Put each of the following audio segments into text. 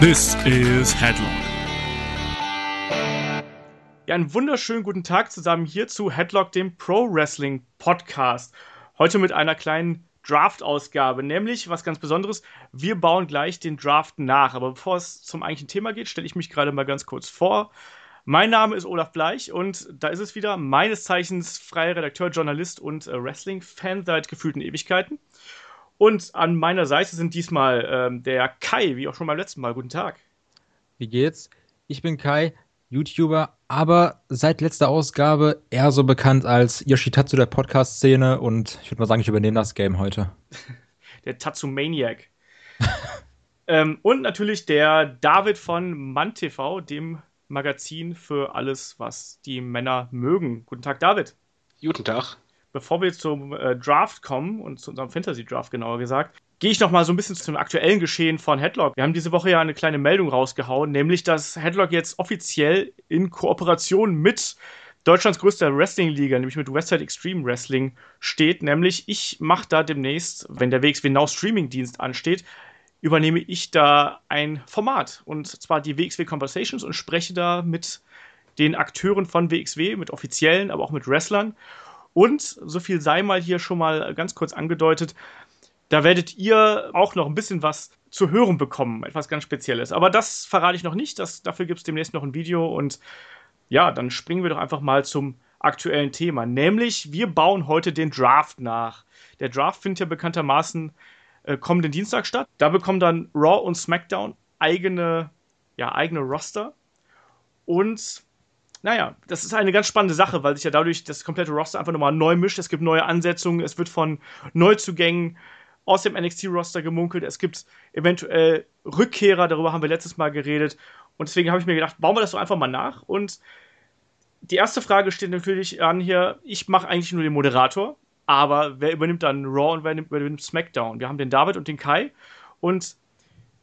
This is Headlock. Ja, einen wunderschönen guten Tag zusammen hier zu Headlock, dem Pro Wrestling Podcast. Heute mit einer kleinen Draft-Ausgabe, nämlich was ganz Besonderes. Wir bauen gleich den Draft nach. Aber bevor es zum eigentlichen Thema geht, stelle ich mich gerade mal ganz kurz vor. Mein Name ist Olaf Bleich und da ist es wieder, meines Zeichens freier Redakteur, Journalist und äh, Wrestling-Fan seit gefühlten Ewigkeiten. Und an meiner Seite sind diesmal ähm, der Kai, wie auch schon beim letzten Mal. Guten Tag. Wie geht's? Ich bin Kai, YouTuber, aber seit letzter Ausgabe eher so bekannt als Yoshitatsu der Podcast-Szene und ich würde mal sagen, ich übernehme das Game heute. der Tatsumaniac. ähm, und natürlich der David von MannTV, dem Magazin für alles, was die Männer mögen. Guten Tag, David. Guten Tag bevor wir zum äh, Draft kommen und zu unserem Fantasy Draft genauer gesagt, gehe ich noch mal so ein bisschen zum aktuellen Geschehen von Headlock. Wir haben diese Woche ja eine kleine Meldung rausgehauen, nämlich dass Headlock jetzt offiziell in Kooperation mit Deutschlands größter Wrestling-Liga, nämlich mit Westside Extreme Wrestling, steht. Nämlich ich mache da demnächst, wenn der WXW Now Streaming-Dienst ansteht, übernehme ich da ein Format. Und zwar die WXW Conversations und spreche da mit den Akteuren von WXW, mit Offiziellen, aber auch mit Wrestlern und so viel sei mal hier schon mal ganz kurz angedeutet, da werdet ihr auch noch ein bisschen was zu hören bekommen, etwas ganz Spezielles. Aber das verrate ich noch nicht, das, dafür gibt es demnächst noch ein Video und ja, dann springen wir doch einfach mal zum aktuellen Thema. Nämlich, wir bauen heute den Draft nach. Der Draft findet ja bekanntermaßen äh, kommenden Dienstag statt. Da bekommen dann Raw und SmackDown eigene, ja, eigene Roster. Und naja, das ist eine ganz spannende Sache, weil sich ja dadurch das komplette Roster einfach nochmal neu mischt. Es gibt neue Ansetzungen, es wird von Neuzugängen aus dem NXT-Roster gemunkelt. Es gibt eventuell Rückkehrer, darüber haben wir letztes Mal geredet. Und deswegen habe ich mir gedacht, bauen wir das doch einfach mal nach. Und die erste Frage steht natürlich an hier: Ich mache eigentlich nur den Moderator, aber wer übernimmt dann Raw und wer übernimmt SmackDown? Wir haben den David und den Kai. Und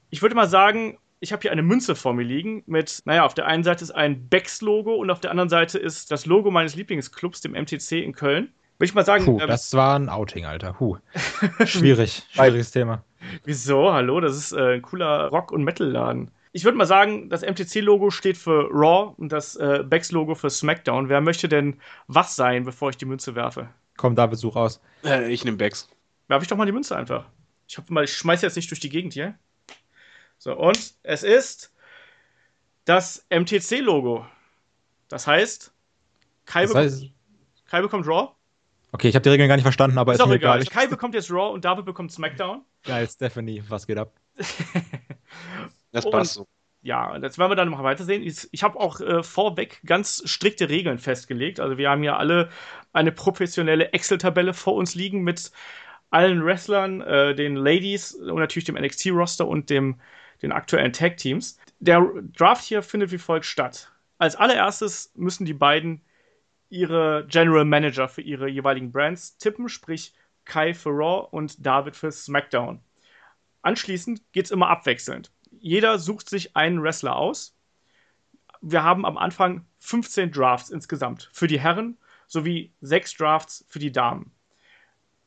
ich würde mal sagen, ich habe hier eine Münze vor mir liegen mit, naja, auf der einen Seite ist ein Becks-Logo und auf der anderen Seite ist das Logo meines Lieblingsclubs, dem MTC in Köln. Will ich mal sagen. Puh, ähm, das war ein Outing, Alter. Huh. Schwierig. Schwieriges Thema. Wieso? Hallo, das ist äh, ein cooler Rock- und Metal-Laden. Ich würde mal sagen, das MTC-Logo steht für Raw und das äh, Becks-Logo für SmackDown. Wer möchte denn was sein, bevor ich die Münze werfe? Komm, da Besuch aus. Äh, ich nehme Becks. Werfe ich doch mal die Münze einfach. Ich hoffe mal, ich schmeiße jetzt nicht durch die Gegend hier. So, und es ist das MTC-Logo. Das heißt, Kai, das heißt, bekommt, Kai bekommt Raw. Okay, ich habe die Regeln gar nicht verstanden, aber ist, ist auch egal. egal. Kai bekommt jetzt Raw und David bekommt SmackDown. Geil, Stephanie, was geht ab? das passt so. Ja, das werden wir dann noch weiter sehen. Ich, ich habe auch äh, vorweg ganz strikte Regeln festgelegt. Also wir haben ja alle eine professionelle Excel-Tabelle vor uns liegen mit allen Wrestlern, äh, den Ladies und natürlich dem NXT-Roster und dem den aktuellen Tag-Teams. Der Draft hier findet wie folgt statt. Als allererstes müssen die beiden ihre General Manager für ihre jeweiligen Brands tippen, sprich Kai für Raw und David für SmackDown. Anschließend geht es immer abwechselnd. Jeder sucht sich einen Wrestler aus. Wir haben am Anfang 15 Drafts insgesamt für die Herren sowie 6 Drafts für die Damen.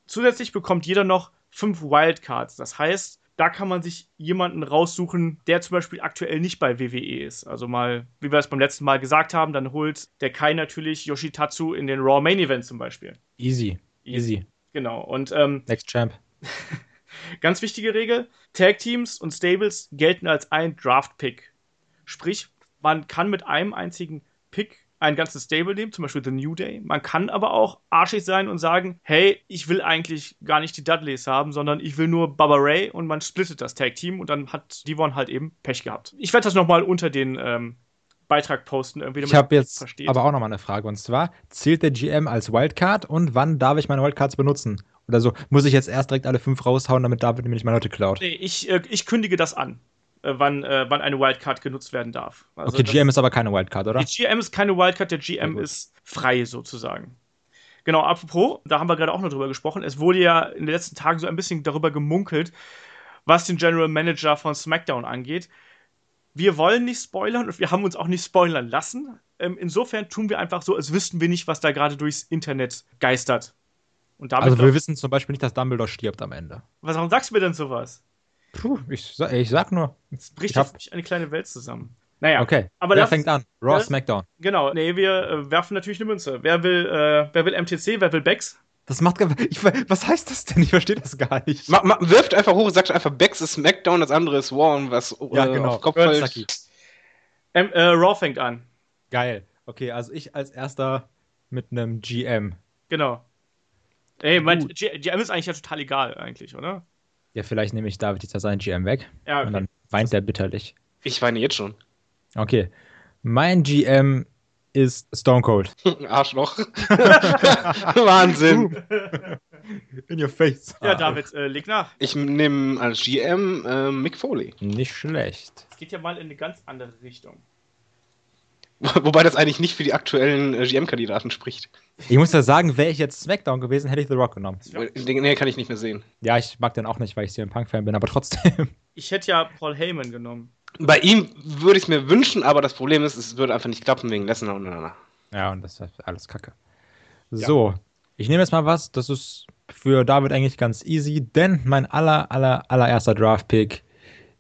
Zusätzlich bekommt jeder noch 5 Wildcards. Das heißt, da kann man sich jemanden raussuchen, der zum Beispiel aktuell nicht bei WWE ist. Also mal, wie wir es beim letzten Mal gesagt haben, dann holt der Kai natürlich Yoshitatsu in den Raw Main Event zum Beispiel. Easy. Easy. Genau. Und ähm, Next Champ. ganz wichtige Regel: Tag Teams und Stables gelten als ein Draft-Pick. Sprich, man kann mit einem einzigen Pick ein ganzes Stable nehmen, zum Beispiel The New Day. Man kann aber auch arschig sein und sagen, hey, ich will eigentlich gar nicht die Dudleys haben, sondern ich will nur Baba Ray und man splittet das Tag Team und dann hat Devon halt eben Pech gehabt. Ich werde das nochmal unter den ähm, Beitrag posten, irgendwie. Ich habe jetzt versteht. aber auch nochmal eine Frage und zwar, zählt der GM als Wildcard und wann darf ich meine Wildcards benutzen? Oder so, muss ich jetzt erst direkt alle fünf raushauen, damit David mir nicht meine Leute klaut? Nee, ich, äh, ich kündige das an. Äh, wann, äh, wann eine Wildcard genutzt werden darf. Also okay, GM ist aber keine Wildcard, oder? Die GM ist keine Wildcard, der GM ist frei sozusagen. Genau, apropos, da haben wir gerade auch noch drüber gesprochen. Es wurde ja in den letzten Tagen so ein bisschen darüber gemunkelt, was den General Manager von SmackDown angeht. Wir wollen nicht spoilern und wir haben uns auch nicht spoilern lassen. Ähm, insofern tun wir einfach so, als wüssten wir nicht, was da gerade durchs Internet geistert. also wir wissen zum Beispiel nicht, dass Dumbledore stirbt am Ende. Was, warum sagst du mir denn sowas? Puh, ich, ich sag nur. Es bricht Ich hab- auf mich eine kleine Welt zusammen. Naja, Okay, aber wer lass- fängt an? Raw, Ja. SmackDown. genau. Nee, wir äh, werfen natürlich eine Münze. Wer will, äh, wer will MTC, wer will Bex? Das macht gar ich, Was heißt das denn? Ich verstehe das gar nicht. Ma, ma, wirft einfach hoch, sagt einfach, Bex ist Smackdown, das andere ist War und was Ja, äh, genau. auf Kopf fällt. Ähm, äh, Raw fängt an. Geil. Okay, also ich als erster mit einem GM. Genau. Ey, mein Gut. GM ist eigentlich ja total egal, eigentlich, oder? Ja, vielleicht nehme ich David jetzt seinen GM weg. Ja, Und okay. dann weint er bitterlich. Ich weine jetzt schon. Okay. Mein GM ist Stone Cold. Arschloch. Wahnsinn. In your face. Ja, David, äh, leg nach. Ich nehme als GM äh, Mick Foley. Nicht schlecht. Es geht ja mal in eine ganz andere Richtung. Wobei das eigentlich nicht für die aktuellen äh, GM-Kandidaten spricht. Ich muss ja sagen, wäre ich jetzt Smackdown gewesen, hätte ich The Rock genommen. Ja. Den nee, kann ich nicht mehr sehen. Ja, ich mag den auch nicht, weil ich CM Punk-Fan bin, aber trotzdem. Ich hätte ja Paul Heyman genommen. Bei ihm würde ich es mir wünschen, aber das Problem ist, es würde einfach nicht klappen wegen Lesnar und Nana. Ja, und das ist alles Kacke. So, ich nehme jetzt mal was, das ist für David eigentlich ganz easy, denn mein aller, aller, allererster Draft-Pick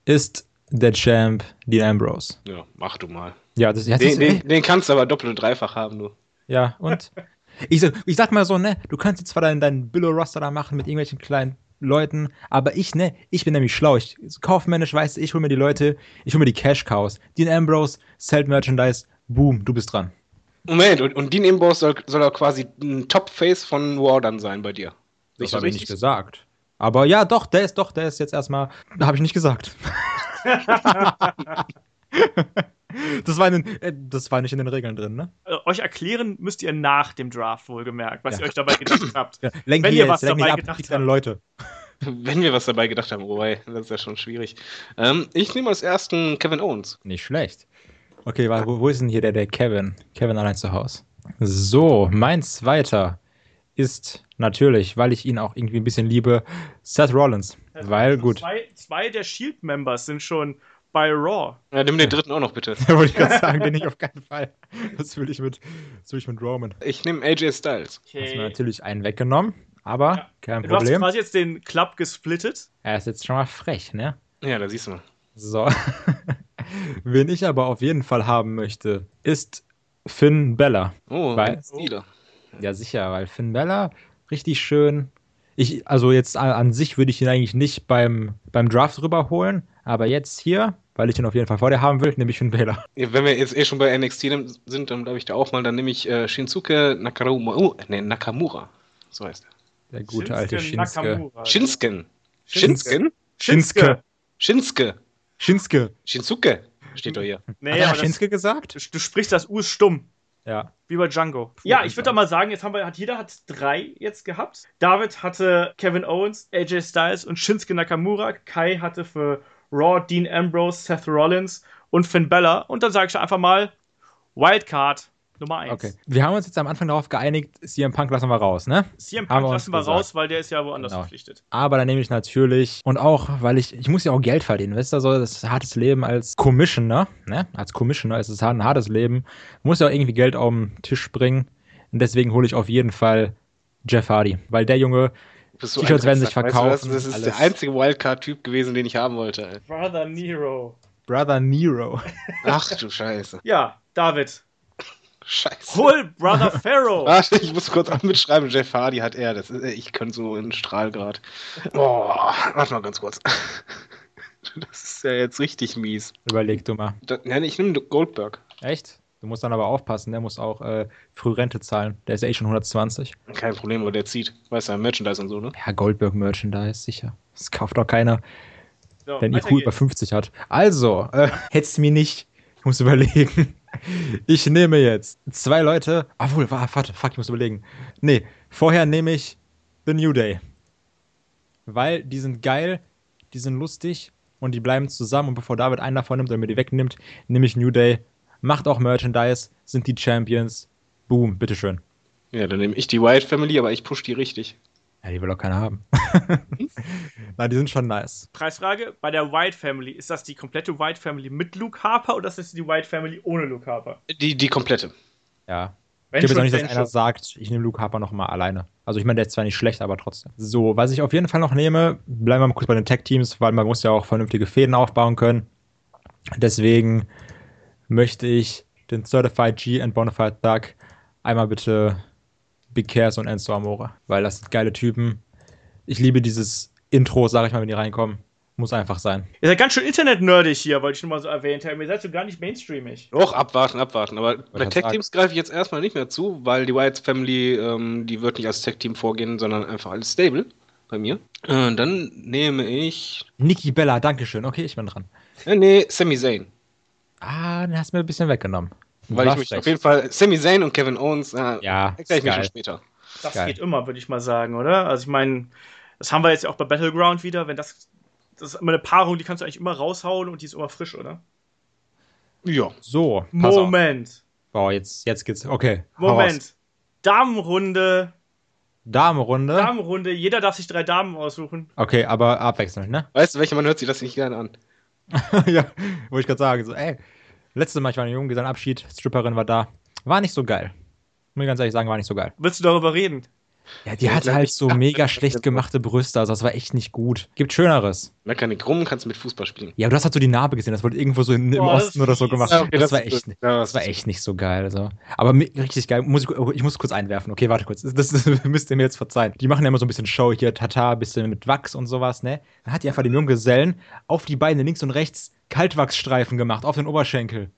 ist der Champ, Dean Ambrose. Ja, mach du mal. Ja, das, ja, das Den, ist, den, den kannst du aber doppelt und dreifach haben, du. ja und? Ich sag, ich sag mal so, ne, du kannst jetzt zwar deinen, deinen Billo-Roster da machen mit irgendwelchen kleinen Leuten, aber ich, ne, ich bin nämlich schlau. Ich, kaufmännisch weiß ich, hol mir die Leute, ich hol mir die Cash-Cows. Dean Ambrose, Zelt Merchandise, boom, du bist dran. Moment, und, und Dean Ambrose soll, soll er quasi ein Top-Face von War dann sein bei dir. Ich Das habe ich nicht gesagt. Aber ja, doch, der ist doch, der ist jetzt erstmal. Da habe ich nicht gesagt. das, war in den, äh, das war nicht in den Regeln drin, ne? Äh, euch erklären müsst ihr nach dem Draft wohlgemerkt, was Ja. ihr euch dabei gedacht habt. Ja, lenk Wenn ihr jetzt, was dabei ab, gedacht habt. Leute. Wenn wir was dabei gedacht haben, wobei, das ist ja schon schwierig. Ähm, ich nehme als ersten Kevin Owens. Nicht schlecht. Okay, wo, wo ist denn hier der, der Kevin? Kevin allein zu Hause. So, mein zweiter ist natürlich, weil ich ihn auch irgendwie ein bisschen liebe, Seth Rollins. Weil, gut. Zwei, zwei der Shield-Members sind schon bei Raw. Ja, nimm den dritten auch noch bitte. Da wollte ich gerade sagen, den nicht auf keinen Fall. Das will ich mit, das will ich mit Roman. Ich nehme AJ Styles. Hast mir Okay. natürlich einen weggenommen, aber Ja. kein Du hast Problem. quasi jetzt den Club gesplittet. Er ist jetzt schon mal frech, ne? Ja, da siehst du mal. So. Wen ich aber auf jeden Fall haben möchte, ist Finn Bella. Oh, Weil- ein Stealer. Ja, sicher, weil Finn Bella richtig schön. Ich, also jetzt an, sich würde ich ihn eigentlich nicht beim, beim Draft rüberholen, aber jetzt hier, weil ich ihn auf jeden Fall vor dir haben will, nehme ich Finn. Ja, wenn wir jetzt eh schon bei NXT sind, dann glaube ich da auch mal, dann nehme ich äh, Shinsuke Nakamura. Oh, nee, Nakamura. So heißt er. Der gute alte Shinsuke. Nakamura. Shinsken. Shinsuke. Shinsken? Shinsuke. Shinsuke. Shinsuke. Shinsuke. Steht doch hier. Nee, Hat er aber das, Shinsuke gesagt? du, du sprichst das U ist stumm. Ja. Wie bei Django. Ja, ich würde doch mal sagen, jetzt haben wir, hat jeder hat drei jetzt gehabt. David hatte Kevin Owens, AJ Styles und Shinsuke Nakamura. Kai hatte für Raw Dean Ambrose, Seth Rollins und Finn Bella. Und dann sage ich einfach mal Wildcard Nummer 1. Okay. Wir haben uns jetzt am Anfang darauf geeinigt, CM Punk lassen wir raus, ne? CM Haben Punk wir uns lassen wir gesagt. raus, weil der ist ja woanders Genau. verpflichtet. Aber dann nehme ich natürlich, und auch, weil ich, ich muss ja auch Geld verdienen, weißt du, so das hartes Leben als Commissioner, ne? Als Commissioner ist es ein hartes Leben, muss ja auch irgendwie Geld auf den Tisch bringen. Und deswegen hole ich auf jeden Fall Jeff Hardy, weil der Junge, T-Shirts werden sich Drecksack, weißt du verkaufen, Das, das ist alles. der einzige Wildcard-Typ gewesen, den ich haben wollte. Ey. Brother Nero. Brother Nero. Ach du Scheiße. Ja, David. Scheiße. Hol Brother Pharaoh. Warte, ich muss kurz mitschreiben. Jeff Hardy hat er. Das ist, ich kann so in Strahlgrad. Boah, warte mal ganz kurz. Das ist ja jetzt richtig mies. Überleg du mal. Da, nein, ich nehme Goldberg. Echt? Du musst dann aber aufpassen, der muss auch äh, Frührente zahlen. Der ist ja eh schon 120. Kein Problem, aber der zieht. Weißt du, Merchandise und so, ne? Ja, Goldberg Merchandise, sicher. Das kauft doch keiner, So, der IQ über geht's. 50 hat. Also, äh, hättest du mir nicht. Ich muss überlegen. Ich nehme jetzt zwei Leute. Obwohl, wa- warte, fuck, ich muss überlegen. Nee, vorher nehme ich The New Day. Weil die sind geil, die sind lustig und die bleiben zusammen. Und bevor David einen davon nimmt oder mir die wegnimmt, nehme ich New Day. Macht auch Merchandise, sind die Champions. Boom, bitteschön. Ja, dann nehme ich die Wyatt Family, aber ich push die richtig. Ja, die will auch keiner haben. Nein, die sind schon nice. Preisfrage: Bei der White Family, ist das die komplette White Family mit Luke Harper oder ist das die White Family ohne Luke Harper? Die, die komplette. Ja. Ich glaube jetzt auch nicht, dass einer sagt, ich nehme Luke Harper noch mal alleine. Also ich meine, der ist zwar nicht schlecht, aber trotzdem. So, was ich auf jeden Fall noch nehme, bleiben wir mal kurz bei den Tech-Teams, weil man muss ja auch vernünftige Fäden aufbauen können. Deswegen möchte ich den Certified G and Bonafide Doug einmal bitte Big Cares und Enzo Amore, weil das sind geile Typen. Ich liebe dieses Intro, sage ich mal, wenn die reinkommen. Muss einfach sein. Ihr seid ganz schön internet-nerdig hier, wollte ich nur mal so erwähnt haben. Ihr seid so gar nicht mainstreamig. Doch, abwarten, abwarten. Aber bei Tech-Teams greife ich jetzt erstmal nicht mehr zu, weil die Wyatt Family, ähm, die wird nicht als Tech-Team vorgehen, sondern einfach als Stable bei mir. Äh, dann nehme ich. Nikki Bella, Dankeschön. Okay, ich bin dran. Äh, nee, Sami Zayn. Ah, den hast du mir ein bisschen weggenommen. Weil ich mich recht. auf jeden Fall. Sami Zayn und Kevin Owens, äh, ja, erkläre ich mir schon später. Das geil. geht immer, würde ich mal sagen, oder? Also ich meine, das haben wir jetzt ja auch bei Battleground wieder, wenn das das ist immer eine Paarung, die kannst du eigentlich immer raushauen und die ist immer frisch, oder? Ja. So. Moment. Boah, jetzt, jetzt geht's. Okay. Moment. Damenrunde. Damenrunde? Damenrunde. Jeder darf sich drei Damen aussuchen. Okay, aber abwechselnd, ne? Weißt du, welcher Mann hört sich das nicht gerne an? ja, wollte ich gerade sagen. So, ey, letztes Mal, ich war ein Junggesellenabschied, Stripperin war da. War nicht so geil. Muss ich ganz ehrlich sagen, war nicht so geil. Willst du darüber reden? Ja, die hat halt so mega schlecht gemachte Brüste, also das war echt nicht gut. Gibt Schöneres. Mechanik rum, kannst mit Fußball spielen. Ja, aber du hast halt so die Narbe gesehen, das wurde irgendwo so in, im oh, Osten oder so gemacht. Okay, das, das, war echt, das war echt nicht so geil. Also. Aber richtig geil. Muss ich, ich, muss kurz einwerfen. Okay, warte kurz. Das, das, müsst ihr mir jetzt verzeihen. Die machen ja immer so ein bisschen Show hier, Tata, bisschen mit Wachs und sowas, ne? Dann hat die einfach den Junggesellen auf die Beine links und rechts Kaltwachsstreifen gemacht, auf den Oberschenkel.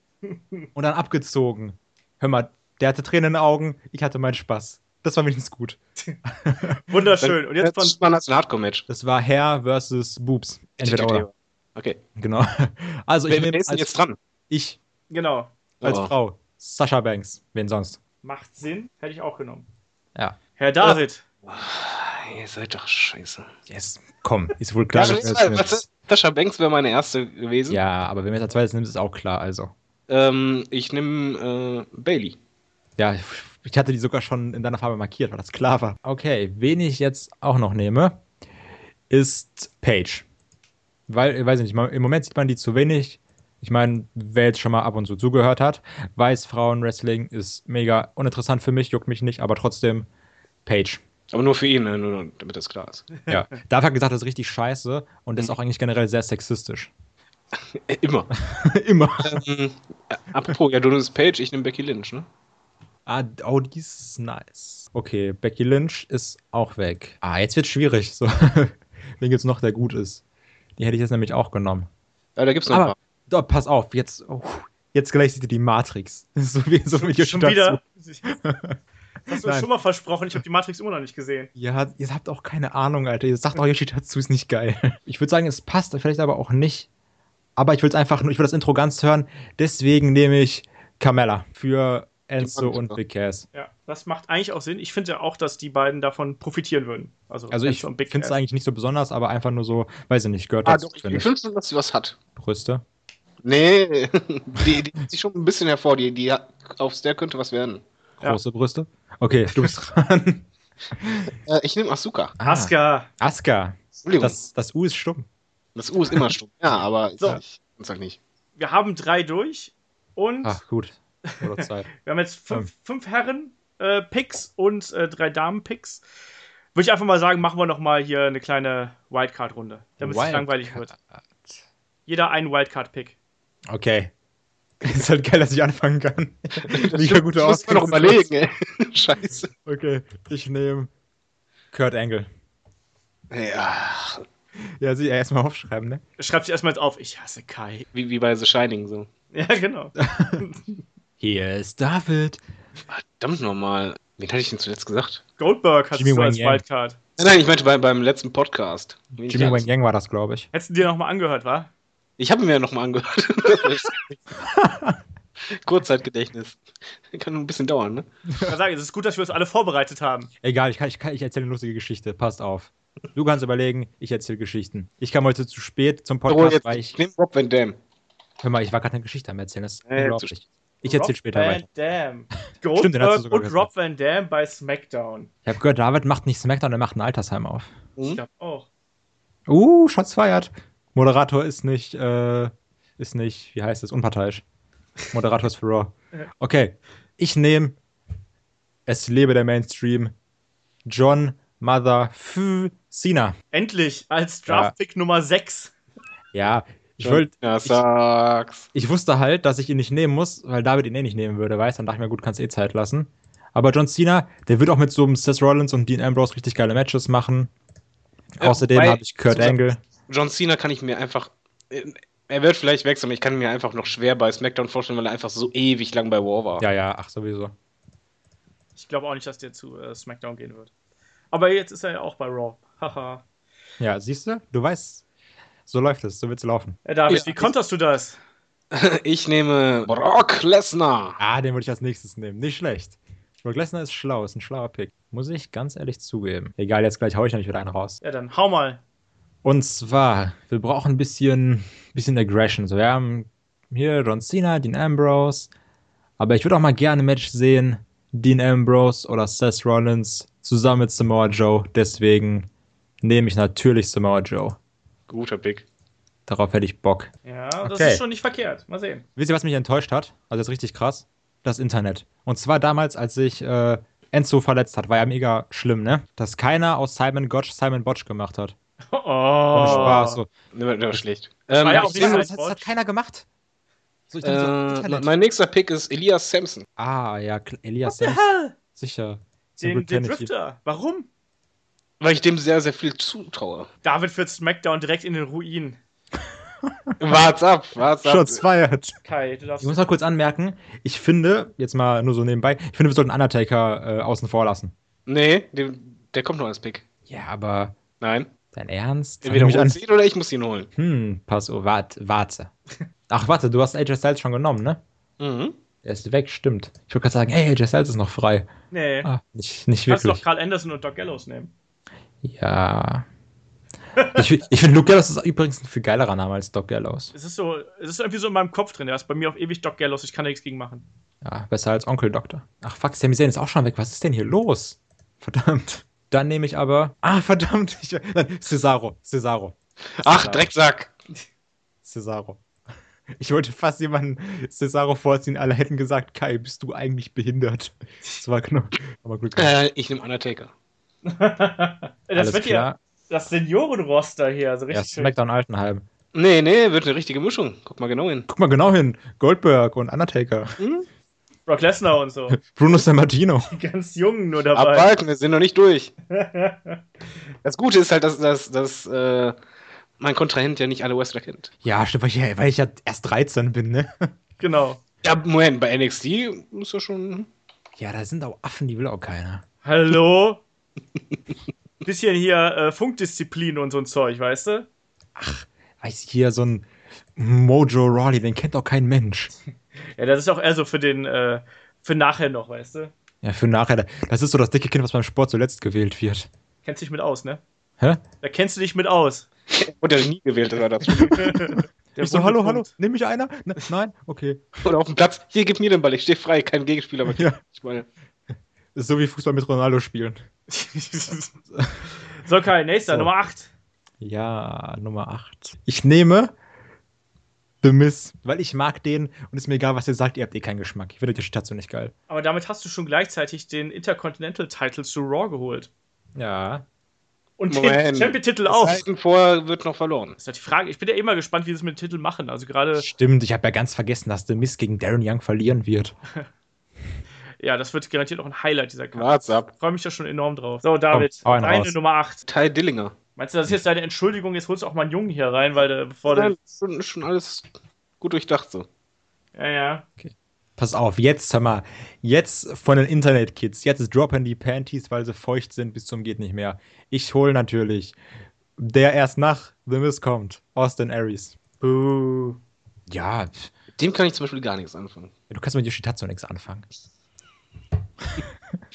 und dann abgezogen. Hör mal, der hatte Tränen in den Augen, ich hatte meinen Spaß. Das war wenigstens gut. Wunderschön. Und jetzt von. Das war ein Hardcore-Match. Das war Herr versus Boobs. Entweder oder. Okay. Genau. Also ich nehme. Wer ist denn jetzt dran? Ich. Genau. Als oh. Frau. Sascha Banks. Wen sonst? Macht Sinn. Hätte ich auch genommen. Ja. Herr David. Oh. Ihr seid doch scheiße. Yes. Komm, ist wohl klar. Ja, Sascha Banks wäre meine erste gewesen. Ja, aber wenn wir jetzt als zweites nimmt, ist auch klar, also. Ähm, ich nehme äh, Bailey. Ja, ich hatte die sogar schon in deiner Farbe markiert, weil das klar war. Okay, wen ich jetzt auch noch nehme, ist Paige. Weil, ich weiß nicht, im Moment sieht man die zu wenig. Ich meine, wer jetzt schon mal ab und zu zugehört hat, weiß, Frauenwrestling ist mega uninteressant für mich, juckt mich nicht, aber trotzdem Paige. Aber nur für ihn, ne? nur damit das klar ist. Ja, Dave hat gesagt, das ist richtig scheiße und ist mhm. auch eigentlich generell sehr sexistisch. Immer. Immer. Ähm, apropos, ja, du nimmst Paige, ich nehme Becky Lynch, ne? Ah, oh, die ist nice. Okay, Becky Lynch ist auch weg. Ah, jetzt wird schwierig. So. Wen gibt's noch, der gut ist? Die hätte ich jetzt nämlich auch genommen. Ja, da gibt's noch Aber, ein paar. Oh, pass auf, jetzt, oh, jetzt gleich sieht ihr die Matrix. so wie so mit Schon wieder. Hast du Nein. schon mal versprochen, ich habe die Matrix immer noch nicht gesehen. Ja, ihr habt auch keine Ahnung, Alter. Ihr sagt auch, Yoshitatsu ist nicht geil. Ich würde sagen, es passt, vielleicht aber auch nicht. Aber ich will es einfach nur, ich will das Intro ganz hören. Deswegen nehme ich Carmella für Enzo und Big Cass. Ja, das macht eigentlich auch Sinn. Ich finde ja auch, dass die beiden davon profitieren würden. Also, also ich finde es eigentlich nicht so besonders, aber einfach nur so, weiß ich nicht, gehört ah, dazu. Doch, ich finde schon, dass sie was hat. Brüste? Nee, die, die sieht schon ein bisschen hervor. Die, die aufs der könnte was werden. Große ja. Brüste? Okay, du bist dran. äh, ich nehme Asuka. Ah, Asuka. Asuka. Das, das U ist stumm. Das U ist immer stumm. Ja, aber so. Ist halt nicht. Wir haben drei durch und. Ach, gut. wir haben jetzt fünf, fünf Herren-Picks äh, und äh, drei Damen-Picks. Würde ich einfach mal sagen, machen wir noch mal hier eine kleine Wildcard-Runde, damit es langweilig wird. Jeder einen Wildcard-Pick. Okay. Ist halt geil, dass ich anfangen kann. Mega gute Muss man noch überlegen, ey. Scheiße. Okay, ich nehme Kurt Angle. Ja. Ja, sie erstmal aufschreiben, ne? Schreibt sich erstmal auf, ich hasse Kai. Wie, wie bei The Shining so. Ja, genau. Hier ist David. Verdammt nochmal. Wen hatte ich denn zuletzt gesagt? Goldberg hat du als Wildcard. Nein, nein, ich meinte bei, beim letzten Podcast. Jimmy Wang Yang war das, glaube ich. Hättest du dir nochmal angehört, wa? Ich habe mir ja nochmal angehört. Kurzzeitgedächtnis. Kann ein bisschen dauern, ne? Ich kann sagen, es ist gut, dass wir uns alle vorbereitet haben. Egal, ich, kann, ich, kann, ich erzähle eine lustige Geschichte. Passt auf. Du kannst überlegen, ich erzähle Geschichten. Ich kam heute zu spät zum Podcast, oh, jetzt, weil ich. Nimm Rob Van Dam. Hör mal, ich war gerade eine Geschichte am Erzählen. Das ist äh, unglaublich. Ich erzähle später Van weiter. Dam. Goldberg und gesagt. Rob Van Dam bei SmackDown. Ich habe gehört, David macht nicht SmackDown, er macht ein Altersheim auf. Ich hm? glaube auch. Uh, Schatz feiert. Moderator ist nicht, äh, ist nicht, wie heißt es, unparteiisch. Moderator ist für Raw. Okay, ich nehme Es lebe der Mainstream. John Mother F Cena. Endlich als Draftpick ja. Nummer 6. Ja, ich wollte. Ja, sag's. Ich, ich, wusste halt, dass ich ihn nicht nehmen muss, weil David ihn eh nicht nehmen würde, weißt Dann dachte ich mir, gut, kannst eh Zeit lassen. Aber John Cena, der wird auch mit so einem Seth Rollins und Dean Ambrose richtig geile Matches machen. Ja, Außerdem habe ich Kurt Angle. John Cena kann ich mir einfach. Er wird vielleicht wechseln, aber ich kann mir einfach noch schwer bei SmackDown vorstellen, weil er einfach so ewig lang bei War war. Ja, ja, ach, sowieso. Ich glaube auch nicht, dass der zu äh, SmackDown gehen wird. Aber jetzt ist er ja auch bei Raw. Haha. ja, siehst du? Du weißt, so läuft es, so wird es laufen. Ja, David, ja, wie konterst du das? ich nehme Brock Lesnar. Ah, den würde ich als nächstes nehmen. Nicht schlecht. Brock Lesnar ist schlau, ist ein schlauer Pick. Muss ich ganz ehrlich zugeben. Egal, jetzt gleich hau ich natürlich wieder einen raus. Ja, dann hau mal. Und zwar, wir brauchen ein bisschen, bisschen Aggression. So, wir haben hier John Cena, Dean Ambrose. Aber ich würde auch mal gerne ein Match sehen. Dean Ambrose oder Seth Rollins zusammen mit Samoa Joe. Deswegen nehme ich natürlich Samoa Joe. Guter Pick. Darauf hätte ich Bock. Ja, das okay. ist schon nicht verkehrt. Mal sehen. Wisst ihr, was mich enttäuscht hat? Also, das ist richtig krass. Das Internet. Und zwar damals, als sich äh, Enzo verletzt hat, war ja mega schlimm, ne? Dass keiner aus Simon Gotch Simon Botch gemacht hat. Oh. Und Spaß. So. Ne, ne, schlecht. Ähm, ja das, das, hat keiner gemacht. So, äh, so, mein nächster Pick ist Elias Sampson. Ah, ja, Elias Sampson. Sicher. Den, den Drifter. Warum? Weil ich dem sehr, sehr viel zutraue. David führt SmackDown direkt in den Ruin. Wart's ab, wart's ab. Shots feiert. Kai, du darfst. Ich muss mal kurz anmerken, ich finde, jetzt mal nur so nebenbei, ich finde, wir sollten Undertaker äh, außen vor lassen. Nee, der, der kommt noch als Pick. Ja, aber. Nein. Dein Ernst? Entweder mich an... oder ich muss ihn holen. Hm, pass auf, warte, warte. Ach, warte, du hast AJ Styles schon genommen, ne? Mhm. Er ist weg, stimmt. Ich wollte gerade sagen, hey, AJ Styles ist noch frei. Nee. Ah, nicht, nicht wirklich. Kannst doch Carl Anderson und Doc Gallows nehmen. Ja. ich, ich finde, Luke Gallows ist übrigens ein viel geilerer Name als Doc Gallows. Es ist so, es ist irgendwie so in meinem Kopf drin. Er ist bei mir auf ewig Doc Gallows. Ich kann da nichts gegen machen. Ja, besser als Onkel Doktor. Ach fuck, Sami Zayn ist auch schon weg. Was ist denn hier los? Verdammt. Dann nehme ich aber. Ah, verdammt. Ich, nein, Cesaro. Cesaro. Ach, Drecksack. Cesaro. Ich wollte fast jemanden Cesaro vorziehen. Alle hätten gesagt, Kai, bist du eigentlich behindert? Das war genau. Aber gut. Äh, ich nehme Undertaker. das wird ja das Seniorenroster hier. Also richtig ja, SmackDown Altenheim. Nee, nee, wird eine richtige Mischung. Guck mal genau hin. Guck mal genau hin. Goldberg und Undertaker. Hm? Brock Lesnar und so. Bruno Sammartino. Die ganz Jungen nur dabei. Abwarten, wir sind noch nicht durch. das Gute ist halt, dass, dass, dass äh, mein Kontrahent ja nicht alle Wrestler kennt. Ja, stimmt, weil ich, weil ich ja erst 13 bin, ne? Genau. Ja, Moment, bei NXT ist ja schon. Ja, da sind auch Affen, die will auch keiner. Hallo? Bisschen hier äh, Funkdisziplin und so ein Zeug, weißt du? Ach, weiß ich, hier so ein Mojo Rawley, den kennt doch kein Mensch. Ja, das ist auch eher so für den, äh, für nachher noch, weißt du? Ja, für nachher. Das ist so das dicke Kind, was beim Sport zuletzt gewählt wird. Kennst dich mit aus, ne? Hä? Da kennst du dich mit aus. Wurde nie gewählt, das war das. ich so, hallo, hallo, nimm mich einer? Ne, nein? Okay. Oder auf dem Platz, hier, gib mir den Ball, ich stehe frei, kein Gegenspieler. Ja. Ich meine. Das ist so wie Fußball mit Ronaldo spielen. so, Kai, nächster, so. Nummer 8. Ja, Nummer 8. Ich nehme The Miss, weil ich mag den und ist mir egal, was ihr sagt, ihr habt eh keinen Geschmack. Ich finde die Station nicht geil. Aber damit hast du schon gleichzeitig den Intercontinental Title zu Raw geholt. Ja. Und Moment. den Champion-Titel auch. Das vorher wird noch verloren. Das ist halt die Frage. Ich bin ja immer gespannt, wie sie es mit dem Titel machen. Also gerade. Stimmt, ich habe ja ganz vergessen, dass The Miss gegen Darren Young verlieren wird. ja, das wird garantiert auch ein Highlight dieser Kampf. Wart's ab. Ich freue mich da schon enorm drauf. So, David, Komm, deine raus. Nummer 8. Ty Dillinger. Meinst du, das ist jetzt deine Entschuldigung? Jetzt holst du auch mal einen Jungen hier rein, weil der, bevor ja, der. Schon, schon alles gut durchdacht so. Ja, ja. Okay. Pass auf, jetzt, hör mal, jetzt von den Internet-Kids, jetzt droppen die Panties, weil sie feucht sind bis zum geht nicht mehr. Ich hole natürlich, der erst nach The Miss kommt, Austin Aries. Buh. Ja. Dem kann ich zum Beispiel gar nichts anfangen. Du kannst mit Yoshitatsu nichts anfangen.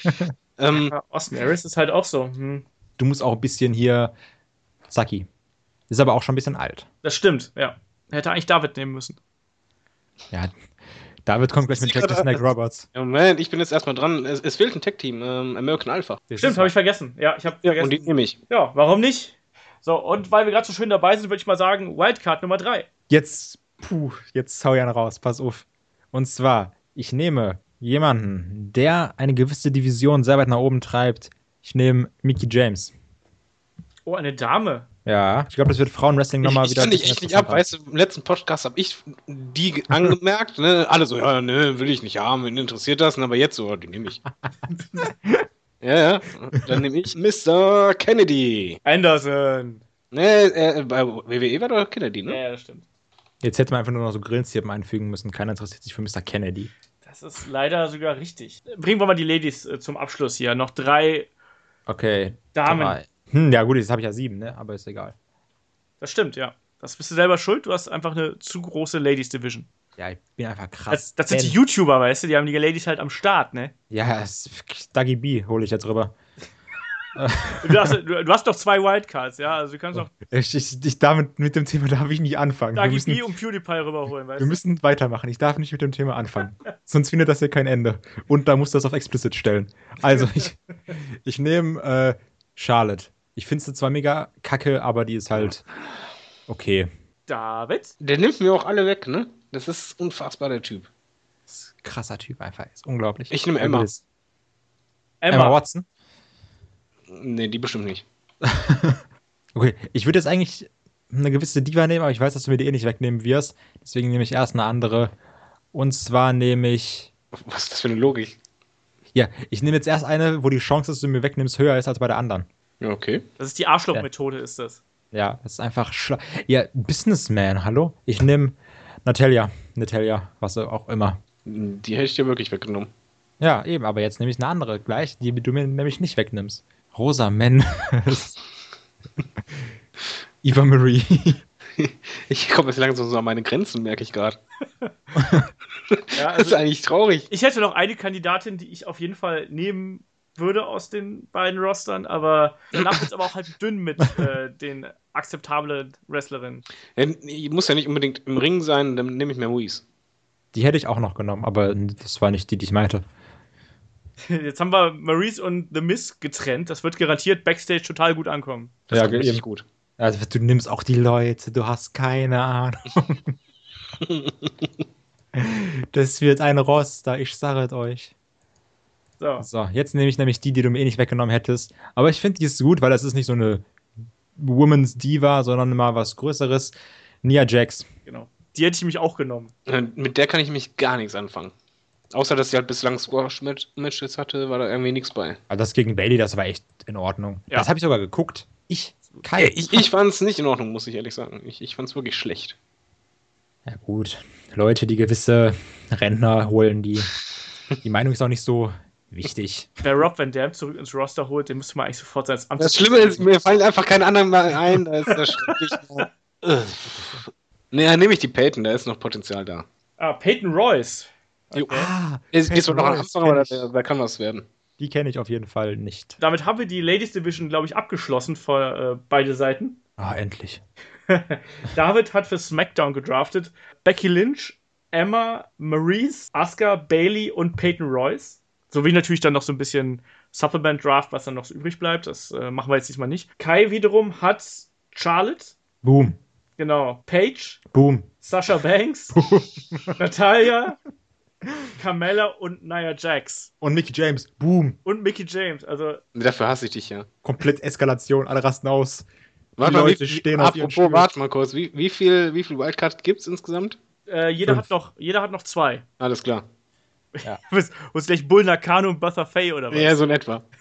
ähm, Austin Aries ist halt auch so. Hm. Du musst auch ein bisschen hier Saki. Ist aber auch schon ein bisschen alt. Das stimmt, ja. Hätte eigentlich David nehmen müssen. Ja, David kommt gleich mit Jackie Snake Roberts. Moment, ich bin jetzt erstmal dran. Es, es fehlt ein Tech-Team, ähm, American Alpha. Stimmt, habe ich vergessen. Ja, ich habe ja, vergessen. Und die nehme ich. Ja, warum nicht? So, und weil wir gerade so schön dabei sind, würde ich mal sagen, Wildcard Nummer 3. Jetzt, puh, jetzt hau ich einen raus, pass auf. Und zwar, ich nehme jemanden, der eine gewisse Division sehr weit nach oben treibt. Ich nehme Mickey James. Oh, eine Dame. Ja, ich glaube, das wird Frauenwrestling nochmal ich, wieder. Ich kann dich echt nicht ab, weißt du, im letzten Podcast habe ich die angemerkt, ne? Alle so, ja, ne, will ich nicht haben, wen interessiert das, aber jetzt so, die nehme ich. ja, ja. Dann nehme ich Mr. Kennedy. Anderson. Ne, äh, bei WWE war doch Kennedy, ne? Ja, das stimmt. Jetzt hätte man einfach nur noch so Grillenzirpen einfügen müssen. Keiner interessiert sich für Mr. Kennedy. Das ist leider sogar richtig. Bringen wir mal die Ladies äh, zum Abschluss hier. Noch drei Okay. Damen. Drei. Hm, ja, gut, jetzt habe ich ja sieben, ne? Aber ist egal. Das stimmt, ja. Das bist du selber schuld. Du hast einfach eine zu große Ladies Division. Ja, ich bin einfach krass. Das, das sind die. YouTuber, weißt du? Die haben die Ladies halt am Start, ne? Ja, Dagi B hole ich jetzt rüber. Du hast, du, du hast doch zwei Wildcards, ja? Also du kannst auch Ich, ich, ich damit, mit dem Thema darf ich nicht anfangen. Wir Dagi müssen, B und PewDiePie rüberholen, weißt wir du? müssen weitermachen. Ich darf nicht mit dem Thema anfangen. Sonst findet das hier kein Ende. Und da muss das auf explicit stellen. Also, ich, ich nehme äh, Charlotte. Ich finde sie zwar mega kacke, aber die ist halt okay. David? Der nimmt mir auch alle weg, ne? Das ist unfassbar, der Typ. Ist ein krasser Typ einfach. Ist unglaublich. Ich nehme Emma. Emma. Emma Watson. Ne, die bestimmt nicht. Okay, ich würde jetzt eigentlich eine gewisse Diva nehmen, aber ich weiß, dass du mir die eh nicht wegnehmen wirst. Deswegen nehme ich erst eine andere. Und zwar nehme ich. Was ist das für eine Logik? Ja, ich nehme jetzt erst eine, wo die Chance, dass du mir wegnimmst, höher ist als bei der anderen. Ja, okay. Das ist die Arschlochmethode, ist das. Ja, das ist einfach schla Ja, Businessman, hallo? Ich nehme Natalia. Natalia, was auch immer. Die hätte ich dir wirklich weggenommen. Ja, eben, aber jetzt nehme ich eine andere gleich, die du mir nämlich nicht wegnimmst. Rosa Men. Eva Marie. Ich komme jetzt langsam so an meine Grenzen, merke ich gerade. Ja, Das ist also, eigentlich traurig. ich hätte noch eine Kandidatin, die ich auf jeden Fall nehmen würde aus den beiden Rostern, aber danach es aber auch halt dünn mit äh, den akzeptablen Wrestlerinnen. Ja, muss ja nicht unbedingt im Ring sein, dann nehme ich Maurice. Die hätte ich auch noch genommen, aber das war nicht die, die ich meinte. Jetzt haben wir Maurice und The Miz getrennt. Das wird garantiert Backstage total gut ankommen. Das Ja, richtig eben. gut. Also du nimmst auch die Leute, du hast keine Ahnung. das wird ein Roster, ich sage es euch. So. So, jetzt nehme ich nämlich die, die du mir eh nicht weggenommen hättest. Aber ich finde, die ist gut, weil das ist nicht so eine Women's Diva, sondern mal was Größeres. Nia Jax. Genau. Die hätte ich mich auch genommen. Äh, Mit der kann ich mich gar nichts anfangen. Außer, dass sie halt bislang Squash-Matches hatte, war da irgendwie nichts bei. Also das gegen Bailey, das war echt in Ordnung. Ja. Das habe ich sogar geguckt. Ich, Kai. Ich ich fand es nicht in Ordnung, muss ich ehrlich sagen. Ich, ich fand es wirklich schlecht. Ja gut, Leute, die gewisse Rentner holen, die, die Meinung ist auch nicht so wichtig. Wer Rob Van Dam zurück ins Roster holt, den müsste man eigentlich sofort sein Amt. Das Schlimme ist, mir fallen einfach keine anderen mal ein. Da ist das schrecklich. Dann nehme ich die Peyton, da ist noch Potenzial da. Ah, Peyton Royce. Okay. Ah, Ist, noch da, ich. da kann was werden. Die kenne ich auf jeden Fall nicht. Damit haben wir die Ladies Division, glaube ich, abgeschlossen für äh, beide Seiten. Ah, endlich. David hat für SmackDown gedraftet Becky Lynch, Emma, Maurice, Asuka, Bailey und Peyton Royce. Sowie natürlich dann noch so ein bisschen Supplement Draft, was dann noch so übrig bleibt. Das äh, machen wir jetzt diesmal nicht. Kai wiederum hat Charlotte, Boom. genau, Paige, Boom. Sasha Banks, Natalia, Carmella und Nia Jax. Und Mickey James. Boom. Und Mickey James. Also, Dafür hasse ich dich ja. Komplett Eskalation. Alle rasten aus. Warte Die mal, Leute wie, stehen auf apropos, Stühlen. warte mal kurz. Wie, wie viel, wie viel Wildcard gibt es insgesamt? äh, jeder, Fünf. hat noch, jeder hat noch zwei. Alles klar. Was ist gleich Bull Nakano und Buther Faye oder was? Ja, so in etwa.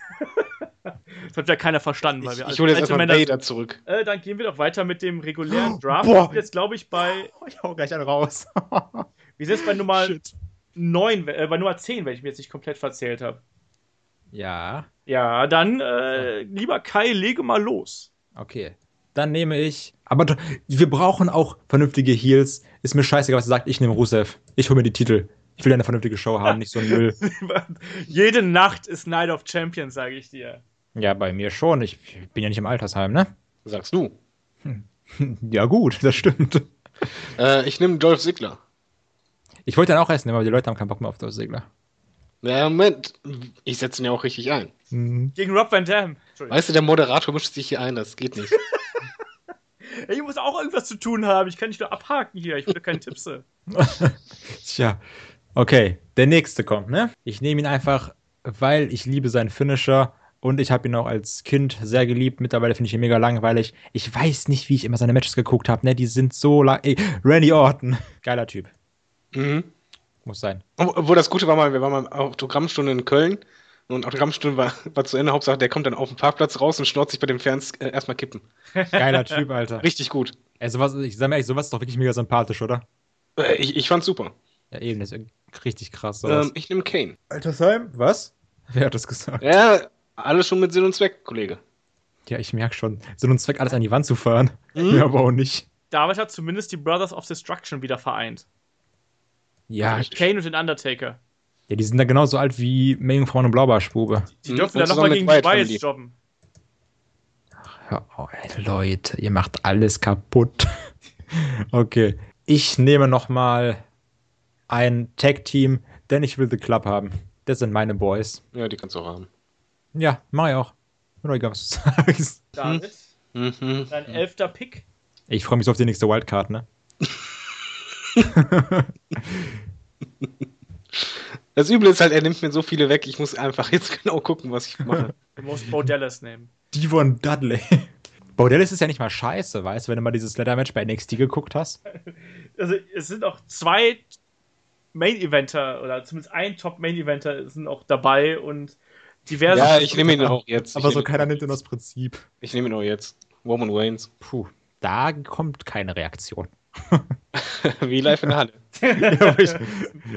Das hat ja keiner verstanden, weil Ich, wir ich als hole jetzt erstmal Vader zurück. Äh, dann gehen wir doch weiter mit dem regulären Draft. Boah. Wir sind jetzt, glaube ich, bei. Ich hau gleich einen raus. Wir sind jetzt bei Nummer Shit. 9, äh, bei Nummer 10, wenn ich mir jetzt nicht komplett verzählt habe. Ja. Ja, dann, äh, lieber Kai, lege mal los. Okay. Dann nehme ich. Aber wir brauchen auch vernünftige Heels. Ist mir scheißegal, was ihr sagt. Ich nehme Rusev. Ich hole mir die Titel. Ich will eine vernünftige Show haben, nicht so ein Müll. Jede Nacht ist Night of Champions, sage ich dir. Ja, bei mir schon. Ich bin ja nicht im Altersheim, ne? Sagst du. Ja, gut, das stimmt. Äh, ich nehme Dolph Ziggler. Ich wollte dann auch essen, aber die Leute haben keinen Bock mehr auf das Segler. Ja, Moment. Ich setze ihn ja auch richtig ein. Mhm. Gegen Rob Van Dam. Entschuldigung. Weißt du, der Moderator mischt sich hier ein, das geht nicht. Ich muss auch irgendwas zu tun haben. Ich kann nicht nur abhaken hier. Ich will keine Tipps. Tja. Okay, der nächste kommt, ne? Ich nehme ihn einfach, weil ich liebe seinen Finisher und ich habe ihn auch als Kind sehr geliebt. Mittlerweile finde ich ihn mega langweilig. Ich weiß nicht, wie ich immer seine Matches geguckt habe, ne? Die sind so lang. Ey, Randy Orton, geiler Typ. Mhm. Muss sein. Obwohl das Gute war mal, wir waren mal Autogrammstunde in Köln und Autogrammstunde war, war zu Ende. Hauptsache, der kommt dann auf den Parkplatz raus und schnort sich bei den Fans äh, erstmal kippen. Geiler Typ, Alter. Richtig gut. Ey, sowas, ich sag mir ehrlich, sowas ist doch wirklich mega sympathisch, oder? Äh, ich, ich fand's super. Ja, eben, das ist richtig krass. Ähm, ich nehme Kane. Alter Sam, was? Wer hat das gesagt? Ja, alles schon mit Sinn und Zweck, Kollege. Ja, ich merke schon. Sinn und Zweck, alles an die Wand zu fahren. Mhm. Ja, aber auch nicht. David hat zumindest die Brothers of Destruction wieder vereint. Ja, Kane und den Undertaker. ja, die sind da genauso alt wie Meerjungfrauen und Blaubarschbube. Die Mhm, dürfen und dann nochmal gegen die Family. jobben. Hör auf, ey, Leute, ihr macht alles kaputt. okay, ich nehme noch mal ein Tag-Team, denn ich will The Club haben. Das sind meine Boys. Ja, die kannst du auch haben. Ja, mach ich auch. Doch egal, was du sagst. David, Mhm. dein elfter Pick. Ich freue mich so auf die nächste Wildcard, ne? Das Üble ist halt, er nimmt mir so viele weg, ich muss einfach jetzt genau gucken, was ich mache. Du musst Bo Dallas nehmen. Devon Dudley. Bordellis ist ja nicht mal scheiße, weißt du, wenn du mal dieses Leather-Match bei NXT geguckt hast. Also, es sind auch zwei Main-Eventer oder zumindest ein Top-Main-Eventer sind auch dabei und diverse. ja, ich nehme ihn auch jetzt. Aber ich so keiner nimmt ihn aus Prinzip. Ich nehme ihn auch jetzt. Roman Waynes. Puh, da kommt keine Reaktion. Wie live in der Halle. ja, aber ich,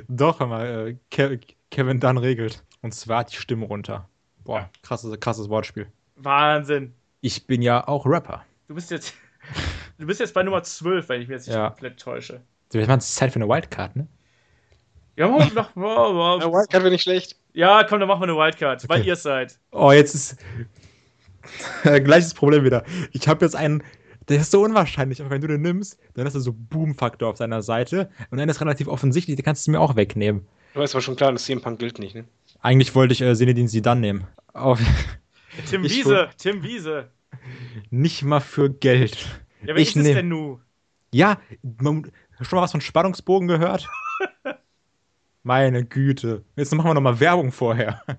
doch, mal, äh, Ke Kevin Dunn regelt. Und zwar die Stimme runter. Boah, krasses, krasses Wortspiel. Wahnsinn. Ich bin ja auch Rapper. Du bist jetzt. Du bist jetzt bei Nummer 12, wenn ich mich jetzt nicht Ja. komplett täusche. Jetzt mal es ist Zeit für eine Wildcard, ne? Ja, machen wir noch. Wow, wow. Ja, Wildcard wäre nicht schlecht. Ja, komm, dann machen wir eine Wildcard, weil Okay. ihr es seid. Oh, jetzt ist gleiches Problem wieder. Ich habe jetzt einen, der ist so unwahrscheinlich, aber wenn du den nimmst, dann hast du so Boom-Faktor auf deiner Seite und dann ist relativ offensichtlich, den kannst du mir auch wegnehmen. Du weißt aber schon klar, dass CM Punk gilt nicht, ne? Eigentlich wollte ich äh, Senedin Sidan nehmen. Auf, Tim Ich Wiese, Tim Wiese. nicht mal für Geld. Ja, wer Ich ist es nehm- denn nu? Ja, man, schon mal was von Spannungsbogen gehört? Meine Güte. Jetzt machen wir noch mal Werbung vorher.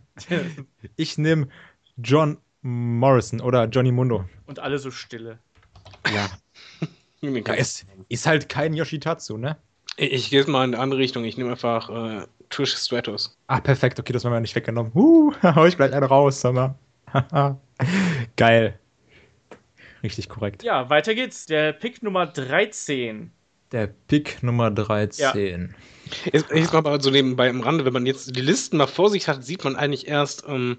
Ich nehme John Morrison oder Johnny Mundo. Und alle so stille. Ja. Ja ist, ist halt kein Yoshitatsu, ne? Ich, ich gehe jetzt mal in eine andere Richtung. Ich nehme einfach äh, Trish Stratos. Ah, perfekt. Okay, das haben wir nicht weggenommen. Uh, hau ich gleich einen raus, sag mal. Geil. Richtig korrekt. Ja, weiter geht's. Der Pick Nummer 13. Der Pick Nummer 13. Jetzt, jetzt mal aber so nebenbei im Rande, wenn man jetzt die Listen mal vor sich hat, sieht man eigentlich erst, ähm,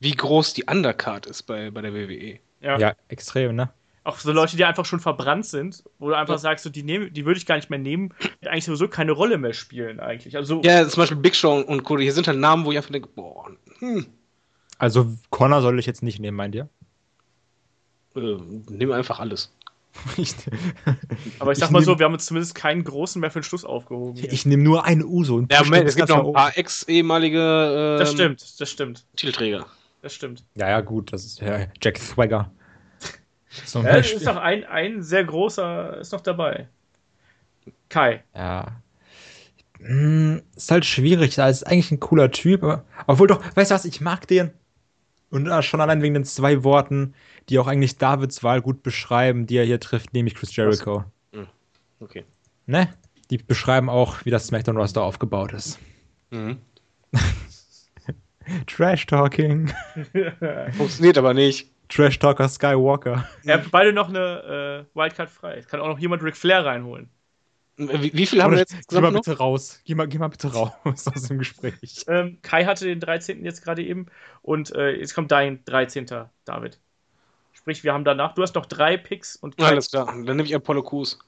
wie groß die Undercard ist bei, bei der WWE. Ja. Ja. extrem, ne? Auch so Leute, die einfach schon verbrannt sind, wo du einfach Ja. sagst, so, die, nehm, die würde ich gar nicht mehr nehmen, die eigentlich sowieso keine Rolle mehr spielen, eigentlich. Also, Ja, zum Beispiel Big Show und Co. Hier sind halt Namen, wo ich einfach denke, boah, hm, Also, Connor soll ich jetzt nicht nehmen, meint ihr? äh, nimm einfach alles. Aber ich sag ich mal so, wir haben uns zumindest keinen großen mehr für den Schluss aufgehoben. hier. ich nehme nur eine Uso. Und Ja, Moment, es gibt noch ein paar ex-ehemalige ähm, das stimmt, das stimmt, Titelträger. das stimmt. Ja, ja, gut. Das ist ja Jack Swagger. Zum Ja, es Beispiel. ist noch ein, ein sehr großer, ist noch dabei. Kai. Ja. Hm, ist halt schwierig. Er ist eigentlich ein cooler Typ. Obwohl doch, weißt du was, ich mag den. Und schon allein wegen den zwei Worten, die auch eigentlich Davids Wahl gut beschreiben, die er hier trifft, nämlich Chris Jericho. Okay. Ne? Die beschreiben auch, wie das SmackDown-Roster aufgebaut ist. Mhm. Trash-Talking. Funktioniert aber nicht. Trash-Talker Skywalker. Ihr habt beide noch eine äh, Wildcard frei. Es kann auch noch jemand Ric Flair reinholen. Wie, wie viel haben wir Oder- jetzt Geh mal noch? bitte raus. Geh mal, geh mal bitte raus aus dem Gespräch. Ähm, Kai hatte den 13. jetzt gerade eben und äh, jetzt kommt dein 13. David. Sprich, wir haben danach, du hast noch drei Picks und Kai. Alles klar, dann nehme ich Apollo Crews.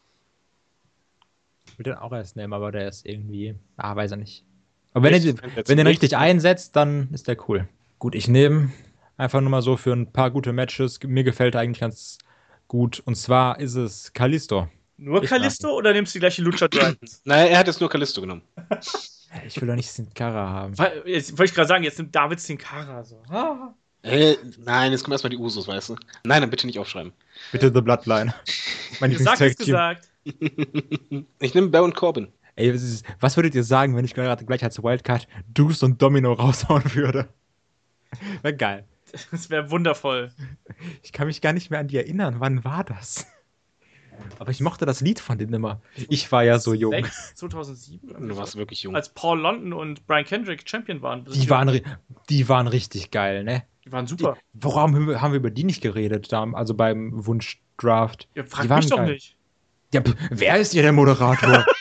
Ich will den auch erst nehmen, aber der ist irgendwie. Ah, weiß er nicht. Aber wenn, er, wenn er ihn richtig einsetzt, dann ist der cool. Gut, ich nehme einfach nur mal so für ein paar gute Matches. Mir gefällt er eigentlich ganz gut. Und zwar ist es Kalisto. Nur Ich Kalisto oder nimmst du die gleiche Lucha Dragons? Naja, er hat jetzt nur Kalisto genommen. Ich will doch nicht Sin Cara haben. Jetzt wollte ich gerade sagen, jetzt nimmt David Sin Cara so. Ah. Äh, nein, jetzt kommen erstmal die Usos, weißt du? Nein, dann bitte nicht aufschreiben. Bitte The Bloodline. Mein Gesagt ist gesagt. Ich nehme Baron Corbin. Ey, was würdet ihr sagen, wenn ich gerade gleich als Wildcard Deuce und Domino raushauen würde? Wäre geil. Das wäre wundervoll. Ich kann mich gar nicht mehr an die erinnern. Wann war das? Aber ich mochte das Lied von denen immer. Ich war ja so jung. 6, 2007? Du warst wirklich jung. Als Paul London und Brian Kendrick Champion waren. Die waren, die waren richtig geil, ne? die waren Die, super. warum haben wir- über die nicht geredet? Da, also beim Wunschdraft. Ja, die frag waren mich doch geil. nicht. Ja, wer ist hier der Moderator?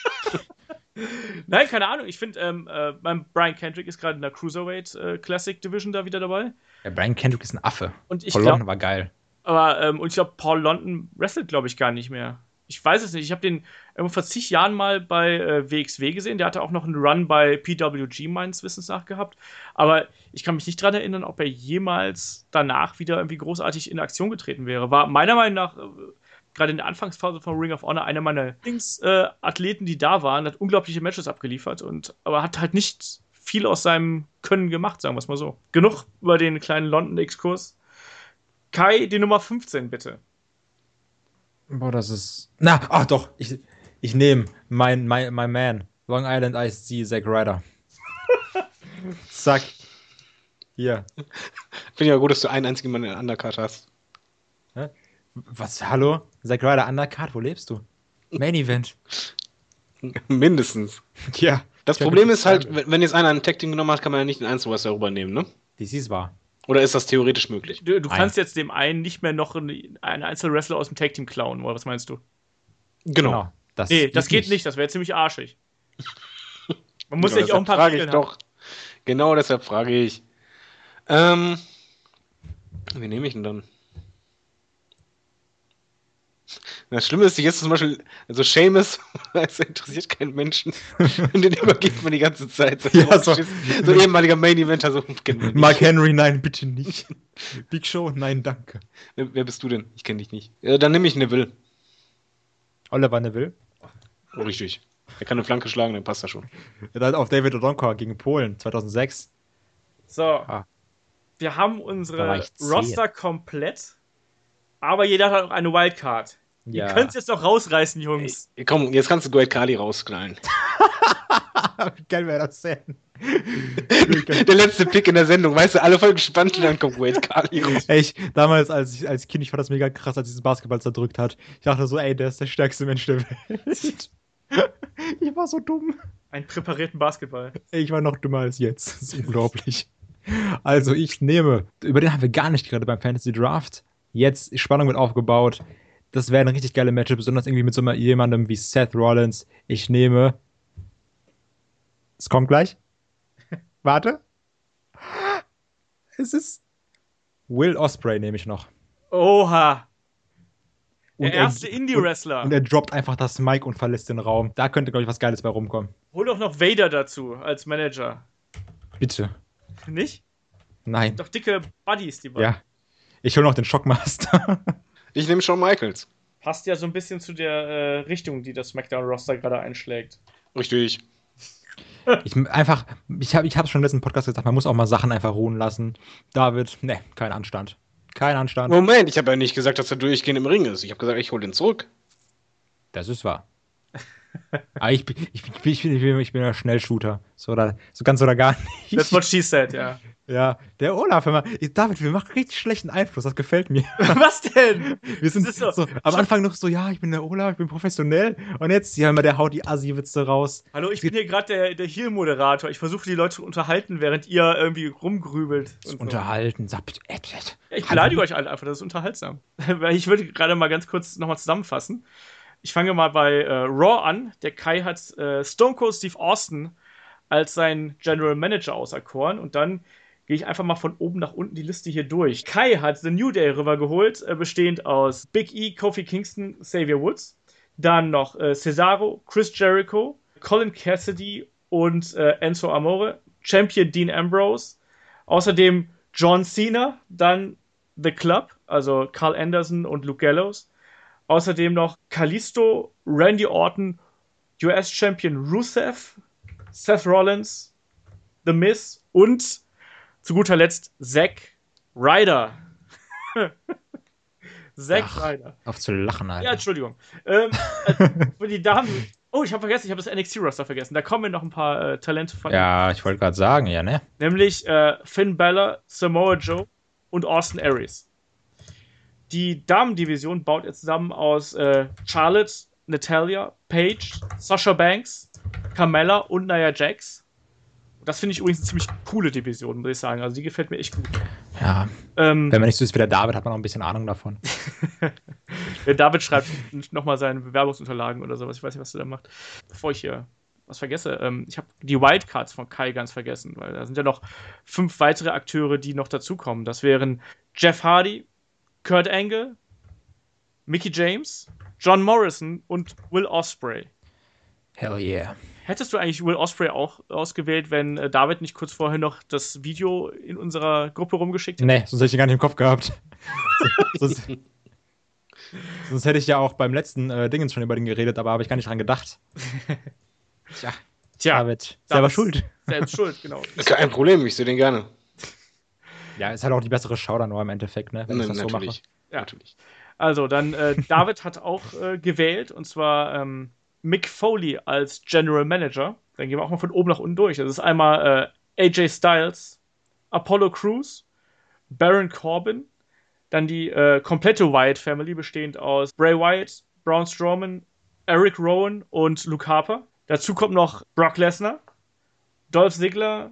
Nein, keine Ahnung. Ich finde, ähm, äh, Brian Kendrick ist gerade in der Cruiserweight äh, Classic Division da wieder dabei. ja, Brian Kendrick ist ein Affe. Und ich Paul glaube, London war geil. aber ähm, und ich glaube, Paul London wrestelt, glaube ich, gar nicht mehr. Ich weiß es nicht. Ich habe den irgendwo vor zig Jahren mal bei äh, WXW gesehen. Der hatte auch noch einen Run bei PWG meines Wissens nach gehabt. Aber ich kann mich nicht daran erinnern, ob er jemals danach wieder irgendwie großartig in Aktion getreten wäre. War meiner Meinung nach äh, gerade in der Anfangsphase von Ring of Honor einer meiner Lieblingsathleten, äh, Athleten, die da waren, hat unglaubliche Matches abgeliefert und aber hat halt nicht viel aus seinem Können gemacht, sagen wir es mal so. Genug über den kleinen London-Exkurs. Kai, die Nummer 15, bitte. Boah, das ist. Na, ach doch, ich, ich nehme mein, mein, mein Man. Long Island ISG, Zack Ryder. Zack. Hier. Finde ich ja gut, dass du einen einzigen Mann in der Undercard hast. Was, hallo? Zack Ryder Undercard, wo lebst du? Main Event. Mindestens. Ja. Das Problem ist halt, wenn wenn jetzt einer einen Tag Team genommen hat, kann man ja nicht den Einzelwrestler rübernehmen, ne? Dies ist wahr. Oder ist das theoretisch möglich? Du, du kannst jetzt dem einen nicht mehr noch einen, einen Einzelwrestler aus dem Tag Team klauen, oder was meinst du? Genau. Das Nee, das geht nicht, das wäre ziemlich arschig. Man muss Genau, sich auch ein paar frage ich haben. doch. Genau deshalb frage ich. Ähm, wen nehme ich denn dann? Das Schlimme ist, jetzt zum Beispiel, also Seamus, das interessiert keinen Menschen. Und den übergibt man die ganze Zeit. So, Ja, so- so ehemaliger Main Eventer, so. Mark Henry, nein, bitte nicht. Big Show, nein, danke. Wer, bist du denn? Ich kenne dich nicht. Äh, dann nehme ich Neville. Oliver Neville. Oh, richtig. Er kann eine Flanke schlagen, dann passt das schon. Dann auf David Odonkor gegen Polen 2006. So. Ah. Wir haben unsere. Roster komplett, aber jeder hat auch eine Wildcard. Ja. Ihr könnt es jetzt noch rausreißen, Jungs. Ey, komm, jetzt kannst du Great Kali rausknallen. Geil wäre das denn. Der letzte Pick in der Sendung, weißt du, alle voll gespannt und dann kommt Great Kali raus. Ey, ich, damals als, ich, als Kind, ich fand das mega krass, als dieses Basketball zerdrückt hat. Ich dachte so, ey, der ist der stärkste Mensch der Welt. ich war so dumm. Einen präparierten Basketball. Ey, ich war noch dümmer als jetzt. Das ist unglaublich. Also, ich nehme, über den haben wir gar nicht gerade beim Fantasy Draft. Jetzt, Spannung wird aufgebaut. Das wäre eine richtig geile Matchup, besonders irgendwie mit so jemandem wie Seth Rollins. Ich nehme. Es kommt gleich. Warte. Es ist. Will Osprey nehme ich noch. Oha. Der Und er- erste Indie-Wrestler. Und er droppt einfach das Mic und verlässt den Raum. Da könnte, glaube ich, was Geiles bei rumkommen. Hol doch noch Vader dazu als Manager. Bitte. Nicht? Nein. Doch dicke Buddies, die beiden. Ja. Ich hole noch den Schockmaster. Ich nehme Shawn Michaels. Passt ja so ein bisschen zu der äh, Richtung, die das SmackDown-Roster gerade einschlägt. Richtig. Ich einfach, ich habe ich hab's schon im letzten Podcast gesagt, man muss auch mal Sachen einfach ruhen lassen. David, ne, kein Anstand. Kein Anstand. Moment, ich habe ja nicht gesagt, dass er durchgehend im Ring ist. Ich habe gesagt, ich hole den zurück. Das ist wahr. Aber ich, bin- ich, bin- ich, bin, ich, bin, ich bin ja Schnellshooter. So, oder, so ganz oder gar nicht. That's what she said, ja. Ja, der Olaf, hör mal, David, wir machen richtig schlechten Einfluss, das gefällt mir. Was denn? Wir sind so- so, am Anfang noch so, ja, ich bin der Olaf, ich bin professionell. Und jetzt, ja, immer der haut die Assi-Witze raus. Hallo, ich bin hier gerade der, der Heel-Moderator. Ich versuche die Leute zu unterhalten, während ihr irgendwie rumgrübelt. So. unterhalten, sag bitte, äh, Ja, ich beleidige euch alle einfach, das ist unterhaltsam. Weil ich würde gerade mal ganz kurz nochmal zusammenfassen. Ich fange mal bei äh, Raw an. Der Kai hat äh, Stone Cold Steve Austin als sein General Manager auserkoren und dann gehe ich einfach mal von oben nach unten die Liste hier durch. Kai hat The New Day rübergeholt, äh, bestehend aus Big E, Kofi Kingston, Xavier Woods. Dann noch äh, Cesaro, Chris Jericho, Colin Cassidy und äh, Enzo Amore. Champion Dean Ambrose. Außerdem John Cena, dann The Club, also Carl Anderson und Luke Gallows. Außerdem noch Kalisto, Randy Orton, US-Champion Rusev, Seth Rollins, The Miz und zu guter Letzt Zack Ryder. Zack Ach. Ryder. auf zu lachen, Alter. Ja, Entschuldigung. Ähm, also für die Damen Oh, ich habe vergessen, ich habe das NXT-Roster vergessen. Da kommen noch ein paar äh, Talente von. Ja, ich wollte gerade sagen, ja, ne? Nämlich äh, Finn Balor, Samoa Joe und Austin Aries. Die Damendivision baut jetzt zusammen aus äh, Charlotte, Natalia, Paige, Sasha Banks, Carmella und Nia Jax. Das finde ich übrigens eine ziemlich coole Division, muss ich sagen. Also die gefällt mir echt gut. Ja. Ähm, Wenn man nicht so ist wie der David, hat man auch ein bisschen Ahnung davon. der David schreibt nochmal seine Bewerbungsunterlagen oder sowas. Ich weiß nicht, was du da macht. Bevor ich hier was vergesse, ähm, ich habe die Wildcards von Kai ganz vergessen, weil da sind ja noch fünf weitere Akteure, die noch dazukommen. Das wären Jeff Hardy, Kurt Angle, Mickey James, John Morrison und Will Osprey. Hell yeah. Hättest du eigentlich Will Osprey auch ausgewählt, wenn äh, David nicht kurz vorher noch das Video in unserer Gruppe rumgeschickt hätte? Nee, sonst hätte ich ihn gar nicht im Kopf gehabt. sonst, sonst, hätte ich ja auch beim letzten äh, Dingens schon über den geredet, aber habe ich gar nicht dran gedacht. Tja, Tja, David, selber David- schuld. selbst schuld, genau. Kein Problem, ich sehe den gerne. Ja, ist halt auch die bessere Schau dann nur im Endeffekt, ne? Wenn ich Ne, das so mache. natürlich. Ja. natürlich. Also, dann äh, David hat auch äh, gewählt und zwar ähm, Mick Foley als General Manager. Dann gehen wir auch mal von oben nach unten durch. Das ist einmal äh, AJ Styles, Apollo Crews, Baron Corbin, dann die äh, komplette Wyatt Family bestehend aus Bray Wyatt, Braun Strowman, Eric Rowan und Luke Harper. Dazu kommt noch Brock Lesnar, Dolph Ziggler,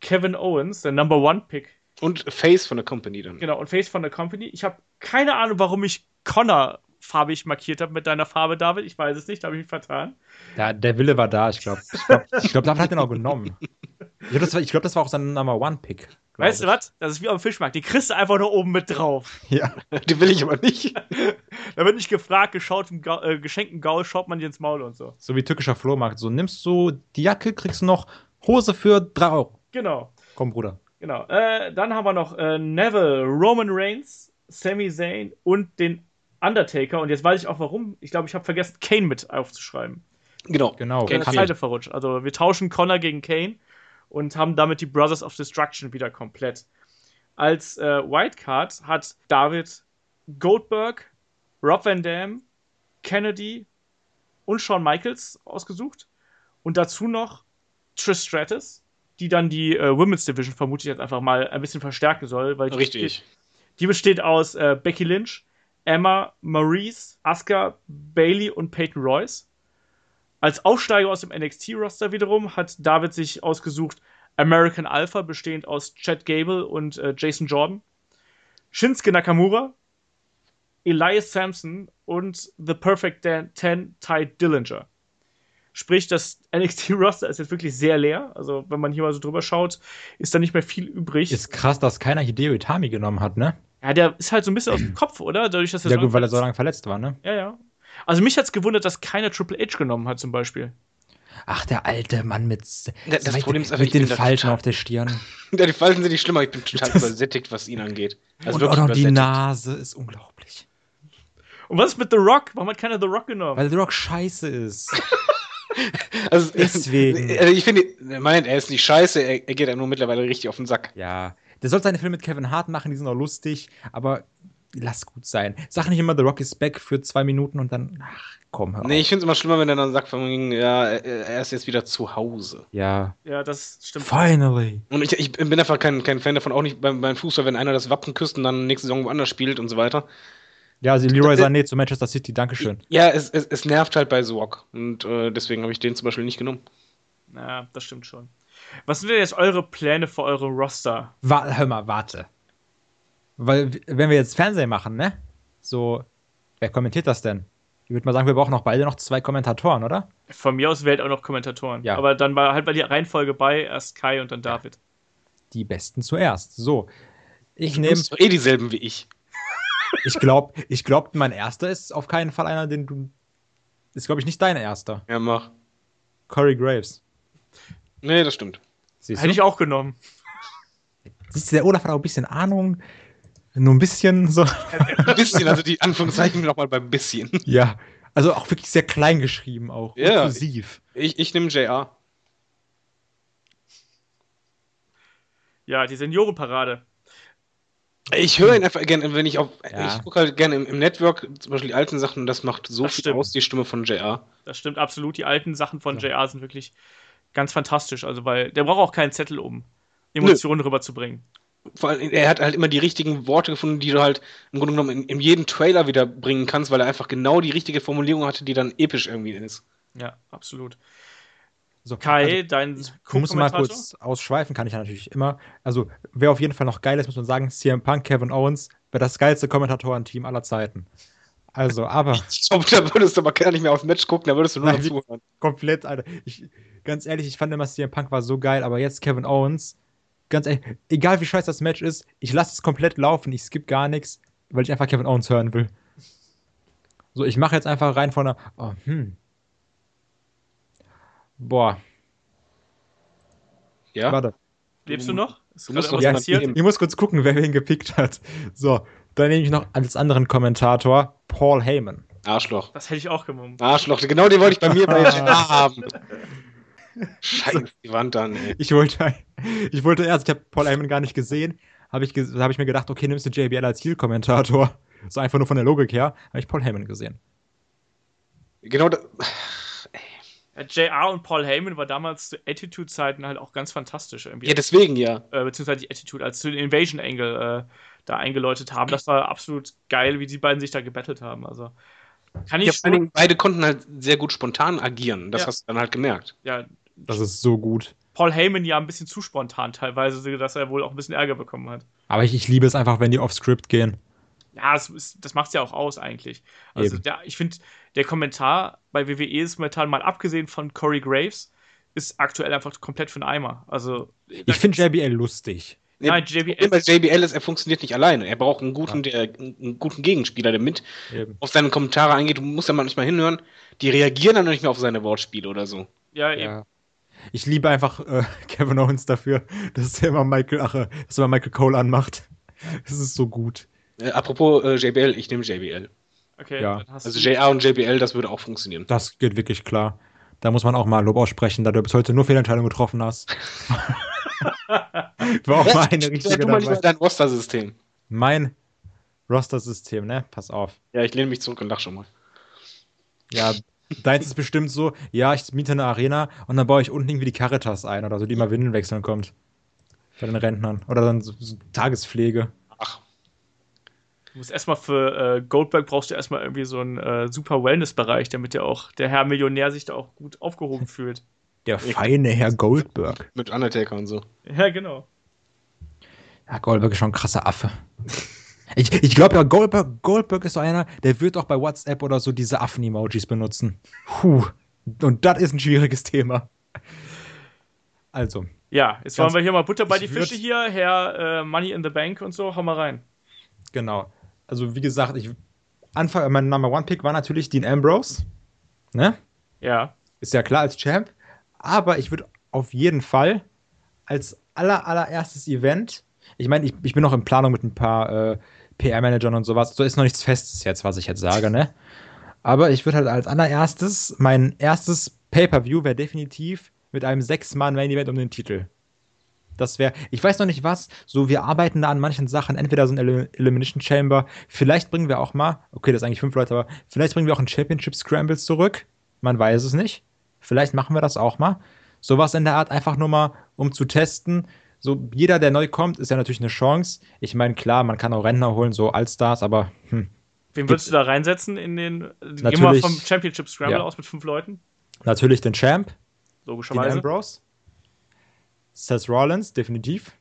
Kevin Owens, der Number One Pick Und Face von der Company dann. Genau, und Face von der Company. Ich habe keine Ahnung, warum ich Connor farbig markiert habe mit deiner Farbe, David. Ich weiß es nicht, da habe ich mich vertan. Ja, der Wille war da, ich glaube. Ich glaube, glaub, David hat den auch genommen. Ich glaube, das, glaub, das war auch sein Number One-Pick. Weißt du ich. was? Das ist wie auf dem Fischmarkt. Die kriegst du einfach nur oben mit drauf. Ja. Die will ich aber nicht. Da wird nicht gefragt, geschaut, im Ga äh, geschenkten Gaul schaut man dir ins Maul und so. So wie türkischer Flohmarkt. So nimmst du die Jacke, kriegst du noch Hose für 3 Euro. Genau, Komm, Bruder. genau. Äh, dann haben wir noch äh, Neville, Roman Reigns, Sami Zayn und den Undertaker. Und jetzt weiß ich auch warum. Ich glaube, ich habe vergessen, Kane mit aufzuschreiben. Genau. Genau. Keine kann Zeile ich. verrutscht. Also wir tauschen Connor gegen Kane und haben damit die Brothers of Destruction wieder komplett. Als äh, Wildcard hat David Goldberg, Rob Van Dam, Kennedy und Shawn Michaels ausgesucht. Und dazu noch Trish Stratus, die dann die äh, Women's Division vermutlich jetzt einfach mal ein bisschen verstärken soll. Weil die Richtig. die besteht aus äh, Becky Lynch, Emma, Maurice, Asuka, Bailey und Peyton Royce. Als Aufsteiger aus dem NXT-Roster wiederum hat David sich ausgesucht American Alpha, bestehend aus Chad Gable und äh, Jason Jordan, Shinsuke Nakamura, Elias Sampson und The Perfect Dan- Ten Ty Dillinger. Sprich, das NXT-Roster ist jetzt wirklich sehr leer. Also, wenn man hier mal so drüber schaut, ist da nicht mehr viel übrig. Ist krass, dass keiner Hideo Itami genommen hat, ne? Ja, der ist halt so ein bisschen aus dem Kopf, oder? Dadurch, dass er Ja, so gut, weil er so lange verletzt war, ne? Ja, ja. Also mich hat's gewundert, dass keiner Triple H genommen hat, zum Beispiel. Ach, der alte Mann mit, das mit, Problem ist einfach, mit den total- auf der Stirn. Ja, die Falten sind nicht schlimmer, ich bin total übersättigt, was ihn angeht. Also Und wirklich auch noch die. Nase ist unglaublich. Und was ist mit The Rock? Warum hat keiner The Rock genommen? Weil The Rock scheiße ist. Also, Deswegen. Also ich finde, nein, er ist nicht scheiße, er, er geht einem nur mittlerweile richtig auf den Sack. Ja. Der soll seine Filme mit Kevin Hart machen, die sind auch lustig, aber lass gut sein. Sag nicht immer, The Rock is back für zwei Minuten und dann, ach, komm, hör Nee, auf. ich finde es immer schlimmer, wenn er dann sagt, von ja, er er ist jetzt wieder zu Hause. Ja. Ja, das stimmt. Finally. Und ich, ich bin einfach kein, kein Fan davon, auch nicht beim, beim Fußball, wenn einer das Wappen küsst und dann nächste Saison woanders spielt und so weiter. Ja, also Leroy Sané zu Manchester City, Dankeschön. Ja, es, es, es nervt halt bei The Rock. Und äh, deswegen habe ich den zum Beispiel nicht genommen. Ja, das stimmt schon. Was sind denn jetzt eure Pläne für eure Roster? Wa hör mal, warte. Weil, wenn wir jetzt Fernsehen machen, ne? So, wer kommentiert das denn? Ich würde mal sagen, wir brauchen auch beide noch zwei Kommentatoren, oder? Von mir aus wählt auch noch Kommentatoren. Ja. Aber dann war halt bei die Reihenfolge bei, erst Kai und dann David. Die besten zuerst. So. Ich Du nehme, bist doch eh dieselben wie ich. ich glaube, ich glaub, mein erster ist auf keinen Fall einer, den du. Ist, glaube ich, nicht dein erster. Ja, mach. Corey Graves. Nee, das stimmt. Siehst Hätte du? ich auch genommen. Siehst du, der Olaf hat auch ein bisschen Ahnung. Nur ein bisschen so. Ein bisschen, also die Anführungszeichen nochmal beim bisschen. ja. Also auch wirklich sehr klein geschrieben, auch. Ja. Inklusiv. Ich, ich nehme JR. Ja, die Seniorenparade. Ich höre ihn einfach gerne, wenn ich auf. Ja. Ich gucke halt gerne im, im Network, zum Beispiel die alten Sachen, das macht so Das viel stimmt. aus, die Stimme von JR. Das stimmt absolut. Die alten Sachen von Ja. JR sind wirklich ganz fantastisch. Also, weil der braucht auch keinen Zettel, um Emotionen rüberzubringen. Vor allem, er hat halt immer die richtigen Worte gefunden, die du halt im Grunde genommen in, in jeden Trailer wieder bringen kannst, weil er einfach genau die richtige Formulierung hatte, die dann episch irgendwie ist. Ja, absolut. So, Kai, also, dein Ich muss mal kurz ausschweifen, kann ich ja natürlich immer. Also, wer auf jeden Fall noch geil ist, muss man sagen, CM Punk, Kevin Owens, wäre das geilste Kommentatorenteam aller Zeiten. Also, aber Ich glaube, da würdest du aber gar nicht mehr aufs Match gucken, da würdest du nur noch Nein, wie- zuhören. komplett, Alter. Ich, ganz ehrlich, ich fand immer CM Punk war so geil, aber jetzt Kevin Owens, ganz ehrlich, egal wie scheiße das Match ist, ich lasse es komplett laufen, ich skipp gar nichts, weil ich einfach Kevin Owens hören will. So, ich mache jetzt einfach rein von der. Oh, hm. Boah, Ja? warte. Lebst du noch? Ist Du musst Ja, passiert? ich, ich muss kurz gucken, wer wen gepickt hat. So, dann nehme ich noch als anderen Kommentator Paul Heyman. Arschloch. Das hätte ich auch gemacht. Arschloch, genau den wollte ich bei mir bei JR haben. Scheiße, die Wand dann, ey. Ich wollte, ich wollte erst, ich habe Paul Heyman gar nicht gesehen, habe ich, hab ich mir gedacht, okay, nimmst du JBL als Heel-Kommentator. So einfach nur von der Logik her, habe ich Paul Heyman gesehen. Genau da, Ja, JR und Paul Heyman war damals zu Attitude-Zeiten halt auch ganz fantastisch irgendwie. Ja, deswegen ja. äh, beziehungsweise die Attitude, als sie den Invasion Angle äh, da eingeläutet haben. Das war absolut geil, wie die beiden sich da gebettelt haben. Also kann ich ja vor Dingen, beide konnten halt sehr gut spontan agieren. Das Ja. hast du dann halt gemerkt. ja, Das ist so gut. Paul Heyman ja ein bisschen zu spontan teilweise, dass er wohl auch ein bisschen Ärger bekommen hat. Aber ich, ich liebe es einfach, wenn die off-Script gehen. Ja, das, ist- das macht es ja auch aus eigentlich. Also der, ich finde, der Kommentar bei WWE ist momentan mal abgesehen von Corey Graves, ist aktuell einfach komplett für den Eimer. Also Ich finde JBL lustig. Nein, Das Problem JBL, bei JBL ist, er funktioniert nicht alleine. Er braucht einen guten, der, einen guten Gegenspieler, der mit Eben. auf seine Kommentare eingeht. Du musst ja manchmal hinhören. Die reagieren dann nicht mehr auf seine Wortspiele oder so. ja, eben. Ja. Ich liebe einfach äh, Kevin Owens dafür, dass er immer Michael, ach, äh, dass er immer Michael Cole anmacht. Das ist so gut. Äh, apropos äh, JBL, ich nehme JBL. Okay, Ja. dann hast Also. JR und JBL, das würde auch funktionieren. Das geht wirklich klar. Da muss man auch mal Lob aussprechen, da du bis heute nur Fehlentscheidungen getroffen hast. War auch mal eine Ja, richtige du mal lieber dabei. dein Roster-System. Mein Roster-System, ne? Pass auf. Ja, ich lehne mich zurück und lach schon mal. Ja, deins ist bestimmt so, ja, ich miete eine Arena und dann baue ich unten irgendwie die Caritas ein oder so, die mal Windeln wechseln kommt. Bei den Rentnern. Oder dann so, so Tagespflege. Ach, Du musst erstmal für äh, Goldberg brauchst du erstmal irgendwie so einen äh, super Wellness-Bereich, damit der auch, der Herr Millionär sich da auch gut aufgehoben fühlt. Der feine Herr Goldberg. mit Undertaker und so. Ja, genau. Ja, Goldberg ist schon ein krasser Affe. Ich, ich glaube ja, Goldberg, Goldberg ist so einer, der wird auch bei WhatsApp oder so diese Affen-Emojis benutzen. Puh. Und das ist ein schwieriges Thema. Also, Ja, jetzt wollen wir hier mal Butter bei die Fische hier, Herr äh, Money in the Bank und so, hau mal rein. genau. Also, wie gesagt, ich, Anfang, mein Number One Pick war natürlich Dean Ambrose. Ne? Ja. Ist ja klar als Champ. Aber ich würde auf jeden Fall als aller, allererstes Event, ich meine, ich, ich bin noch in Planung mit ein paar äh, PR-Managern und sowas. So ist noch nichts Festes jetzt, was ich jetzt sage, ne? Aber ich würde halt als allererstes, mein erstes Pay-Per-View wäre definitiv mit einem Sechs-Mann-Main-Event um den Titel. Das wäre, ich weiß noch nicht was, so wir arbeiten da an manchen Sachen, entweder so ein Elim Elimination Chamber, vielleicht bringen wir auch mal, okay, das sind eigentlich fünf Leute, aber vielleicht bringen wir auch ein Championship Scramble zurück, man weiß es nicht. Vielleicht machen wir das auch mal. Sowas in der Art, einfach nur mal, um zu testen. So, jeder, der neu kommt, ist ja natürlich eine Chance. Ich meine, klar, man kann auch Rentner holen, so Allstars, aber hm, Wen würdest du da reinsetzen in den. Gehen wir vom Championship Scramble ja. aus mit fünf Leuten? natürlich den Champ, den Logischerweise. Ambrose. Seth Rollins, definitiv.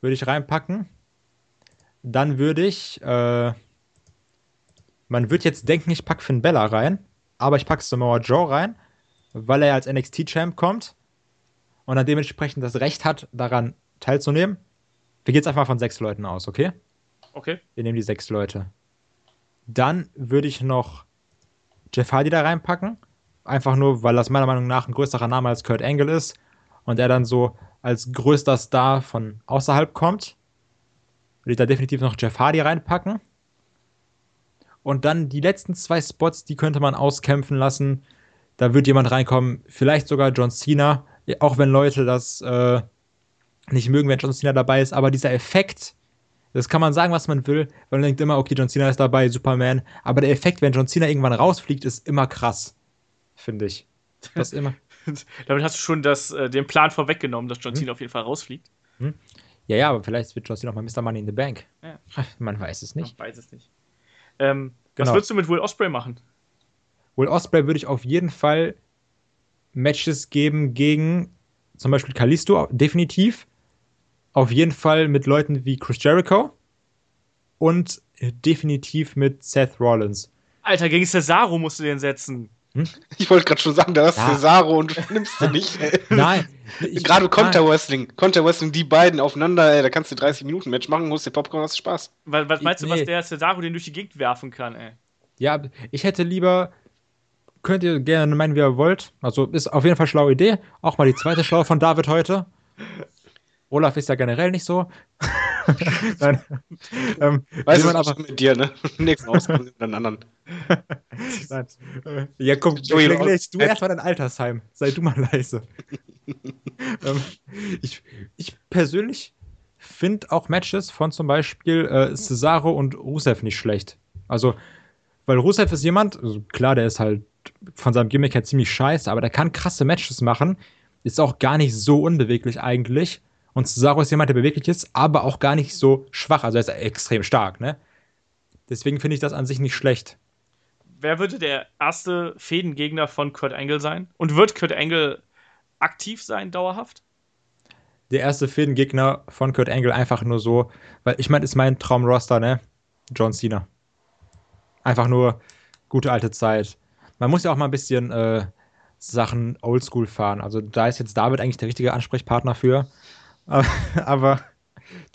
Würde ich reinpacken. Dann würde ich, äh, man wird jetzt denken, ich packe Finn Bella rein, aber ich packe Samoa Joe rein, weil er als NXT-Champ kommt und dann dementsprechend das Recht hat, daran teilzunehmen. Wir gehen jetzt einfach von sechs Leuten aus, okay? Okay. Wir nehmen die sechs Leute. Dann würde ich noch Jeff Hardy da reinpacken. Einfach nur, weil das meiner Meinung nach ein größerer Name als Kurt Angle ist und er dann so als größter Star von außerhalb kommt. Würde ich da definitiv noch Jeff Hardy reinpacken. Und dann die letzten zwei Spots, die könnte man auskämpfen lassen. Da wird jemand reinkommen, vielleicht sogar John Cena, auch wenn Leute das äh, nicht mögen, wenn John Cena dabei ist, aber dieser Effekt, Das kann man sagen, was man will, weil man denkt immer, okay, John Cena ist dabei, Superman. Aber der Effekt, wenn John Cena irgendwann rausfliegt, ist immer krass. Finde ich. Das immer. Damit hast du schon das, äh, den Plan vorweggenommen, dass John hm? Cena auf jeden Fall rausfliegt. Hm? Ja, ja, aber vielleicht wird John Cena auch mal Mr. Money in the Bank. Ja. Man weiß es nicht. Man weiß es nicht. Ähm, genau. Was würdest du mit Will Osprey machen? Will Osprey würde ich auf jeden Fall Matches geben gegen zum Beispiel Kalisto, definitiv. Auf jeden Fall mit Leuten wie Chris Jericho und definitiv mit Seth Rollins. Alter, gegen Cesaro musst du den setzen. Hm? Ich wollte gerade schon sagen, da hast ja. Cesaro und du nimmst du nicht. Ey. Nein. Gerade Counter Wrestling. Conter Wrestling, die beiden aufeinander, ey, da kannst du 30 Minuten Match machen, musst dir Popcorn, hast Spaß. Was, was meinst du, nee. was der Cesaro den durch die Gegend werfen kann, ey? Ja, ich hätte lieber könnt ihr gerne meinen, wie ihr wollt. Also ist auf jeden Fall eine schlaue Idee. Auch mal die zweite schlaue von David heute. Olaf ist ja generell nicht so. Nein. ähm, weißt du, aber mit dir, ne? Nächsten Ausgang mit einem anderen. Nein. Ja, komm, legst du erstmal dein Altersheim. Sei du mal leise. ähm, ich, ich persönlich finde auch Matches von zum Beispiel äh, Cesaro und Rusev nicht schlecht. Also, weil Rusev ist jemand, also klar, der ist halt von seinem Gimmick her ziemlich scheiße, aber der kann krasse Matches machen. Ist auch gar nicht so unbeweglich eigentlich. Und Cesaro ist jemand, der beweglich ist, aber auch gar nicht so schwach. Also er ist extrem stark, ne? Deswegen finde ich das an sich nicht schlecht. Wer würde der erste Fädengegner von Kurt Angle sein? Und wird Kurt Angle aktiv sein, dauerhaft? Der erste Fädengegner von Kurt Angle einfach nur so, weil ich meine, ist mein Traumroster, ne? John Cena. Einfach nur gute alte Zeit man muss ja auch mal ein bisschen äh, Sachen oldschool fahren. Also da ist jetzt David eigentlich der richtige Ansprechpartner für. Aber, aber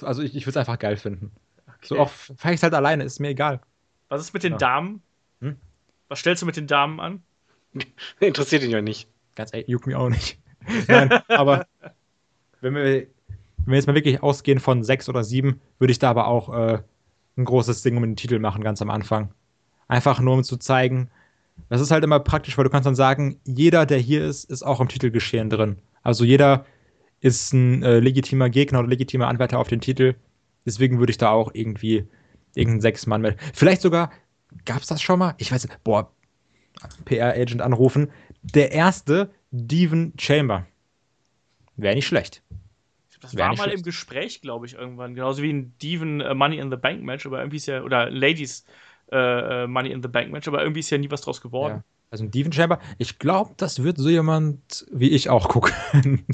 also ich, ich würde es einfach geil finden. Okay. So auch fahre ich es halt alleine, ist mir egal. Was ist mit den ja. Damen? Hm? Was stellst du mit den Damen an? Interessiert ihn ja nicht. Ganz ehrlich, juckt mich auch nicht. Nein, aber wenn wir, wenn wir jetzt mal wirklich ausgehen von sechs oder sieben, würde ich da aber auch äh, ein großes Ding um den Titel machen, ganz am Anfang. Einfach nur um zu zeigen, das ist halt immer praktisch, weil du kannst dann sagen, jeder, der hier ist, ist auch im Titelgeschehen drin. Also jeder ist ein äh, legitimer Gegner oder legitimer Anwärter auf den Titel. Deswegen würde ich da auch irgendwie irgendeinen Sechs-Mann mit. Vielleicht sogar, gab es das schon mal? Ich weiß, boah, PR-Agent anrufen. Der erste Devon Chamber. Wäre nicht schlecht. Das war mal schlecht. im Gespräch, glaube ich, irgendwann. Genauso wie ein Devon uh, Money in the Bank Match, aber irgendwie ist ja, oder Ladies äh, äh, Money in the Bank Match, aber irgendwie ist ja nie was draus geworden. Ja. Also ein Steven Chamber, ich glaube, das wird so jemand wie ich auch gucken.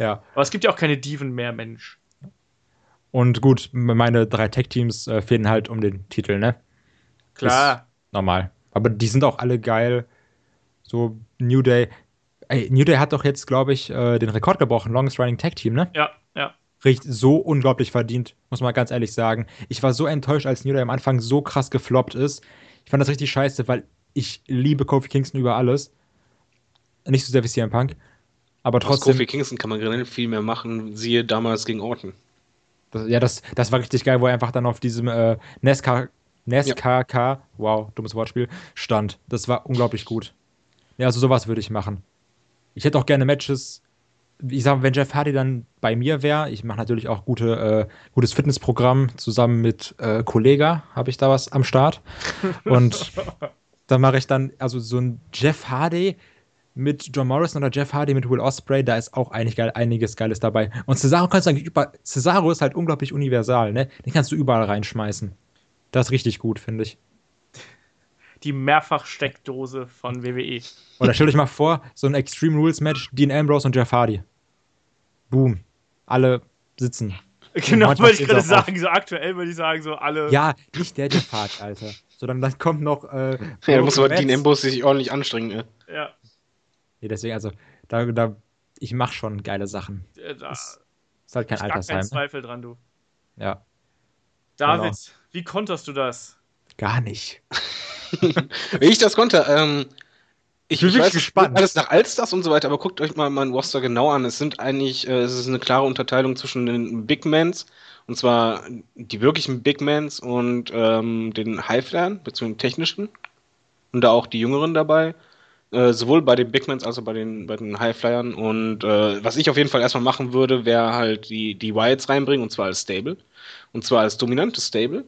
ja. Aber es gibt ja auch keine Diven mehr, Mensch. Und gut, meine drei Tech-Teams äh, fehlen halt um den Titel, ne? Klar. Ist normal. Aber die sind auch alle geil. So New Day. Ey, New Day hat doch jetzt, glaube ich, äh, den Rekord gebrochen. Longest Running Tag Team, ne? Ja, ja richtig so unglaublich verdient, muss man ganz ehrlich sagen. Ich war so enttäuscht, als New Day am Anfang so krass gefloppt ist. Ich fand das richtig scheiße, weil ich liebe Kofi Kingston über alles. Nicht so sehr wie CM Punk. Aber trotzdem. Aus Kofi Kingston kann man generell viel mehr machen, siehe damals gegen Orton. Das, ja, das, das war richtig geil, wo er einfach dann auf diesem äh, NASCAR, NASCAR, ja. wow, dummes Wortspiel, stand. Das war unglaublich gut. Ja, also sowas würde ich machen. Ich hätte auch gerne Matches ich sag, wenn Jeff Hardy dann bei mir wäre, ich mache natürlich auch gute, äh, gutes Fitnessprogramm zusammen mit äh, Kollega, habe ich da was am Start. Und da mache ich dann, also so ein Jeff Hardy mit John Morrison oder Jeff Hardy mit Will Osprey, da ist auch eigentlich geil, einiges Geiles dabei. Und Cesaro kannst du eigentlich über, Cesaro ist halt unglaublich universal, ne? Den kannst du überall reinschmeißen. Das ist richtig gut, finde ich. Die Mehrfach-Steckdose von WWE. Oder stell dich mal vor, so ein Extreme Rules Match, Dean Ambrose und Jeff Hardy boom, alle sitzen. Genau, wollte ich gerade sagen, so aktuell würde ich sagen, so alle. Ja, nicht der, der fahrt, Alter. Sondern dann kommt noch. Äh, ja, da muss aber Dean Ambrose sich ordentlich anstrengen, ne? Ja. Nee, deswegen, also, da, da, ich mach schon geile Sachen. Ja, da ist, ist halt kein ich Altersheim. Kein ne? Zweifel dran, du. Ja. David, genau. wie konterst du das? Gar nicht. wie ich das konnte, ähm, ich bin wirklich gespannt. Alles nach Allstars und so weiter, aber guckt euch mal mein Roster genau an. Es sind eigentlich, äh, es ist eine klare Unterteilung zwischen den Big Mans, und zwar die wirklichen Big Mans und ähm, den Highflern, beziehungsweise technischen. Und da auch die Jüngeren dabei. Äh, sowohl bei den Bigmans als auch bei den, bei den Highflyern. Und äh, was ich auf jeden Fall erstmal machen würde, wäre halt die, die Wilds reinbringen, und zwar als Stable. Und zwar als dominantes Stable,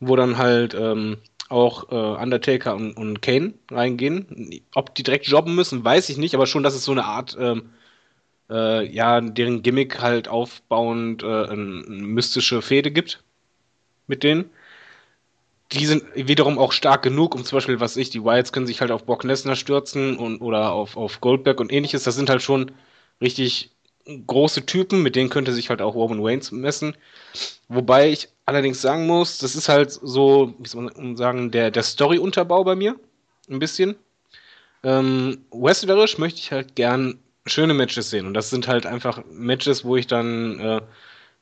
wo dann halt ähm, auch äh, Undertaker und, und Kane reingehen. Ob die direkt jobben müssen, weiß ich nicht, aber schon, dass es so eine Art, ähm, äh, ja, deren Gimmick halt aufbauend äh, eine mystische Fehde gibt mit denen die sind wiederum auch stark genug, um zum Beispiel, was ich, die Wilds können sich halt auf Brock Lesnar stürzen und, oder auf, auf Goldberg und ähnliches. Das sind halt schon richtig große Typen, mit denen könnte sich halt auch Roman Reigns messen. Wobei ich allerdings sagen muss, das ist halt so, wie soll man sagen, der, der Story-Unterbau bei mir. Ein bisschen. Ähm, wrestlerisch möchte ich halt gern schöne Matches sehen. Und das sind halt einfach Matches, wo ich dann äh,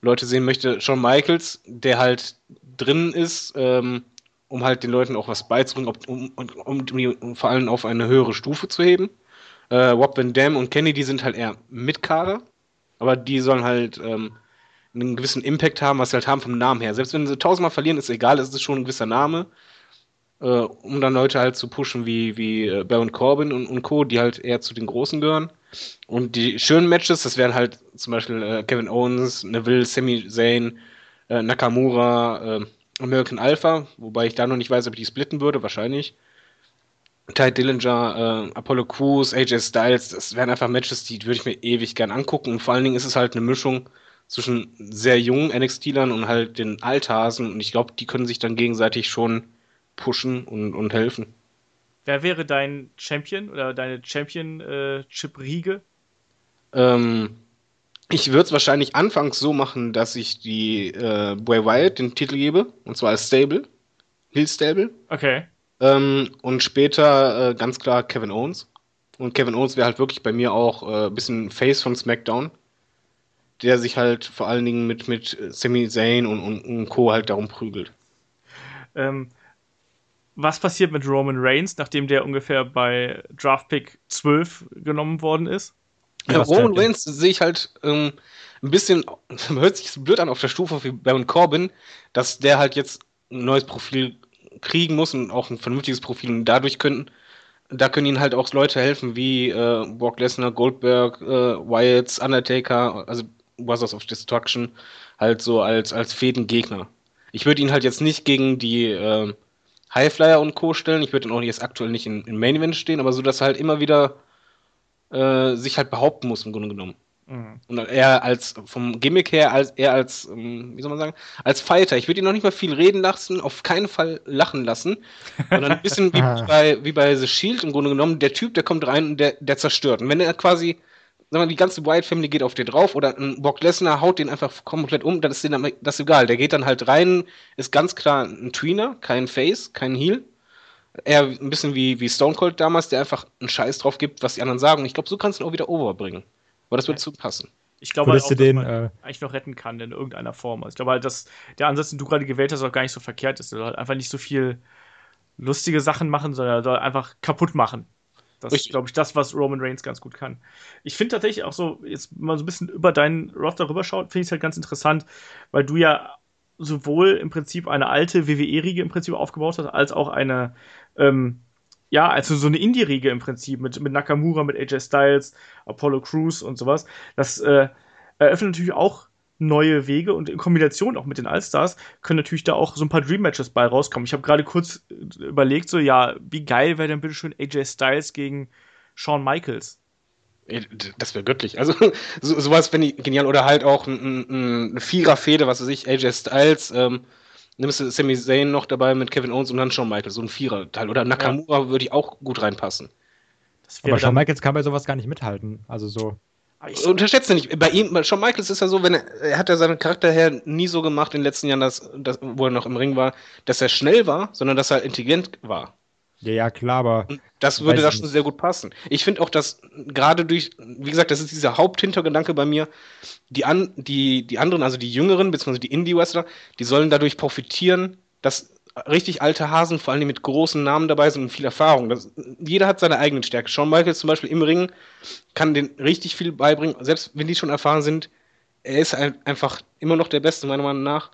Leute sehen möchte. Shawn Michaels, der halt drin ist, ähm, um halt den Leuten auch was beizubringen, um, um, um, um vor allem auf eine höhere Stufe zu heben. Äh, Rob Van Dam und Kenny, die sind halt eher Mitkader, aber die sollen halt ähm, einen gewissen Impact haben, was sie halt haben vom Namen her. Selbst wenn sie tausendmal verlieren, ist egal, es ist schon ein gewisser Name, äh, um dann Leute halt zu pushen wie, wie äh, Baron Corbin und, und Co., die halt eher zu den Großen gehören. Und die schönen Matches, das wären halt zum Beispiel äh, Kevin Owens, Neville, Sami Zayn, äh, Nakamura, äh, American Alpha, wobei ich da noch nicht weiß, ob ich die splitten würde, wahrscheinlich. Ty Dillinger, äh, Apollo Crews, AJ Styles, das wären einfach Matches, die würde ich mir ewig gern angucken. Und vor allen Dingen ist es halt eine Mischung zwischen sehr jungen NXT-Lern und halt den Althasen. Und ich glaube, die können sich dann gegenseitig schon pushen und, und helfen. Wer wäre dein Champion oder deine Championship-Riege? Ähm, ich würde es wahrscheinlich anfangs so machen, dass ich die äh, Bray Wyatt den Titel gebe, und zwar als Stable. Hill Stable. Okay. Ähm, und später äh, ganz klar Kevin Owens. Und Kevin Owens wäre halt wirklich bei mir auch äh, ein bisschen Face von SmackDown. Der sich halt vor allen Dingen mit, mit Sami Zayn und, und, und Co. halt darum prügelt. Ähm, was passiert mit Roman Reigns, nachdem der ungefähr bei Draft Pick 12 genommen worden ist? Ja, Roman Reigns sehe ich halt ähm, ein bisschen, hört sich so blöd an auf der Stufe wie Baron Corbin, dass der halt jetzt ein neues Profil kriegen muss und auch ein vernünftiges Profil und dadurch könnten, da können ihnen halt auch Leute helfen wie äh, Brock Lesnar, Goldberg, äh, Wyatt, Undertaker, also Brothers of Destruction, halt so als, als Fädengegner. Ich würde ihn halt jetzt nicht gegen die äh, Highflyer und Co. stellen, ich würde ihn auch jetzt aktuell nicht in, in Main Event stehen, aber so, dass er halt immer wieder äh, sich halt behaupten muss im Grunde genommen. Mhm. Und er als vom Gimmick her, als er als, ähm, wie soll man sagen, als Fighter. Ich würde ihn noch nicht mal viel reden lassen, auf keinen Fall lachen lassen. Sondern ein bisschen wie bei, wie bei The Shield im Grunde genommen. Der Typ, der kommt rein und der, der zerstört. Und wenn er quasi, sagen wir, die ganze Wyatt Family geht auf dir drauf oder ein Brock Lesnar haut den einfach komplett um, dann ist denen das egal. Der geht dann halt rein, ist ganz klar ein Tweener, kein Face, kein Heel eher ein bisschen wie, wie Stone Cold damals, der einfach einen Scheiß drauf gibt, was die anderen sagen. Ich glaube, so kannst du ihn auch wieder overbringen. Aber das wird ja. zu passen. Ich glaube halt auch, den, dass man äh, eigentlich noch retten kann in irgendeiner Form. Also ich glaube halt, dass der Ansatz, den du gerade gewählt hast, auch gar nicht so verkehrt ist. Er soll halt einfach nicht so viel lustige Sachen machen, sondern er soll einfach kaputt machen. Das ist, glaube ich, das, was Roman Reigns ganz gut kann. Ich finde tatsächlich auch so, jetzt mal so ein bisschen über deinen Roster rüberschaut, finde ich es halt ganz interessant, weil du ja sowohl im Prinzip eine alte WWE-Riege im Prinzip aufgebaut hast, als auch eine ähm, ja, also so eine Indie-Riege im Prinzip mit, mit Nakamura, mit AJ Styles, Apollo Crews und sowas. Das äh, eröffnet natürlich auch neue Wege und in Kombination auch mit den Allstars können natürlich da auch so ein paar Dream-Matches bei rauskommen. Ich habe gerade kurz äh, überlegt, so, ja, wie geil wäre denn bitte schön AJ Styles gegen Shawn Michaels? Das wäre göttlich. Also so, sowas finde ich genial. Oder halt auch ein, ein, ein Vierer-Fehde, was weiß ich, AJ Styles, ähm, nimmst du Sami Zayn noch dabei mit Kevin Owens und dann Shawn Michaels, so ein Vierer-Teil. Oder Nakamura ja. würde ich auch gut reinpassen. Aber Shawn Michaels kann bei sowas gar nicht mithalten. Also so. Ich unterschätze nicht. Bei ihm, bei Shawn Michaels ist ja so, wenn er, er hat ja seinen Charakter her nie so gemacht in den letzten Jahren, dass, dass, wo er noch im Ring war, dass er schnell war, sondern dass er intelligent war. Ja, ja, klar, aber. Das würde da schon sehr gut passen. Ich finde auch, dass gerade durch, wie gesagt, das ist dieser Haupthintergedanke bei mir, die, an, die, die anderen, also die Jüngeren, beziehungsweise die Indie-Wrestler, die sollen dadurch profitieren, dass richtig alte Hasen, vor allem mit großen Namen dabei sind und viel Erfahrung. Das, jeder hat seine eigenen Stärken. Shawn Michaels zum Beispiel im Ring kann den richtig viel beibringen, selbst wenn die schon erfahren sind. Er ist einfach immer noch der Beste, meiner Meinung nach.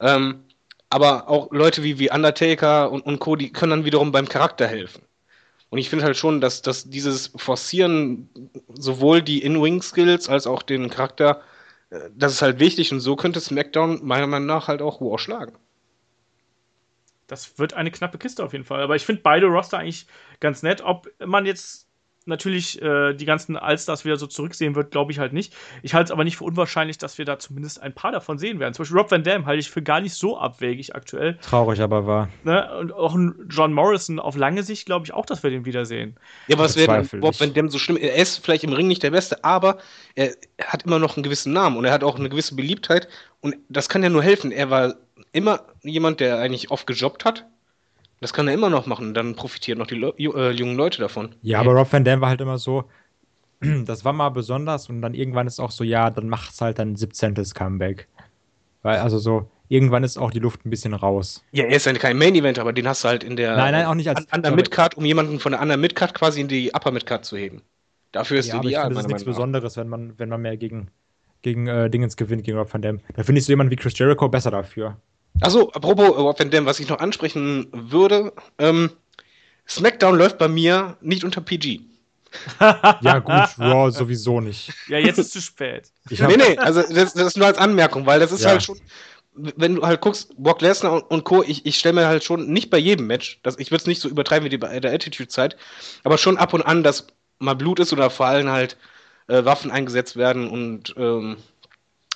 Ähm, aber auch Leute wie, wie Undertaker und, und Co., die können dann wiederum beim Charakter helfen. Und ich finde halt schon, dass, dass dieses Forcieren sowohl die In-Wing-Skills als auch den Charakter, äh, das ist halt wichtig und so könnte SmackDown meiner Meinung nach halt auch Raw schlagen. Das wird eine knappe Kiste auf jeden Fall. Aber ich finde beide Roster eigentlich ganz nett. Ob man jetzt natürlich äh, die ganzen Allstars wieder so zurücksehen wird, glaube ich halt nicht. Ich halte es aber nicht für unwahrscheinlich, dass wir da zumindest ein paar davon sehen werden. Zum Beispiel Rob Van Dam halte ich für gar nicht so abwegig aktuell. Traurig aber wahr. Ne? Und auch ein John Morrison auf lange Sicht glaube ich auch, dass wir den wiedersehen. Ja, aber was wäre Rob Van Dam so schlimm? Er ist vielleicht im Ring nicht der Beste, aber er hat immer noch einen gewissen Namen und er hat auch eine gewisse Beliebtheit und das kann ja nur helfen. Er war immer jemand, der eigentlich oft gejobbt hat das kann er immer noch machen, dann profitieren noch die Le äh, jungen Leute davon. Ja, aber Rob Van Dam war halt immer so, das war mal besonders und dann irgendwann ist auch so, ja, dann macht's halt dann 17. Comeback. Weil, also so, irgendwann ist auch die Luft ein bisschen raus. Ja, er ist ja kein Main Event, aber den hast du halt in der nein, nein, auch nicht als Under Midcard, um jemanden von der Under Midcard quasi in die Upper Midcard zu heben. Dafür ist ja, ideal. Aber ich das ist nichts Besonderes, wenn man, wenn man mehr gegen, gegen äh, Dingens gewinnt, gegen Rob Van Dam. Da finde ich so jemanden wie Chris Jericho besser dafür. Achso, apropos Rob Van Dam, was ich noch ansprechen würde, ähm, SmackDown läuft bei mir nicht unter PG. ja, gut, Raw sowieso nicht. Ja, jetzt ist es zu spät. Ich nee, nee, also das, das, ist nur als Anmerkung, weil das ist ja. halt schon, wenn du halt guckst, Brock Lesnar und, und Co., ich, ich stelle mir halt schon, nicht bei jedem Match, das, ich würde es nicht so übertreiben wie die, bei der Attitude-Zeit, aber schon ab und an, dass mal Blut ist oder vor allem halt äh, Waffen eingesetzt werden und ähm,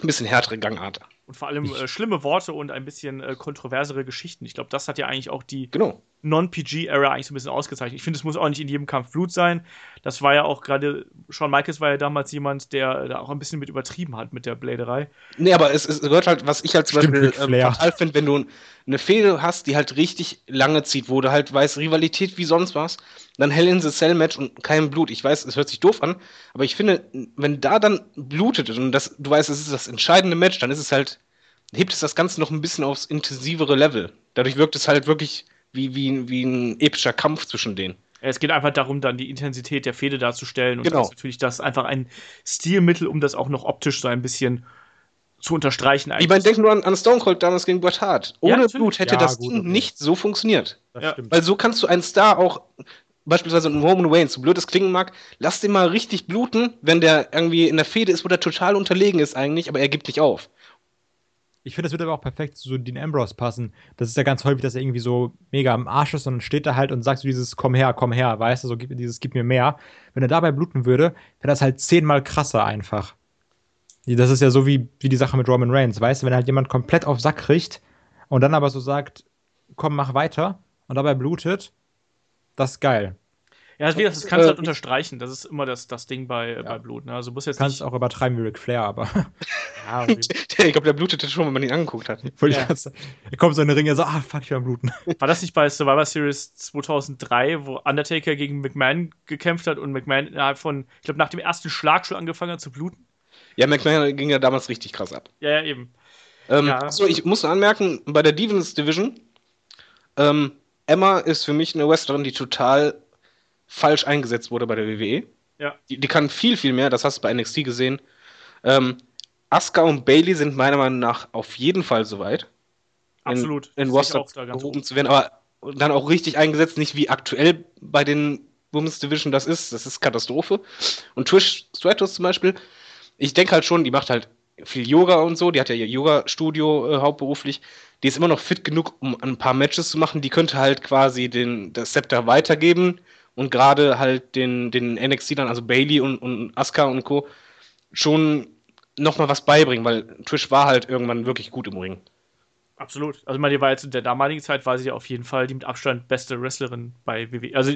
ein bisschen härtere Gangart. Und vor allem äh, schlimme Worte und ein bisschen äh, kontroversere Geschichten. Ich glaube, das hat ja eigentlich auch die genau. Non-PG-Era eigentlich so ein bisschen ausgezeichnet. Ich finde, es muss auch nicht in jedem Kampf Blut sein. Das war ja auch gerade, Shawn Michaels war ja damals jemand, der da auch ein bisschen mit übertrieben hat mit der Bläderei. Nee, aber es, es gehört halt, was ich halt zum Stimmt, Beispiel ähm, fatal finde, wenn du eine Fehde hast, die halt richtig lange zieht, wo du halt weißt, Rivalität wie sonst was, dann Hell in the Cell Match und kein Blut. Ich weiß, es hört sich doof an, aber ich finde, wenn da dann blutet und das, du weißt, es ist das entscheidende Match, dann ist es halt, hebt es das Ganze noch ein bisschen aufs intensivere Level. Dadurch wirkt es halt wirklich wie, wie, wie ein epischer Kampf zwischen denen. Es geht einfach darum, dann die Intensität der Fehde darzustellen. Und genau. das ist natürlich das einfach ein Stilmittel, um das auch noch optisch so ein bisschen zu unterstreichen. Eigentlich. Ich meine, denken nur an, an Stone Cold damals gegen Bret Hart. Ohne ja, Blut hätte ja, das gut, Ding okay. nicht so funktioniert. Ja. Weil so kannst du einen Star auch, beispielsweise einen Roman Wayne, so blöd es klingen mag, lass den mal richtig bluten, wenn der irgendwie in der Fehde ist, wo der total unterlegen ist eigentlich, aber er gibt nicht auf. Ich finde, das wird aber auch perfekt zu Dean Ambrose passen. Das ist ja ganz häufig, dass er irgendwie so mega am Arsch ist und dann steht er halt und sagt so dieses Komm her, komm her, weißt du, so dieses Gib mir mehr. Wenn er dabei bluten würde, wäre das halt zehnmal krasser einfach. Das ist ja so wie, wie die Sache mit Roman Reigns, weißt du, wenn halt jemand komplett auf Sack kriegt und dann aber so sagt, komm, mach weiter und dabei blutet, das ist geil. Ja, das, das kannst du halt unterstreichen. Das ist immer das, das Ding bei, ja. bei Blut. Ne? Also muss jetzt du kannst nicht... auch übertreiben wie Ric Flair, aber. ja, ich glaube, der blutete schon, wenn man ihn angeguckt hat. Ja. Er kommt so in den Ring und so, ah, fuck, ich will bluten. War das nicht bei Survivor Series 2003, wo Undertaker gegen McMahon gekämpft hat und McMahon innerhalb von, ich glaube, nach dem ersten Schlag schon angefangen hat zu bluten? Ja, McMahon ging ja damals richtig krass ab. Ja, ja, eben. Ähm, ja. So, ich muss anmerken, bei der Devons Division, ähm, Emma ist für mich eine Wrestlerin, die total falsch eingesetzt wurde bei der WWE. Ja. Die, die kann viel, viel mehr, das hast du bei NXT gesehen. Ähm, Asuka und Bailey sind meiner Meinung nach auf jeden Fall soweit. Absolut. In, in Roster gehoben zu werden, aber dann auch richtig eingesetzt, nicht wie aktuell bei den Women's Division das ist. Das ist Katastrophe. Und Trish Stratus zum Beispiel, ich denke halt schon, die macht halt viel Yoga und so, die hat ja ihr Yoga-Studio äh, hauptberuflich. Die ist immer noch fit genug, um ein paar Matches zu machen. Die könnte halt quasi den, das Scepter weitergeben und gerade halt den, den NXT dann, also Bailey und, und Asuka und Co. schon nochmal was beibringen, weil Trish war halt irgendwann wirklich gut im Ring. Absolut. Also, ich meine, die war jetzt in der damaligen Zeit, war sie ja auf jeden Fall die mit Abstand beste Wrestlerin bei WWE. Also,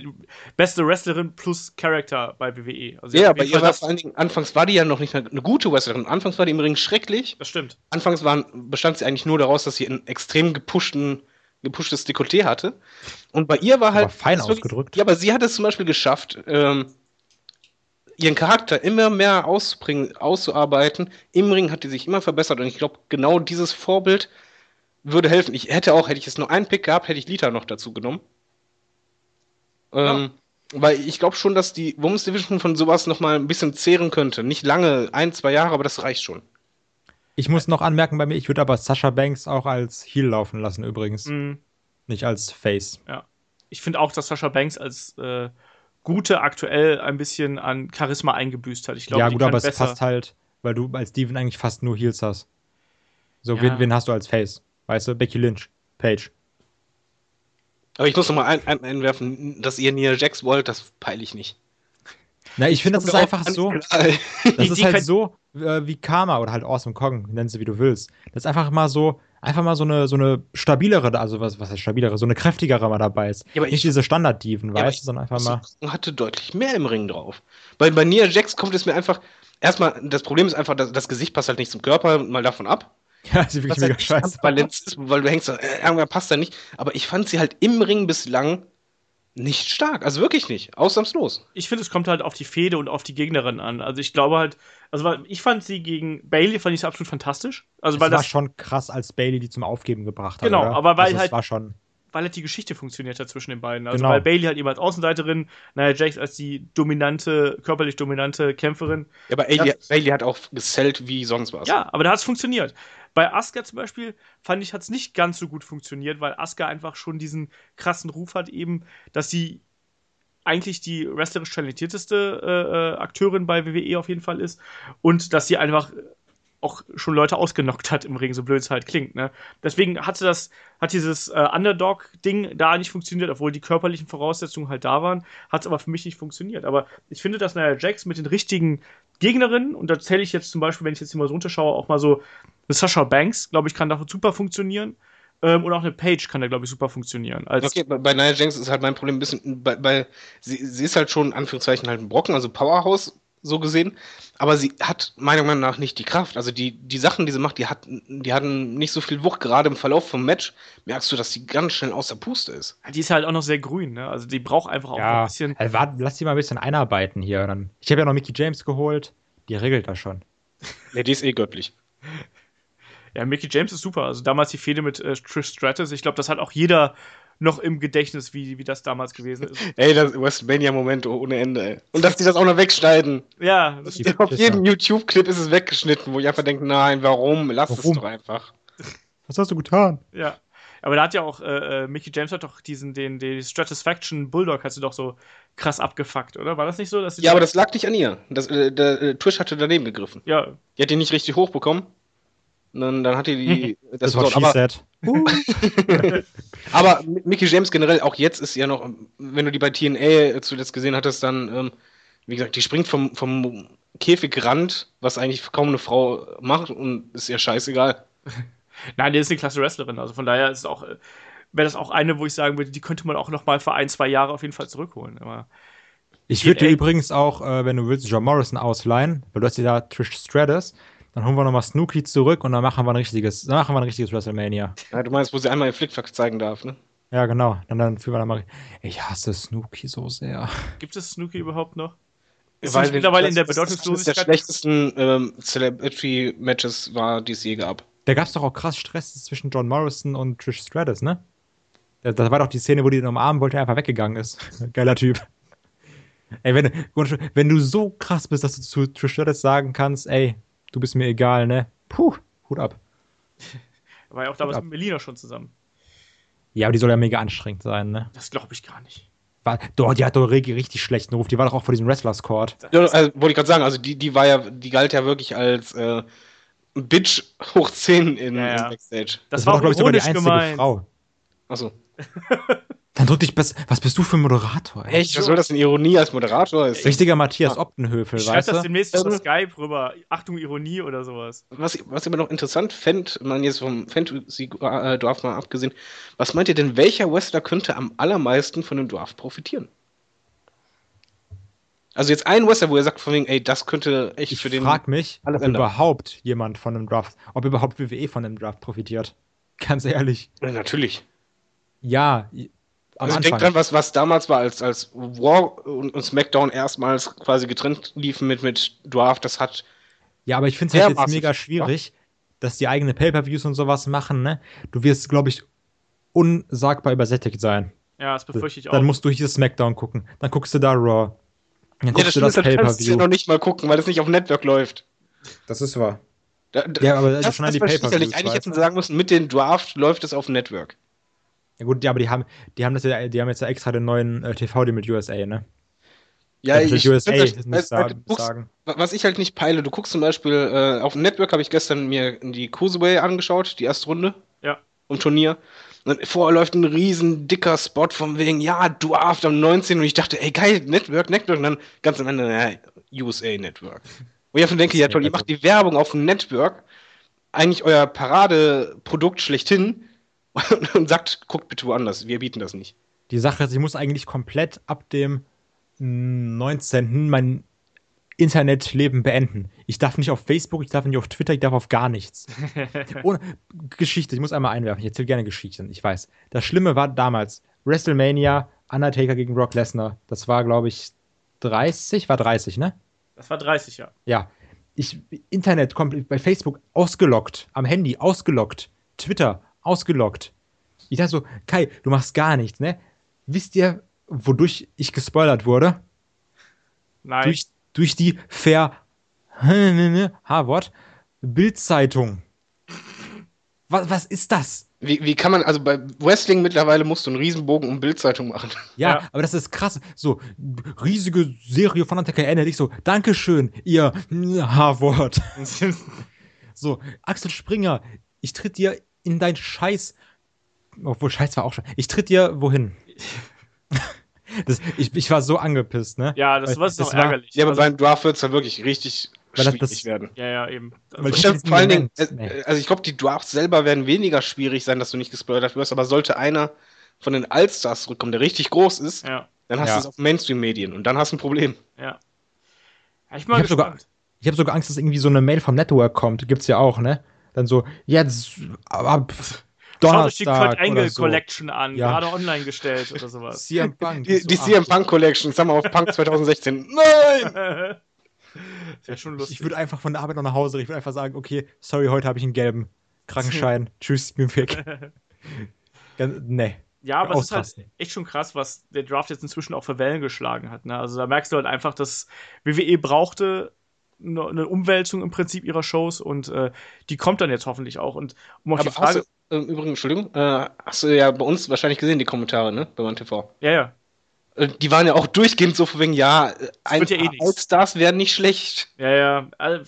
beste Wrestlerin plus Charakter bei WWE. Also, ja, aber ihr war vor allen Dingen, anfangs war die ja noch nicht eine, eine, gute Wrestlerin. Anfangs war die im Ring schrecklich. Das stimmt. Anfangs waren, bestand sie eigentlich nur daraus, dass sie einen extrem gepushten gepushtes Dekolleté hatte. Und bei ihr war halt. Aber fein ausgedrückt. ja, aber sie hat es zum Beispiel geschafft, ähm, ihren Charakter immer mehr auszubringen, auszuarbeiten. Im Ring hat die sich immer verbessert und ich glaube, genau dieses Vorbild würde helfen. Ich hätte auch, hätte ich jetzt nur einen Pick gehabt, hätte ich Lita noch dazu genommen. Ähm, ja. Weil ich glaube schon, dass die Women's Division von sowas nochmal ein bisschen zehren könnte. Nicht lange, ein, zwei Jahre, aber das reicht schon. Ich muss noch anmerken bei mir, ich würde aber Sascha Banks auch als Heel laufen lassen übrigens. Mhm. Nicht als Face. Ja. Ich finde auch, dass Sascha Banks als äh, Gute aktuell ein bisschen an Charisma eingebüßt hat. Ich glaube, ja, gut, aber es passt halt, weil du als Steven eigentlich fast nur Heels hast. So, Ja. wen, wen hast du als Face? Weißt du, Becky Lynch, Paige. Aber ich muss noch mal ein, ein, einwerfen, dass ihr Nia Jax wollt, das peile ich nicht. Na, ich finde, das ist einfach so. Das ist halt so äh, wie Karma oder halt Awesome Kong, nenn sie wie du willst. Das ist einfach mal so, einfach mal so eine, so eine stabilere, also was, was heißt stabilere, so eine kräftigere mal dabei ist. Ja, aber Nicht ich- diese Standard-Dieven, Ja, weißt du, sondern einfach mal. Hatte deutlich mehr im Ring drauf. Bei, bei Nia Jax kommt es mir einfach. Erstmal, das Problem ist einfach, dass das Gesicht passt halt nicht zum Körper, mal davon ab. Ja, sie wirklich Was mega halt scheiße. weil du hängst, äh, irgendwer passt da nicht. Aber ich fand sie halt im Ring bislang nicht stark. Also wirklich nicht. Ausnahmslos. ich finde, es kommt halt auf die Fehde und auf die Gegnerin an. Also ich glaube halt, also ich fand sie gegen Bailey fand ich absolut fantastisch. Also Es weil war das, schon krass, als Bailey die zum Aufgeben gebracht hat. Genau, oder? aber weil also halt- war schon. weil halt die Geschichte funktioniert hat zwischen den beiden. Also Genau. weil Bailey halt eben als Außenseiterin, Nia Jax als die dominante, körperlich dominante Kämpferin. Ja, aber Bailey. Bailey hat auch gesellt wie sonst was. Ja, aber da hat es funktioniert. Bei Asuka zum Beispiel fand ich, hat es nicht ganz so gut funktioniert, weil Asuka einfach schon diesen krassen Ruf hat, eben, dass sie eigentlich die wrestlerisch talentierteste äh, äh, Akteurin bei WWE auf jeden Fall ist und dass sie einfach auch schon Leute ausgenockt hat im Ring, so blöd es halt klingt. Ne? Deswegen hatte das, hat dieses äh, Underdog-Ding da nicht funktioniert, obwohl die körperlichen Voraussetzungen halt da waren, hat es aber für mich nicht funktioniert. Aber ich finde, dass Nia Jax mit den richtigen Gegnerinnen, und da zähle ich jetzt zum Beispiel, wenn ich jetzt hier mal so runterschaue, auch mal so eine Sasha Banks, glaube ich, kann da super funktionieren. Ähm, und auch eine Page kann da, glaube ich, super funktionieren. Als, Okay, bei, bei Nia Jax ist halt mein Problem ein bisschen, bei, sie, sie ist halt schon in Anführungszeichen halt ein Brocken, also Powerhouse so gesehen, aber sie hat meiner Meinung nach nicht die Kraft. Also die, die Sachen, die sie macht, die, hat, die hatten nicht so viel Wucht. Gerade im Verlauf vom Match merkst du, dass die ganz schnell aus der Puste ist. Die ist halt auch noch sehr grün, ne? Also die braucht einfach auch Ja, ein bisschen. also wart, lass die mal ein bisschen einarbeiten hier. Dann. Ich habe ja noch Mickey James geholt. Die regelt das schon. Ja, die ist eh göttlich. Ja, Mickey James ist super. Also damals die Fehde mit äh, Trish Stratus. Ich glaube, das hat auch jeder noch im Gedächtnis, wie, wie das damals gewesen ist. Ey, das WrestleMania-Moment ohne Ende, ey. Und dass die das auch noch wegschneiden. Ja, das Ja, auf jedem YouTube-Clip ist es weggeschnitten, wo ich einfach denke, nein, warum? Lass Warum? es doch einfach. Was hast du getan? Ja. Aber da hat ja auch, äh, äh, Mickey James hat doch diesen, den, den Stratisfaction Bulldog hat sie doch so krass abgefuckt, oder? War das nicht so? Dass Ja, aber das lag nicht an ihr. Das, äh, der, äh, Trish hatte daneben gegriffen. Ja, Die hat die nicht richtig hochbekommen. Und dann, dann hat die die. Das, war war- aber, said. aber Mickey James generell, auch jetzt ist ja noch, wenn du die bei TNA zuletzt gesehen hattest, dann, ähm, wie gesagt, die springt vom, vom Käfigrand, was eigentlich kaum eine Frau macht und ist ihr scheißegal. Nein, die ist eine klasse Wrestlerin. Also von daher ist es auch, äh, wäre das auch eine, wo ich sagen würde, die könnte man auch noch mal für ein, zwei Jahre auf jeden Fall zurückholen. Aber Ich würde dir übrigens auch, äh, wenn du willst, John Morrison ausleihen, weil du hast ja da Trish Stratus. Dann holen wir nochmal Snooki zurück und dann machen wir ein richtiges, dann machen wir ein richtiges WrestleMania. Ja, du meinst, wo sie einmal ihr Flickflack zeigen darf, ne? Ja, genau. Dann, dann führen wir dann mal. Ich hasse Snooki so sehr. gibt es Snooki überhaupt noch? Ist Weil mittlerweile in der das- das eines Bedeutungslosigkeit? der schlechtesten ähm, Celebrity-Matches war, die es je gab. Da gab es doch auch krass Stress zwischen John Morrison und Trish Stratus, ne? Da, da war doch die Szene, wo die ihn umarmen wollte, er einfach weggegangen ist. Geiler Typ. Ey, wenn, wenn du so krass bist, dass du zu Trish Stratus sagen kannst, ey, du bist mir egal, ne? Puh, Hut ab. War ja auch damals mit Melina schon zusammen. Ja, aber die soll ja mega anstrengend sein, ne? Das glaube ich gar nicht. War, doch, die hat doch richtig, richtig schlechten Ruf. Die war doch auch vor diesem Wrestlers Court. Ja, also, wollte ich gerade sagen, also die, die war ja, die galt ja wirklich als äh, Bitch hoch 10 in, Ja, ja. in Backstage. Das, war, war, glaube ich, sogar die einzige gemeint. Frau. Achso. Dann drück dich besser. Was bist du für ein Moderator, ey? Echt? Was soll das denn Ironie als Moderator? Ist? Richtiger Matthias Optenhöfel, Ich schreibe weißt das du? demnächst über Ähm. Skype rüber. Achtung, Ironie oder sowas. Was, ich- was ich immer noch interessant fände, man jetzt vom Fantasy-Draft mal abgesehen, was meint ihr denn, welcher Wrestler könnte am allermeisten von dem Draft profitieren? Also jetzt ein Wrestler, wo er sagt von wegen, ey, das könnte echt Ich für den... frag mich, alles ob ändern. überhaupt jemand von dem Draft, ob überhaupt WWE von dem Draft profitiert. Ganz ehrlich. Ja, natürlich. Ja, Also denk Anfang. dran, was, was damals war, als, als War und, und SmackDown erstmals quasi getrennt liefen mit, mit Draft, das hat ja, aber ich finde es halt jetzt mega schwierig, dass die eigene Pay-Per-Views und sowas machen, ne? Du wirst, glaube ich, unsagbar übersättigt sein. Ja, das befürchte ich auch. Dann musst du hier SmackDown gucken. Dann guckst du da Raw. Dann Ja, guckst das du das ist, du kannst es ja Pay-Per-View. noch nicht mal gucken, weil das nicht auf Network läuft. Das ist wahr. Da, da, Ja, aber das, schon das an die verstehe ich ja Pay-Per-Views. nicht. Eigentlich hätten sie sagen müssen, mit dem Draft läuft es auf Network. Ja gut, ja, aber die haben, die haben das ja, die haben jetzt ja extra den neuen äh, TV-Deal mit USA, ne? Ja, ich, ich, USA das- sagen, du guckst- sagen. Was ich halt nicht peile, du guckst zum Beispiel, äh, auf dem Network habe ich gestern mir die Cruiserway angeschaut, die erste Runde Ja. vom Turnier. Und vorher läuft ein riesen dicker Spot von wegen, ja, Dwarf am 19. Und ich dachte, ey, geil, Network, Network. Und dann ganz am Ende, ja, USA Network. Und ich einfach denke, ja toll, ihr macht die Werbung auf dem Network, eigentlich euer Paradeprodukt schlechthin und, und sagt, guckt bitte woanders, wir bieten das nicht. Die Sache ist, ich muss eigentlich komplett ab dem 19. mein Internetleben beenden. Ich darf nicht auf Facebook, ich darf nicht auf Twitter, ich darf auf gar nichts. Ohne Geschichte, ich muss einmal einwerfen, ich erzähle gerne Geschichten, ich weiß. Das Schlimme war damals WrestleMania, Undertaker gegen Brock Lesnar. Das war, glaube ich, 30, war 30, ne? Das war 30, ja. Ja. Ich, Internet komplett bei Facebook ausgelockt, am Handy ausgelockt, Twitter ausgelockt. Ich dachte so, Kai, du machst gar nichts, ne? Wisst ihr, wodurch ich gespoilert wurde? Nein. Durch, durch die Ver H-Wort Bildzeitung. Was, was ist das? Wie, wie kann man, also bei Wrestling mittlerweile musst du einen Riesenbogen um Bildzeitung machen. Ja, Ja. aber das ist krass. So, riesige Serie von Undertaker endet. Ich so, Dankeschön, ihr H-Wort. So, Axel Springer, ich tritt dir in dein Scheiß. Obwohl, Scheiß war auch schon. Ich tritt dir wohin? Das, ich, ich war so angepisst, ne? ja, das war noch das war- ärgerlich. Ja, aber also, beim Draft wird es dann wirklich richtig Weil schwierig das- werden. ja, ja, eben. Weil Also, ich- Ich vor allen Dingen, äh, also ich glaube, die Drafts selber werden weniger schwierig sein, dass du nicht gespoilert wirst, aber sollte einer von den Allstars zurückkommen, der richtig groß ist, ja, dann hast Ja. du es auf Mainstream-Medien und dann hast du ein Problem. ja. ja ich Ich hab sogar-. Ich habe sogar Angst, dass irgendwie so eine Mail vom Network kommt. Gibt's ja auch, ne? Dann so, jetzt ab Schaut euch die Donnerstag Kurt Angle so. Collection an, Ja. gerade online gestellt oder sowas. CM Punk. Die, die so, CM Punk Collection, sagen wir auf Punk 2016. Nein! das wäre schon lustig. Ich würde einfach von der Arbeit noch nach Hause. Ich würde einfach sagen, okay, sorry, heute habe ich einen gelben Krankenschein. Tschüss, ich bin weg. Nee. ja, aber es ist halt echt schon krass, was der Draft jetzt inzwischen auch für Wellen geschlagen hat. Ne? Also da merkst du halt einfach, dass WWE brauchte eine eine Umwälzung im Prinzip ihrer Shows und äh, die kommt dann jetzt hoffentlich auch. Und um auf Aber die Frage. du, äh, übrigens, Entschuldigung, äh, hast du ja bei uns wahrscheinlich gesehen, die Kommentare, ne? Bei TV. Ja, ja. Äh, Die waren ja auch durchgehend so von wegen, ja, ein ja eh. Allstars wären nicht schlecht. Ja, ja. Also,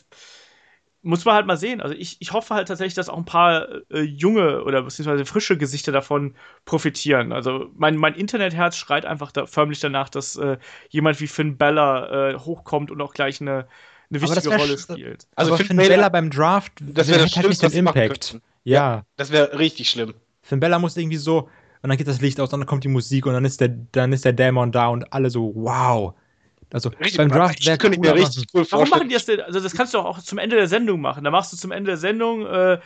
muss man halt mal sehen. Also ich, ich hoffe halt tatsächlich, dass auch ein paar äh, junge oder beziehungsweise frische Gesichter davon profitieren. Also mein, mein Internetherz schreit einfach da, förmlich danach, dass äh, jemand wie Finn Bella äh, hochkommt und auch gleich eine, eine wichtige wär Rolle spielt. Also Aber Finn Finn Bella beim Draft, Das wäre das halt nicht Schlimmste, was Impact. könnten. Ja. Das wäre richtig schlimm. Finn Bella muss irgendwie so, und dann geht das Licht aus, und dann kommt die Musik und dann ist der, dann ist der Dämon da und alle so, wow. Also Richtig, beim Draft ich wäre könnte mir richtig cool Warum vorstellen. machen die das denn? Also das kannst du auch zum Ende der Sendung machen. Da machst du zum Ende der Sendung äh,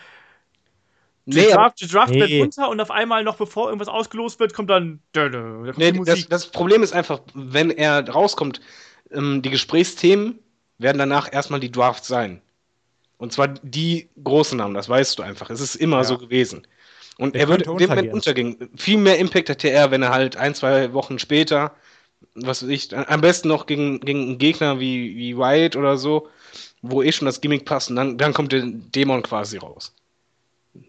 die Nee, Draft, die Draft Nee. runter und auf einmal noch bevor irgendwas ausgelost wird, kommt dann, da kommt nee, die das, das Problem ist einfach, wenn er rauskommt, ähm, die Gesprächsthemen werden danach erstmal die Drafts sein. Und zwar die großen Namen, das weißt du einfach. Es ist immer Ja. so gewesen. Und Der er würde dem Moment untergehen. Viel mehr Impact hätte er, wenn er halt ein, zwei Wochen später, was weiß ich, am besten noch gegen, gegen einen Gegner wie, wie Wyatt oder so, wo eh schon das Gimmick passt, und dann, dann kommt der Dämon quasi raus.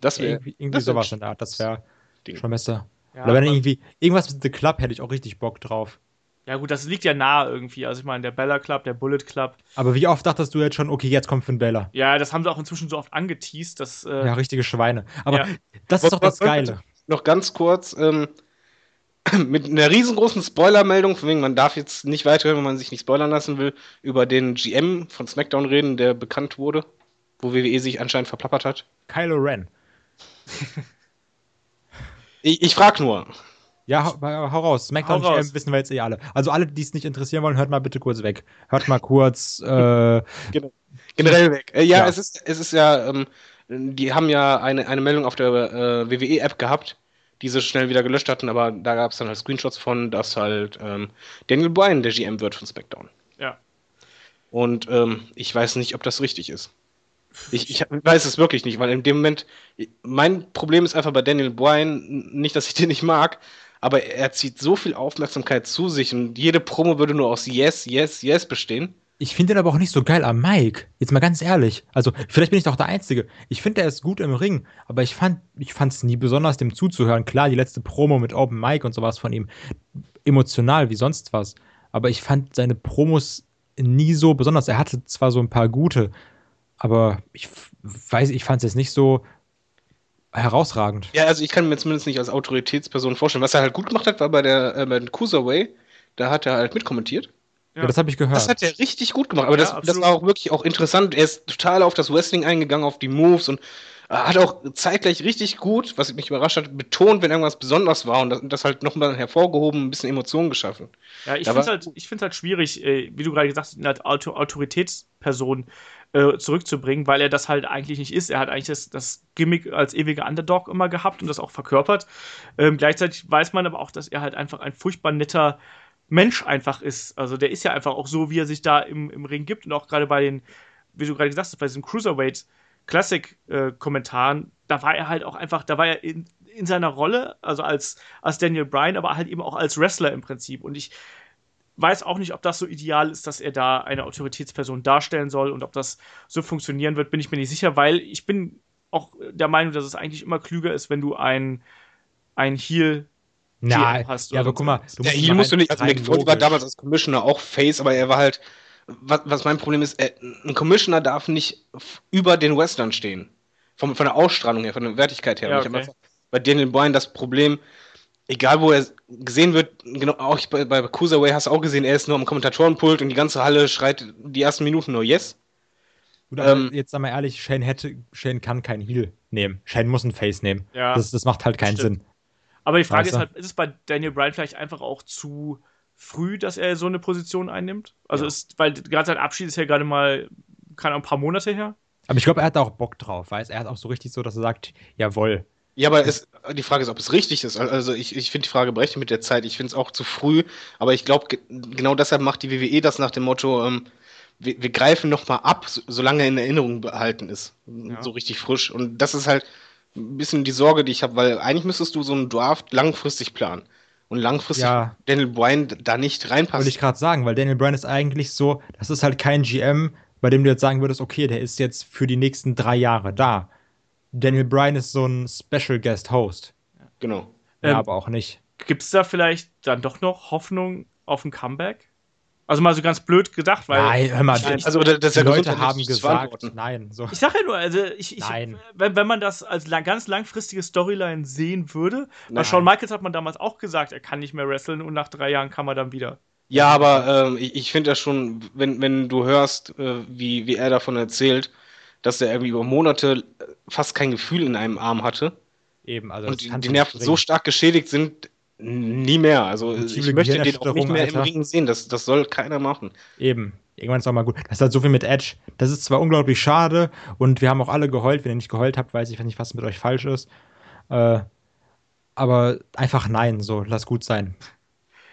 Das wäre. irgendwie, irgendwie das sowas in der Art, das wäre schon besser. Ja, Oder wenn irgendwie, irgendwas mit The Club hätte ich auch richtig Bock drauf. Ja, gut, das liegt ja nahe irgendwie. Also, ich meine, der Bella Club, der Bullet Club. Aber wie oft dachtest du jetzt schon, okay, jetzt kommt Finn Bella? Ja, das haben sie auch inzwischen so oft angeteased, dass. Äh, Ja, richtige Schweine. Aber Ja. das ist doch das Geile. Noch ganz kurz, ähm, mit einer riesengroßen Spoilermeldung, von wegen, man darf jetzt nicht weiterhören, wenn man sich nicht spoilern lassen will, über den GM von SmackDown reden, der bekannt wurde, wo WWE sich anscheinend verplappert hat. Kylo Ren. Ich, ich frag nur. Ja, hau, hau raus. SmackDown Hau raus. GM wissen wir jetzt eh alle. Also alle, die es nicht interessieren wollen, hört mal bitte kurz weg. Hört mal kurz. Äh, Generell weg. Äh, ja, Ja. Es, ist, es ist ja, ähm, die haben ja eine, eine Meldung auf der äh, WWE-App gehabt, die sie schnell wieder gelöscht hatten, aber da gab es dann halt Screenshots von, dass halt ähm, Daniel Bryan der GM wird von SmackDown. Ja. Und ähm, ich weiß nicht, ob das richtig ist. Ich, ich weiß es wirklich nicht, weil in dem Moment, mein Problem ist einfach bei Daniel Bryan, nicht, dass ich den nicht mag, aber er zieht so viel Aufmerksamkeit zu sich und jede Promo würde nur aus Yes, Yes, Yes bestehen. ich finde den aber auch nicht so geil am Mike. Jetzt mal ganz ehrlich. Also, vielleicht bin ich doch der Einzige. Ich finde, er ist gut im Ring, aber ich fand es nie besonders, dem zuzuhören. Klar, die letzte Promo mit Open Mike und sowas von ihm. Emotional wie sonst was. aber ich fand seine Promos nie so besonders. Er hatte zwar so ein paar gute, aber ich weiß, ich fand es jetzt nicht so herausragend. Ja, also ich kann mir zumindest nicht als Autoritätsperson vorstellen. Was er halt gut gemacht hat, war bei der äh, bei den Cruiserway, da hat er halt mitkommentiert. Ja, das habe ich gehört. Das hat er richtig gut gemacht, aber Ja, das, das war auch wirklich auch interessant. Er ist total auf das Wrestling eingegangen, auf die Moves und äh, hat auch zeitgleich richtig gut, was mich überrascht hat, betont, wenn irgendwas besonders war und das, das halt nochmal hervorgehoben, ein bisschen Emotionen geschaffen. Ja, ich finde es halt, ich halt schwierig, äh, wie du gerade gesagt hast, als Auto Autoritätsperson äh, zurückzubringen, weil er das halt eigentlich nicht ist. Er hat eigentlich das, das Gimmick als ewiger Underdog immer gehabt und das auch verkörpert. Ähm, gleichzeitig weiß man aber auch, dass er halt einfach ein furchtbar netter Mensch einfach ist. Also der ist ja einfach auch so, wie er sich da im, im Ring gibt und auch gerade bei den, wie du gerade gesagt hast, bei diesen Cruiserweight Classic äh, Kommentaren, da war er halt auch einfach, da war er in, in seiner Rolle, also als, als Daniel Bryan, aber halt eben auch als Wrestler im Prinzip. Und ich weiß auch nicht, ob das so ideal ist, dass er da eine Autoritätsperson darstellen soll und ob das so funktionieren wird, bin ich mir nicht sicher, weil ich bin auch der Meinung, dass es eigentlich immer klüger ist, wenn du ein, ein Heel Na, GM hast ja, aber guck mal, du musst mal musst du nicht, also Foley war damals als Commissioner auch Face, aber er war halt, was, was mein Problem ist, er, ein Commissioner darf nicht über den Western stehen. Von, von der Ausstrahlung her, von der Wertigkeit her. Ja, Und ich hab okay. einfach bei Daniel Bryan das Problem, egal wo er gesehen wird, genau, auch bei, bei Cruiserway hast du auch gesehen, er ist nur am Kommentatorenpult und die ganze Halle schreit die ersten Minuten nur Yes. Gut, aber ähm, jetzt sag mal ehrlich, Shane hätte, Shane kann kein Heel nehmen. Shane muss ein Face nehmen. Ja. Das, das macht halt keinen Stimmt. Sinn. Aber die Frage Weißt ist du? halt, ist es bei Daniel Bryan vielleicht einfach auch zu früh, dass er so eine Position einnimmt? Also Ja. ist, weil gerade sein Abschied ist ja gerade mal, keine ein paar Monate her. Aber ich glaube, er hat da auch Bock drauf, weißt Er hat auch so richtig so, dass er sagt, jawohl. Ja, aber es, die Frage ist, ob es richtig ist. Also ich, ich finde die Frage berechtigt mit der Zeit. Ich finde es auch zu früh. Aber ich glaube, ge genau deshalb macht die WWE das nach dem Motto, ähm, wir, wir greifen nochmal ab, so, solange er in Erinnerung behalten ist. Ja. So richtig frisch. Und das ist halt ein bisschen die Sorge, die ich habe, weil eigentlich müsstest du so einen Draft langfristig planen. Und langfristig Ja. Daniel Bryan da nicht Wollte reinpasst. ich gerade sagen, weil Daniel Bryan ist eigentlich so, das ist halt kein GM, bei dem du jetzt sagen würdest, okay, der ist jetzt für die nächsten drei Jahre da. Daniel Bryan ist so ein Special Guest Host. Genau. Ja, Ähm, aber auch nicht. Gibt es da vielleicht dann doch noch Hoffnung auf ein Comeback? Also mal so ganz blöd gedacht, weil Nein, hör mal, Nein, Also das ist die Leute haben gesagt, nein. So. Ich sage ja nur, also ich, ich Nein. wenn, wenn man das als lang, ganz langfristige Storyline sehen würde, bei Nein. Shawn Michaels hat man damals auch gesagt, er kann nicht mehr wresteln und nach drei Jahren kann man dann wieder. Ja, aber ähm, ich, ich finde das schon, wenn, wenn du hörst, äh, wie, wie er davon erzählt, dass er irgendwie über Monate äh, fast kein Gefühl in einem Arm hatte Eben, also und die, die Nerven so stark geschädigt sind, nie mehr. Also ich möchte den auch nicht mehr im Alter. Ring sehen. Das, das soll keiner machen. Eben. Irgendwann ist auch mal gut. Das ist halt so viel mit Edge. Das ist zwar unglaublich schade und wir haben auch alle geheult. Wenn ihr nicht geheult habt, weiß ich nicht, was mit euch falsch ist. Äh, aber einfach nein, so, lass gut sein.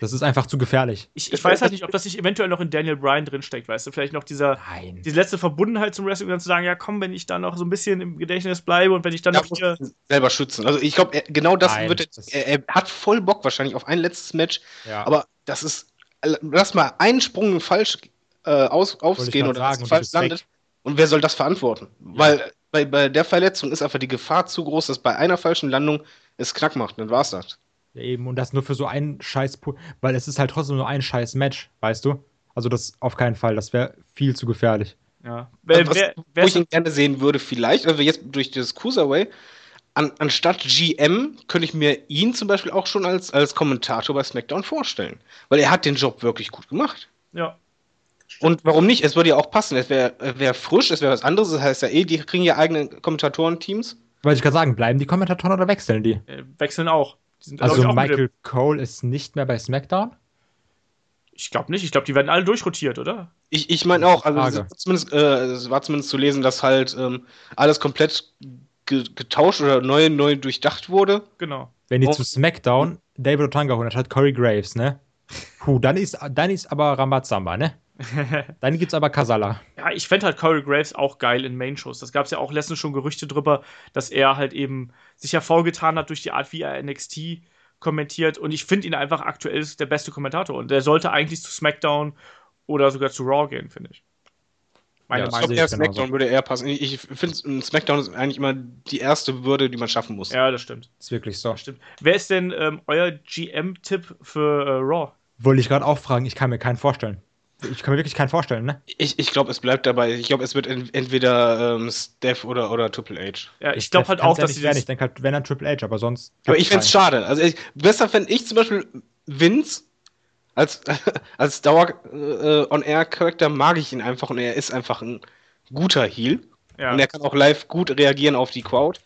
Das ist einfach zu gefährlich. Ich, ich weiß halt nicht, ob das nicht eventuell noch in Daniel Bryan drinsteckt, weißt du? Vielleicht noch dieser, Nein. diese letzte Verbundenheit zum Wrestling und dann zu sagen, ja komm, wenn ich da noch so ein bisschen im Gedächtnis bleibe und wenn ich dann Er noch hier. selber schützen. Also ich glaube, genau das Nein, wird er, das- er, er hat voll Bock wahrscheinlich auf ein letztes Match, Ja. aber das ist, lass mal einen Sprung falsch äh, aus, aufgehen oder sagen, falsch bist weg. landet. Und wer soll das verantworten? Weil bei, bei der Verletzung ist einfach die Gefahr zu groß, dass bei einer falschen Landung es knack macht. Dann war's das. Ja, Eben, und das nur für so einen scheiß, weil es ist halt trotzdem nur ein scheiß Match, weißt du? Also das auf keinen Fall, das wäre viel zu gefährlich. Ja. Wer, Also was, wer, wo wer ich ihn gerne sehen würde, vielleicht, also jetzt durch das Cruiserway, an, anstatt GM könnte ich mir ihn zum Beispiel auch schon als, als Kommentator bei SmackDown vorstellen. Weil er hat den Job wirklich gut gemacht. ja. Und warum nicht? Es würde ja auch passen. Es wäre wär frisch, es wäre was anderes. Das heißt ja eh, die kriegen ja eigene Kommentatorenteams. Wollte ich gerade sagen, bleiben die Kommentatoren oder wechseln die? Äh, wechseln auch. Die sind, Also Michael Cole ist nicht mehr bei SmackDown? Ich glaube nicht. Ich glaube, die werden alle durchrotiert, oder? Ich, ich meine auch, also es Frage. war, zumindest, äh, es war zumindest zu lesen, dass halt ähm, alles komplett ge getauscht oder neu, neu durchdacht wurde. Genau. Wenn die Oh. zu SmackDown David Otanga holen, anstatt Corey Graves, ne? Puh, dann ist, dann ist aber Rambazamba, ne? Dann gibt's aber Kasala. Ja, ich fände halt Corey Graves auch geil in Main-Shows. Das gab es ja auch letztens schon Gerüchte drüber, dass er halt eben sich hervorgetan hat durch die Art, wie er NXT kommentiert. Und ich finde ihn einfach aktuell ist der beste Kommentator. Und der sollte eigentlich zu SmackDown oder sogar zu Raw gehen, finde ich. Meine Ja, Ich Meinung. glaube, ich genauso. SmackDown würde eher passen. Ich, ich finde, SmackDown ist eigentlich immer die erste Würde, die man schaffen muss. Ja, das stimmt. Ist wirklich so. Das stimmt. Wer ist denn ähm, euer GM-Tipp für äh, Raw? Wollte ich gerade auch fragen, ich kann mir keinen vorstellen. Ich kann mir wirklich keinen vorstellen, ne? Ich, ich glaube, es bleibt dabei. Ich glaube, es wird ent entweder ähm, Steph oder, oder Triple H. Ja, ich glaube halt auch, ja dass nicht sie werden. das, Ich denke halt, wenn dann Triple H, aber sonst. Aber ich fände es schade. Also ich, besser fände ich zum Beispiel Vince als, als Dauer-On-Air-Charakter mag ich ihn einfach und er ist einfach ein guter Heal. ja. Und er kann auch live gut reagieren auf die Crowd.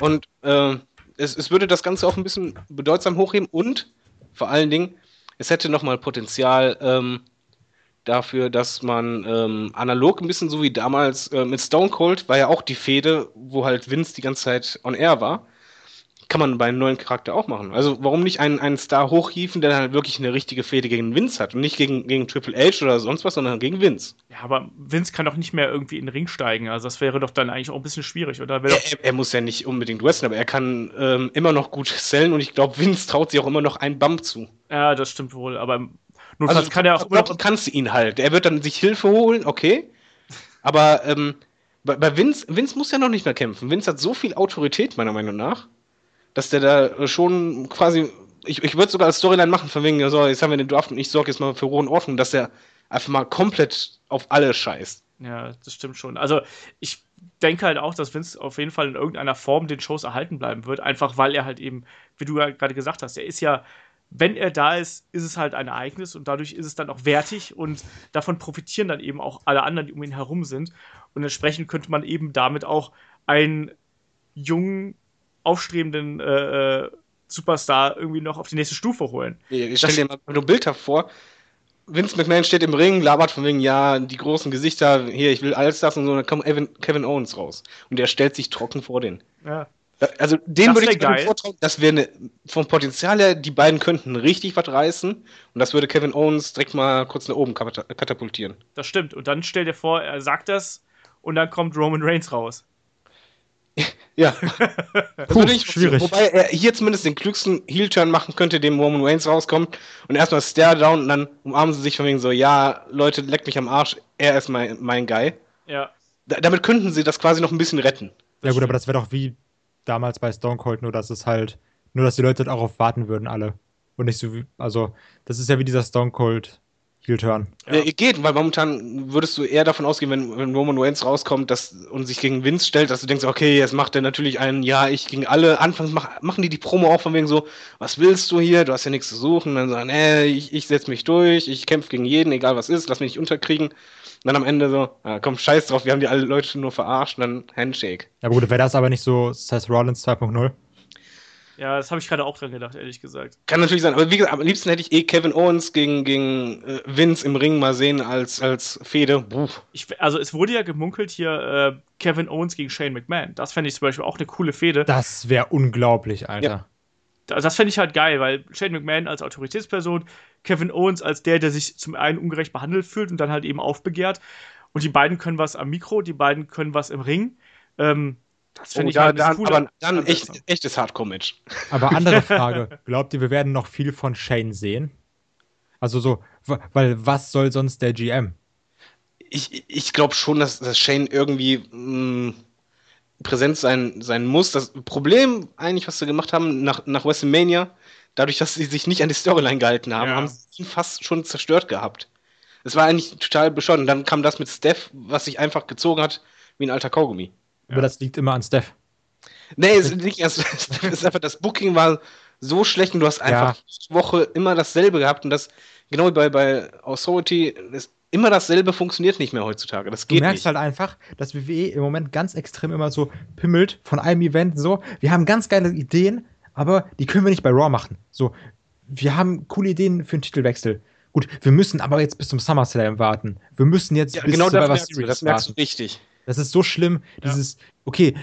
Und äh, es, es würde das Ganze auch ein bisschen bedeutsam hochheben und vor allen Dingen, es hätte nochmal Potenzial ähm, dafür, dass man ähm, analog ein bisschen so wie damals äh, mit Stone Cold, war ja auch die Fehde, wo halt Vince die ganze Zeit on air war. Kann man bei einem neuen Charakter auch machen. Also warum nicht einen, einen Star hochhieven, der dann halt wirklich eine richtige Fehde gegen Vince hat und nicht gegen, gegen Triple H oder sonst was, sondern gegen Vince. ja, aber Vince kann doch nicht mehr irgendwie in den Ring steigen. Also das wäre doch dann eigentlich auch ein bisschen schwierig, oder? Er, er, er muss ja nicht unbedingt wrestlen, aber er kann ähm, immer noch gut sellen und ich glaube, Vince traut sich auch immer noch einen Bump zu. ja, das stimmt wohl. Aber notfalls Also kann er auch noch, kannst du ihn halt. Er wird dann sich Hilfe holen, okay. Aber ähm, bei, bei Vince, Vince muss ja noch nicht mehr kämpfen. Vince hat so viel Autorität, meiner Meinung nach, dass der da schon quasi. Ich, ich würde sogar als Storyline machen, von wegen, so, jetzt haben wir den Draft und ich sorge jetzt mal für Ruhe und Ordnung, dass der einfach mal komplett auf alle scheißt. Ja, das stimmt schon. Also ich denke halt auch, dass Vince auf jeden Fall in irgendeiner Form den Shows erhalten bleiben wird, einfach weil er halt eben, wie du ja gerade gesagt hast, er ist ja, wenn er da ist, ist es halt ein Ereignis und dadurch ist es dann auch wertig und davon profitieren dann eben auch alle anderen, die um ihn herum sind. Und entsprechend könnte man eben damit auch einen jungen, aufstrebenden äh, äh, Superstar irgendwie noch auf die nächste Stufe holen. Ich stell dir mal nur ein Bild vor. Vince McMahon steht im Ring, labert von wegen, ja, die großen Gesichter, hier, ich will alles das und so, dann kommt Evan, Kevin Owens raus. Und der stellt sich trocken vor den. Ja. Also den Das würde ich geil. vortrauen, das wäre ne, vom Potenzial her, die beiden könnten richtig was reißen und das würde Kevin Owens direkt mal kurz nach oben kata- katapultieren. Das stimmt. Und dann stell dir vor, er sagt das und dann kommt Roman Reigns raus. Ja. Das Puh, würde ich schwierig. Wobei er hier zumindest den klügsten Heel-Turn machen könnte, dem Roman Reigns rauskommt und erstmal Stare down und dann umarmen sie sich von wegen so, ja, Leute, leckt mich am Arsch, er ist mein, mein Guy. Ja. Da, damit könnten sie das quasi noch ein bisschen retten. Ja, gut, aber das wäre doch wie damals bei Stone Cold, nur dass es halt, nur dass die Leute darauf warten würden, alle. Und nicht so wie, also, das ist ja wie dieser Stone Cold Heel Turn. Ja. Ja. geht, weil momentan würdest du eher davon ausgehen, wenn, wenn Roman Reigns rauskommt dass, und sich gegen Vince stellt, dass du denkst, okay, jetzt macht er natürlich einen, ja, ich gegen alle. Anfangs mach, machen die die Promo auch von wegen so, was willst du hier, du hast ja nichts zu suchen. Und dann sagen, äh, ich, ich setz mich durch, ich kämpfe gegen jeden, egal was ist, lass mich nicht unterkriegen. Und dann am Ende so, ah, komm, scheiß drauf, wir haben die alle Leute nur verarscht und dann Handshake. Ja gut, wäre das aber nicht so Seth Rollins 2.0? Ja, das habe ich gerade auch dran gedacht, ehrlich gesagt. Kann natürlich sein, aber wie gesagt, am liebsten hätte ich eh Kevin Owens gegen, gegen äh, Vince im Ring mal sehen als, als Fehde. Ich, also es wurde ja gemunkelt hier äh, Kevin Owens gegen Shane McMahon. Das fände ich zum Beispiel auch eine coole Fehde. Das wäre unglaublich, Alter. Das, das fände ich halt geil, weil Shane McMahon als Autoritätsperson, Kevin Owens als der, der sich zum einen ungerecht behandelt fühlt und dann halt eben aufbegehrt. Und die beiden können was am Mikro, die beiden können was im Ring. Ähm, das Oh, finde ich da, halt da, eine coole aber dann echt, Ansetzung. echtes Hardcore-Match. Aber andere Frage, glaubt ihr, wir werden noch viel von Shane sehen? Also so, weil was soll sonst der GM? Ich, ich glaube schon, dass, dass Shane irgendwie mh, präsent sein, sein muss. Das Problem eigentlich, was sie gemacht haben nach, nach WrestleMania, dadurch, dass sie sich nicht an die Storyline gehalten haben, Ja. haben sie ihn fast schon zerstört gehabt. Es war eigentlich total bescheuert. Und dann kam das mit Steph, was sich einfach gezogen hat wie ein alter Kaugummi. Aber das liegt immer an Steph. Nee, es es ist einfach, das Booking war so schlecht und du hast einfach jede Woche immer dasselbe gehabt und das, genau wie bei, bei Authority, das, immer dasselbe funktioniert nicht mehr heutzutage. Das Du geht merkst nicht. halt einfach, dass WWE im Moment ganz extrem immer so pimmelt von einem Event so. Wir haben ganz geile Ideen, aber die können wir nicht bei Raw machen. So, wir haben coole Ideen für einen Titelwechsel. Gut, wir müssen aber jetzt bis zum SummerSlam warten. Wir müssen jetzt ja, bis genau das Survivor merkst, du, das merkst du warten. richtig. Das ist so schlimm, Ja. dieses, okay,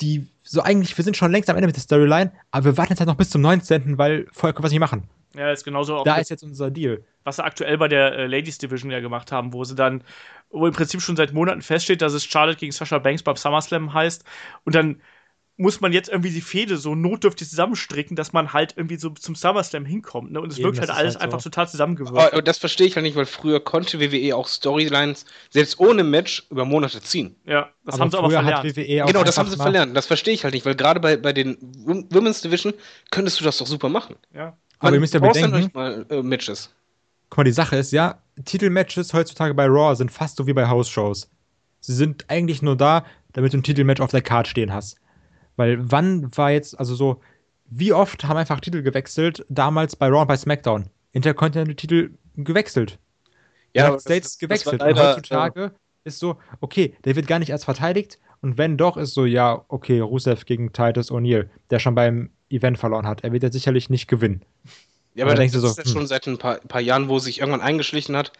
die, so eigentlich, wir sind schon längst am Ende mit der Storyline, aber wir warten jetzt halt noch bis zum 19., weil vorher können wir es nicht machen. Ja, ist genauso auch Da ist jetzt unser Deal. was sie aktuell bei der äh, Ladies Division ja gemacht haben, wo sie dann, wo im Prinzip schon seit Monaten feststeht, dass es Charlotte gegen Sasha Banks beim SummerSlam heißt. Und dann muss man jetzt irgendwie die Fehde so notdürftig zusammenstricken, dass man halt irgendwie so zum SummerSlam hinkommt. Ne? Und es Eben, wirkt halt alles halt so. einfach total zusammengewürfelt. Aber, aber das verstehe ich halt nicht, weil früher konnte WWE auch Storylines selbst ohne Match über Monate ziehen. ja, das haben sie aber früher verlernt. Hat WWE auch Genau, das haben sie mal- verlernt. Das verstehe ich halt nicht, weil gerade bei, bei den Wom- Women's Division könntest du das doch super machen. Ja. Aber ihr müsst ja bedenken- nicht mal äh, Matches. guck mal, die Sache ist ja, Titelmatches heutzutage bei Raw sind fast so wie bei House-Shows. Sie sind eigentlich nur da, damit du ein Titelmatch auf der Card stehen hast. Weil wann war jetzt, also so, wie oft haben einfach Titel gewechselt, damals bei Raw und bei SmackDown? Intercontinental-Titel gewechselt. Ja, United das- States das- das gewechselt. war leider, und heutzutage ist so, okay, der wird gar nicht erst verteidigt und wenn doch, ist so, ja, okay, Rusev gegen Titus O'Neil, der schon beim Event verloren hat. Er wird jetzt sicherlich nicht gewinnen. Ja, Aber aber denkst das du ist so, ja schon seit ein paar, paar Jahren, wo sich irgendwann eingeschlichen hat.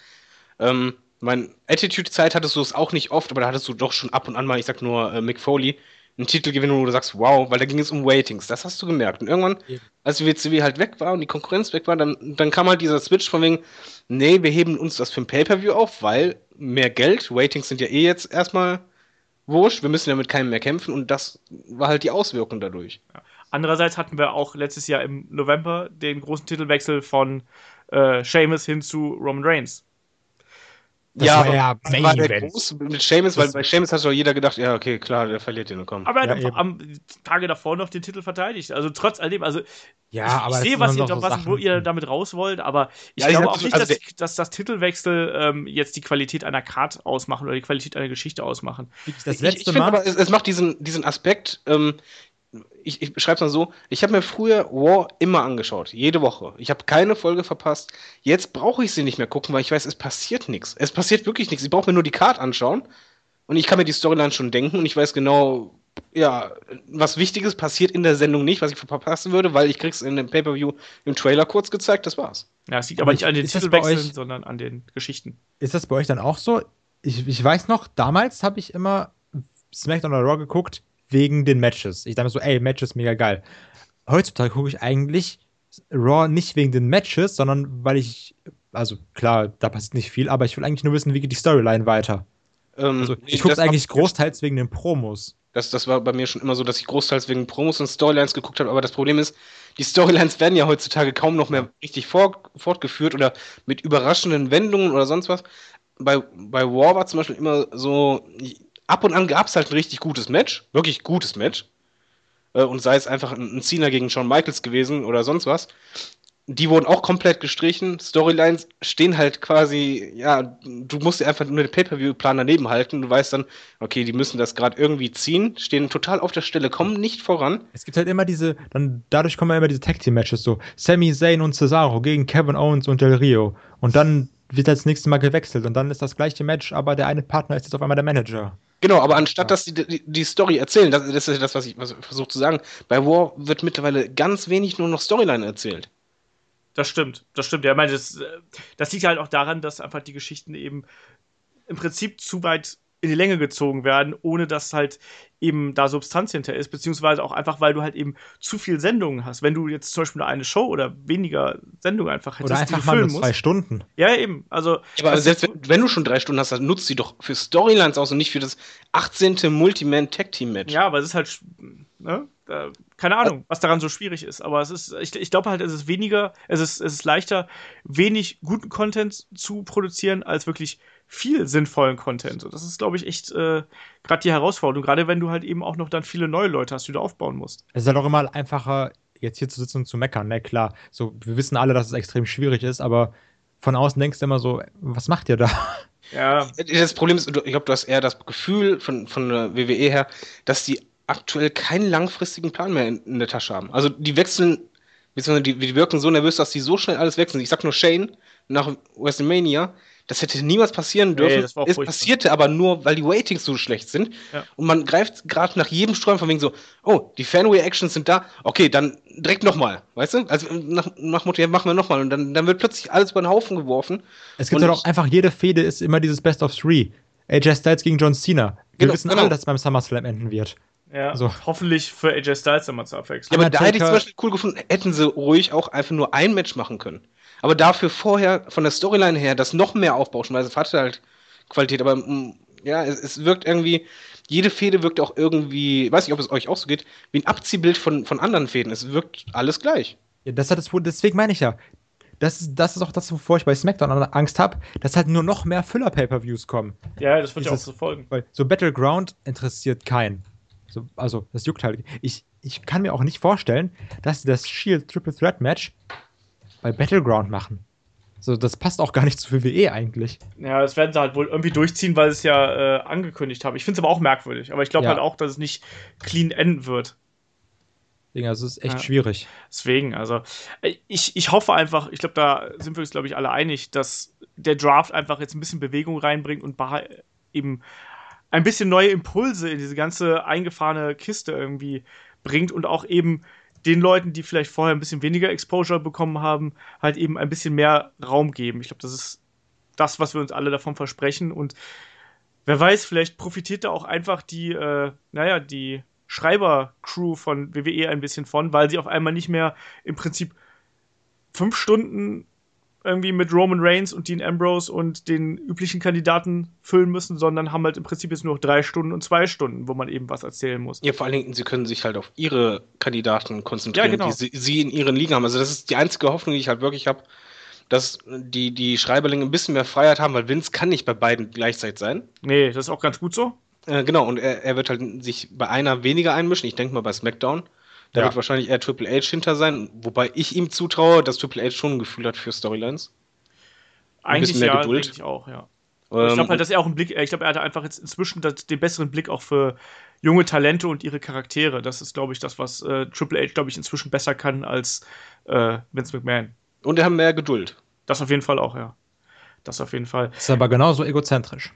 Ähm, mein Attitude-Zeit hattest du es auch nicht oft, aber da hattest du doch schon ab und an mal, ich sag nur äh, Mick Foley, einen Titelgewinn, wo du sagst, wow, weil da ging es um Waitings. Das hast du gemerkt. Und irgendwann, Eben. als die WCW halt weg war und die Konkurrenz weg war, dann, dann kam halt dieser Switch von wegen, nee, wir heben uns das für ein Pay-Per-View auf, weil mehr Geld, Waitings sind ja eh jetzt erstmal wurscht, wir müssen ja mit keinem mehr kämpfen und das war halt die Auswirkung dadurch. Andererseits hatten wir auch letztes Jahr im November den großen Titelwechsel von äh, Sheamus hin zu Roman Reigns. Das war aber ja Main war der Event. groß mit Seamus, weil bei Seamus hat doch jeder gedacht, ja, okay, klar, der verliert den und komm. Aber er Ja, hat am Tage davor noch den Titel verteidigt. Also trotz alledem, also Ja, ich, aber ich sehe, was ihr, so was, wo ihr damit raus wollt, aber ich Ja, ich glaube sag auch nicht, also dass, der- dass das Titelwechsel ähm, jetzt die Qualität einer Card ausmachen oder die Qualität einer Geschichte ausmachen. Das ich letzte ich finde Mal. aber, es, es macht diesen, diesen Aspekt, ähm, ich, ich beschreibe es mal so, ich habe mir früher War immer angeschaut, jede Woche. Ich habe keine Folge verpasst. Jetzt brauche ich sie nicht mehr gucken, weil ich weiß, es passiert nichts. Es passiert wirklich nichts. Ich brauche mir nur die Card anschauen und ich kann mir die Storyline schon denken und ich weiß genau, ja, was Wichtiges passiert in der Sendung nicht, was ich verpassen würde, weil ich krieg's in dem Pay-Per-View im Trailer kurz gezeigt, das war's. Ja, es liegt Aber nicht an den Titelwechseln, sondern an den Geschichten. Ist das bei euch dann auch so? Ich, ich weiß noch, damals habe ich immer SmackDown oder Raw geguckt wegen den Matches. Ich dachte mir so, ey, Matches mega geil. Heutzutage gucke ich eigentlich Raw nicht wegen den Matches, sondern weil ich, also klar, da passiert nicht viel, aber ich will eigentlich nur wissen, wie geht die Storyline weiter. Ähm, Also nee, ich gucke das eigentlich großteils wegen den Promos. Das, das war bei mir schon immer so, dass ich großteils wegen Promos und Storylines geguckt habe, aber das Problem ist, die Storylines werden ja heutzutage kaum noch mehr richtig fort, fortgeführt oder mit überraschenden Wendungen oder sonst was. Bei, bei War war zum Beispiel immer so, ab und an gab es halt ein richtig gutes Match, wirklich gutes Match. Äh, Und sei es einfach ein Cena gegen Shawn Michaels gewesen oder sonst was. Die wurden auch komplett gestrichen. Storylines stehen halt quasi, ja, du musst dir einfach nur den Pay-Per-View-Plan daneben halten. Du weißt dann, okay, die müssen das gerade irgendwie ziehen, stehen total auf der Stelle, kommen nicht voran. Es gibt halt immer diese, dann dadurch kommen ja immer diese Tag Team Matches so. Sami Zayn und Cesaro gegen Kevin Owens und Del Rio. Und dann wird das nächste Mal gewechselt und dann ist das gleiche Match, aber der eine Partner ist jetzt auf einmal der Manager. Genau, aber anstatt dass die, die, die Story erzählen, das, das ist das, was ich, was ich versuche zu sagen, bei War wird mittlerweile ganz wenig nur noch Storyline erzählt. Das stimmt, das stimmt. Ja, ich meine, das, äh, das liegt halt auch daran, dass einfach die Geschichten eben im Prinzip zu weit in die Länge gezogen werden, ohne dass halt eben da Substanz hinter ist, beziehungsweise auch einfach, weil du halt eben zu viel Sendungen hast. Wenn du jetzt zum Beispiel nur eine Show oder weniger Sendungen einfach hättest, Oder die einfach du mal nur füllen zwei musst. Stunden. Ja, eben. Also, Ja, aber selbst wenn, wenn du schon drei Stunden hast, dann nutzt sie doch für Storylines aus und nicht für das 18. Multiman-Tag-Team-Match. Ja, aber es ist halt, ne? Keine Ahnung, was daran so schwierig ist. Aber es ist, ich, ich glaube halt, es ist weniger, es ist, es ist leichter, wenig guten Content zu produzieren, als wirklich viel sinnvollen Content. Und das ist, glaube ich, echt äh, gerade die Herausforderung. Gerade wenn du halt eben auch noch dann viele neue Leute hast, die du aufbauen musst. Es ist halt auch immer einfacher, jetzt hier zu sitzen und zu meckern, ne, klar. So, wir wissen alle, dass es extrem schwierig ist, aber von außen denkst du immer so, was macht ihr da? Ja, Das Problem ist, ich glaube, du hast eher das Gefühl von, von der WWE her, dass die aktuell keinen langfristigen Plan mehr in, in der Tasche haben. Also die wechseln, beziehungsweise die, die wirken so nervös, dass die so schnell alles wechseln. Ich sag nur Shane nach WrestleMania, das hätte niemals passieren dürfen. das war auch es furchtbar. passierte aber nur, weil die Ratings so schlecht sind. Ja. Und man greift gerade nach jedem Sträumen von wegen so, oh, die Fan-Reactions sind da, okay, dann direkt nochmal, weißt du? Also nach, nach Motto, ja, machen wir nochmal. Und dann, dann wird plötzlich alles über den Haufen geworfen. Es gibt halt auch einfach, jede Fehde ist immer dieses Best of Three. AJ Styles gegen John Cena. Wir Genau, wissen genau. alle, dass es beim SummerSlam enden wird. ja. So. Hoffentlich für AJ Styles immer zur Abwechslung. Ja, aber da hätte ich zum Beispiel cool gefunden, hätten sie ruhig auch einfach nur ein Match machen können. Aber dafür vorher, von der Storyline her, das noch mehr aufbauschen, weil es hatte halt Qualität, aber mm, ja, es, es wirkt irgendwie, jede Fehde wirkt auch irgendwie, ich weiß nicht, ob es euch auch so geht, wie ein Abziehbild von, von anderen Fäden. Es wirkt alles gleich. Ja, das hat das, deswegen meine ich ja. Das ist, das ist auch das, wovor ich bei SmackDown Angst habe, dass halt nur noch mehr Füller-Pay-Per-Views kommen. ja, das wird ja auch so folgen. Weil so Battleground interessiert keinen. So, also, das juckt halt. Ich, ich kann mir auch nicht vorstellen, dass sie das Shield Triple Threat Match bei Battleground machen. So, das passt auch gar nicht zu WWE eigentlich. Ja, das werden sie halt wohl irgendwie durchziehen, weil sie es ja äh, angekündigt haben. Ich finde es aber auch merkwürdig. Aber ich glaube Ja. halt auch, dass es nicht clean enden wird. Deswegen, also es ist echt Ja. schwierig. Deswegen, also äh, ich, ich hoffe einfach, ich glaube, da sind wir uns, glaube ich, alle einig, dass der Draft einfach jetzt ein bisschen Bewegung reinbringt und eben ein bisschen neue Impulse in diese ganze eingefahrene Kiste irgendwie bringt und auch eben den Leuten, die vielleicht vorher ein bisschen weniger Exposure bekommen haben, halt eben ein bisschen mehr Raum geben. Ich glaube, das ist das, was wir uns alle davon versprechen und wer weiß, vielleicht profitiert da auch einfach die, äh, naja, die Schreiber-Crew von WWE ein bisschen von, weil sie auf einmal nicht mehr im Prinzip fünf Stunden irgendwie mit Roman Reigns und Dean Ambrose und den üblichen Kandidaten füllen müssen, sondern haben halt im Prinzip jetzt nur noch drei Stunden und zwei Stunden, wo man eben was erzählen muss. Ja, vor allen Dingen, sie können sich halt auf ihre Kandidaten konzentrieren, Ja, genau. die sie, sie in ihren Ligen haben. Also das ist die einzige Hoffnung, die ich halt wirklich habe, dass die, die Schreiberlinge ein bisschen mehr Freiheit haben, weil Vince kann nicht bei beiden gleichzeitig sein. Nee, das ist auch ganz gut so. Äh, genau, und er, er wird halt sich bei einer weniger einmischen. Ich denke mal bei SmackDown. Da Ja. wird wahrscheinlich eher Triple H hinter sein, wobei ich ihm zutraue, dass Triple H schon ein Gefühl hat für Storylines. Ein Eigentlich bisschen mehr ja, Geduld. denke ich auch, ja. ich Ähm, glaube halt, dass er auch einen Blick, ich glaube, er hatte einfach jetzt inzwischen das, den besseren Blick auch für junge Talente und ihre Charaktere. Das ist, glaube ich, das, was äh, Triple H, glaube ich, inzwischen besser kann als äh, Vince McMahon. und er hat mehr Geduld. Das auf jeden Fall auch, ja. Das auf jeden Fall. Ist aber genauso egozentrisch.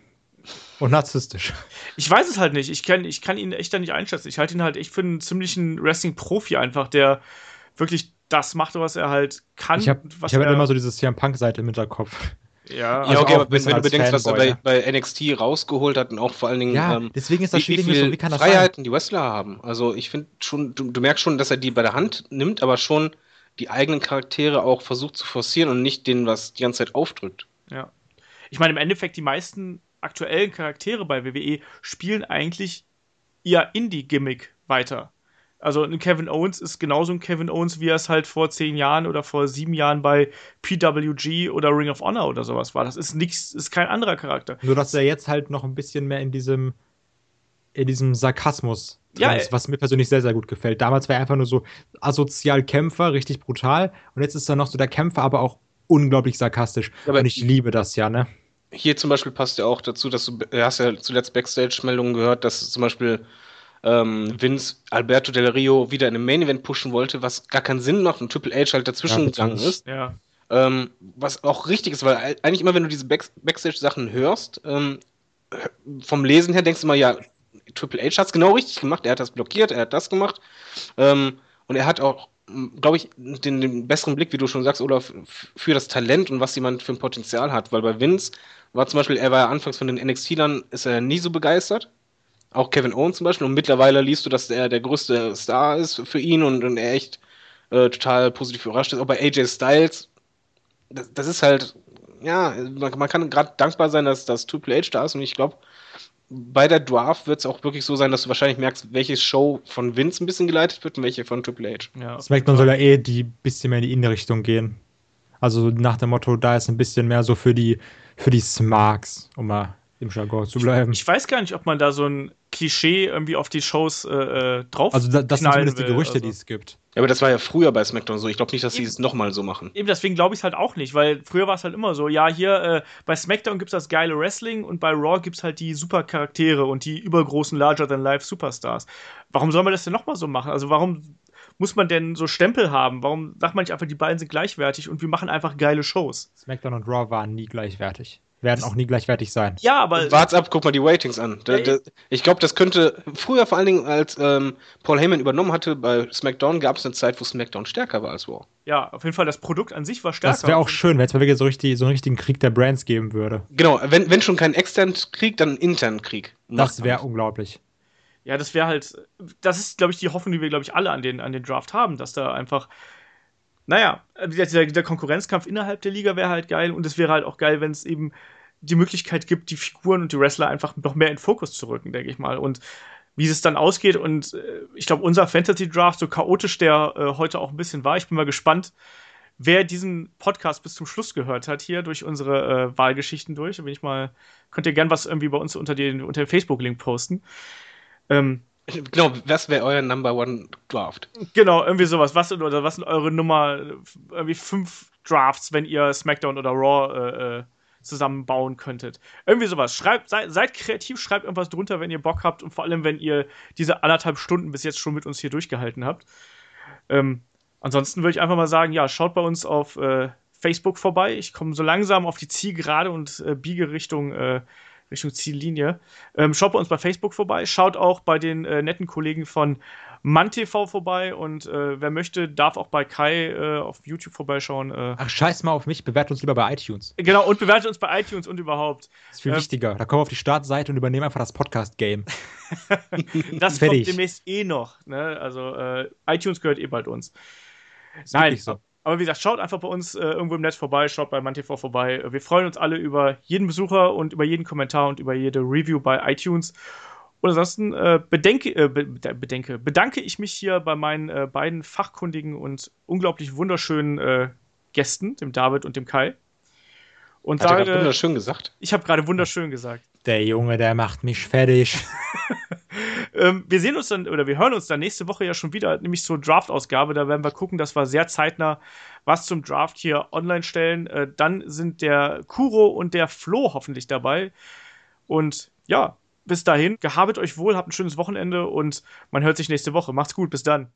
Und narzisstisch. Ich weiß es halt nicht. Ich kann, ich kann ihn echt da nicht einschätzen. Ich halte ihn halt echt für einen ziemlichen Wrestling-Profi einfach, der wirklich das macht, was er halt kann. Ich habe hab halt er, immer so dieses CM Punk-Seite im Hinterkopf. Ja, Also ja, okay, auch aber wenn, wenn du bedenkst, was er bei, bei NXT rausgeholt hat und auch vor allen Dingen, Ja, ähm, deswegen ist das wie, wie Feeling so, viel wie kann das Freiheiten die Wrestler haben. Also ich finde schon, du, du merkst schon, dass er die bei der Hand nimmt, aber schon die eigenen Charaktere auch versucht zu forcieren und nicht denen was die ganze Zeit aufdrückt. Ja. Ich meine, im Endeffekt, die meisten aktuellen Charaktere bei WWE spielen eigentlich ihr Indie-Gimmick weiter. Also ein Kevin Owens ist genauso ein Kevin Owens, wie er es halt vor zehn Jahren oder vor sieben Jahren bei PWG oder Ring of Honor oder sowas war. Das ist nichts, ist kein anderer Charakter. Nur, dass er jetzt halt noch ein bisschen mehr in diesem, in diesem Sarkasmus drin Ja, ist, äh- was mir persönlich sehr, sehr gut gefällt. Damals war er einfach nur so asozial Kämpfer, richtig brutal. Und jetzt ist er noch so der Kämpfer, aber auch unglaublich sarkastisch. aber- und ich liebe das ja, ne? Hier zum Beispiel passt ja auch dazu, dass du, du hast ja zuletzt Backstage-Meldungen gehört, dass zum Beispiel ähm, Vince Alberto Del Rio wieder in einem Main-Event pushen wollte, was gar keinen Sinn macht und Triple H halt dazwischen Ja, gegangen ist. Ja. Ähm, was auch richtig ist, weil ei- eigentlich immer, wenn du diese Back Backstage-Sachen hörst, ähm, vom Lesen her denkst du immer, ja, Triple H hat es genau richtig gemacht, er hat das blockiert, er hat das gemacht. Ähm, und er hat auch, glaube ich, den, den besseren Blick, wie du schon sagst, oder für das Talent und was jemand für ein Potenzial hat. Weil bei Vince war zum Beispiel, er war ja anfangs von den NXT-Lern, ist er nie so begeistert. Auch Kevin Owens zum Beispiel. Und mittlerweile liest du, dass er der größte Star ist für ihn und, und er echt äh, total positiv überrascht ist. Auch bei AJ Styles, das, das ist halt, ja, man, man kann gerade dankbar sein, dass das Triple H da ist. Und ich glaube, bei der Draft wird es auch wirklich so sein, dass du wahrscheinlich merkst, welche Show von Vince ein bisschen geleitet wird und welche von Triple H. ja. SmackDown soll ja eh die bisschen mehr in die Indie-Richtung gehen. Also nach dem Motto, da ist ein bisschen mehr so für die, für die Smarks, um mal im Jargon zu bleiben. Ich weiß gar nicht, ob man da so ein Klischee irgendwie auf die Shows äh, äh, drauf also da, das sind zumindest die will, Gerüchte, also. die es gibt. Ja, aber das war ja früher bei SmackDown so. Ich glaube nicht, dass sie es nochmal so machen. Eben deswegen glaube ich es halt auch nicht, weil früher war es halt immer so, ja, hier äh, bei SmackDown gibt es das geile Wrestling und bei Raw gibt es halt die super Charaktere und die übergroßen Larger-than-Life-Superstars. Warum soll man das denn nochmal so machen? Also warum muss man denn so Stempel haben? Warum sagt man nicht einfach, die beiden sind gleichwertig und wir machen einfach geile Shows? SmackDown und Raw waren nie gleichwertig. Werden auch nie gleichwertig sein. Ja, aber Wart's ab, guck mal die Ratings an. Da, da, ich glaube, das könnte früher vor allen Dingen, als ähm, Paul Heyman übernommen hatte bei SmackDown, gab es eine Zeit, wo SmackDown stärker war als Raw. ja, auf jeden Fall das Produkt an sich war stärker. Das wäre auch schön, wenn es mal wirklich so, richtig, so einen richtigen Krieg der Brands geben würde. Genau, wenn, wenn schon kein externen Krieg, dann einen internen Krieg. Das wäre unglaublich. Ja, das wäre halt, das ist, glaube ich, die Hoffnung, die wir, glaube ich, alle an den, an den Draft haben, dass da einfach, naja, der, der, der Konkurrenzkampf innerhalb der Liga wäre halt geil und es wäre halt auch geil, wenn es eben die Möglichkeit gibt, die Figuren und die Wrestler einfach noch mehr in Fokus zu rücken, denke ich mal. Und wie es dann ausgeht und äh, ich glaube, unser Fantasy Draft, so chaotisch der äh, heute auch ein bisschen war, ich bin mal gespannt, wer diesen Podcast bis zum Schluss gehört hat, hier durch unsere äh, Wahlgeschichten durch. Da bin ich mal, könnt ihr gern was irgendwie bei uns unter den, unter dem Facebook-Link posten. Ähm, Genau, was wäre euer Number One Draft? genau, irgendwie sowas. Was sind, oder was sind eure Nummer, irgendwie fünf Drafts, wenn ihr SmackDown oder Raw äh, äh, zusammenbauen könntet. Irgendwie sowas. Schreibt, seid, seid, kreativ, schreibt irgendwas drunter, wenn ihr Bock habt und vor allem, wenn ihr diese anderthalb Stunden bis jetzt schon mit uns hier durchgehalten habt. Ähm, ansonsten würde ich einfach mal sagen, ja, schaut bei uns auf äh, Facebook vorbei. Ich komme so langsam auf die Zielgerade und äh, biege Richtung, äh, Richtung Ziellinie. Ähm, schaut bei uns bei Facebook vorbei. Schaut auch bei den äh, netten Kollegen von MannTV vorbei und äh, wer möchte, darf auch bei Kai äh, auf YouTube vorbeischauen. Äh. Ach, scheiß mal auf mich, bewertet uns lieber bei iTunes. Genau, und bewertet uns bei iTunes und überhaupt. Das ist viel ähm, wichtiger. Da kommen wir auf die Startseite und übernehmen einfach das Podcast-Game. das kommt demnächst eh noch. Ne? Also äh, iTunes gehört eh bald uns. Ist Nein, so. Aber wie gesagt, schaut einfach bei uns äh, irgendwo im Netz vorbei, schaut bei MannTV vorbei. Wir freuen uns alle über jeden Besucher und über jeden Kommentar und über jede Review bei iTunes. Und ansonsten äh, bedenke, äh, bedenke, bedanke ich mich hier bei meinen äh, beiden fachkundigen und unglaublich wunderschönen äh, Gästen, dem David und dem Kai. Und Hat sage, er wunderschön gesagt? Ich habe gerade wunderschön gesagt. Der Junge, der macht mich fertig. ähm, wir sehen uns dann, oder wir hören uns dann nächste Woche ja schon wieder, nämlich zur Draft-Ausgabe. Da werden wir gucken, dass wir sehr zeitnah was zum Draft hier online stellen. Äh, dann sind der Kuro und der Flo hoffentlich dabei. Und ja, bis dahin, gehabet euch wohl, habt ein schönes Wochenende und man hört sich nächste Woche. Macht's gut, bis dann.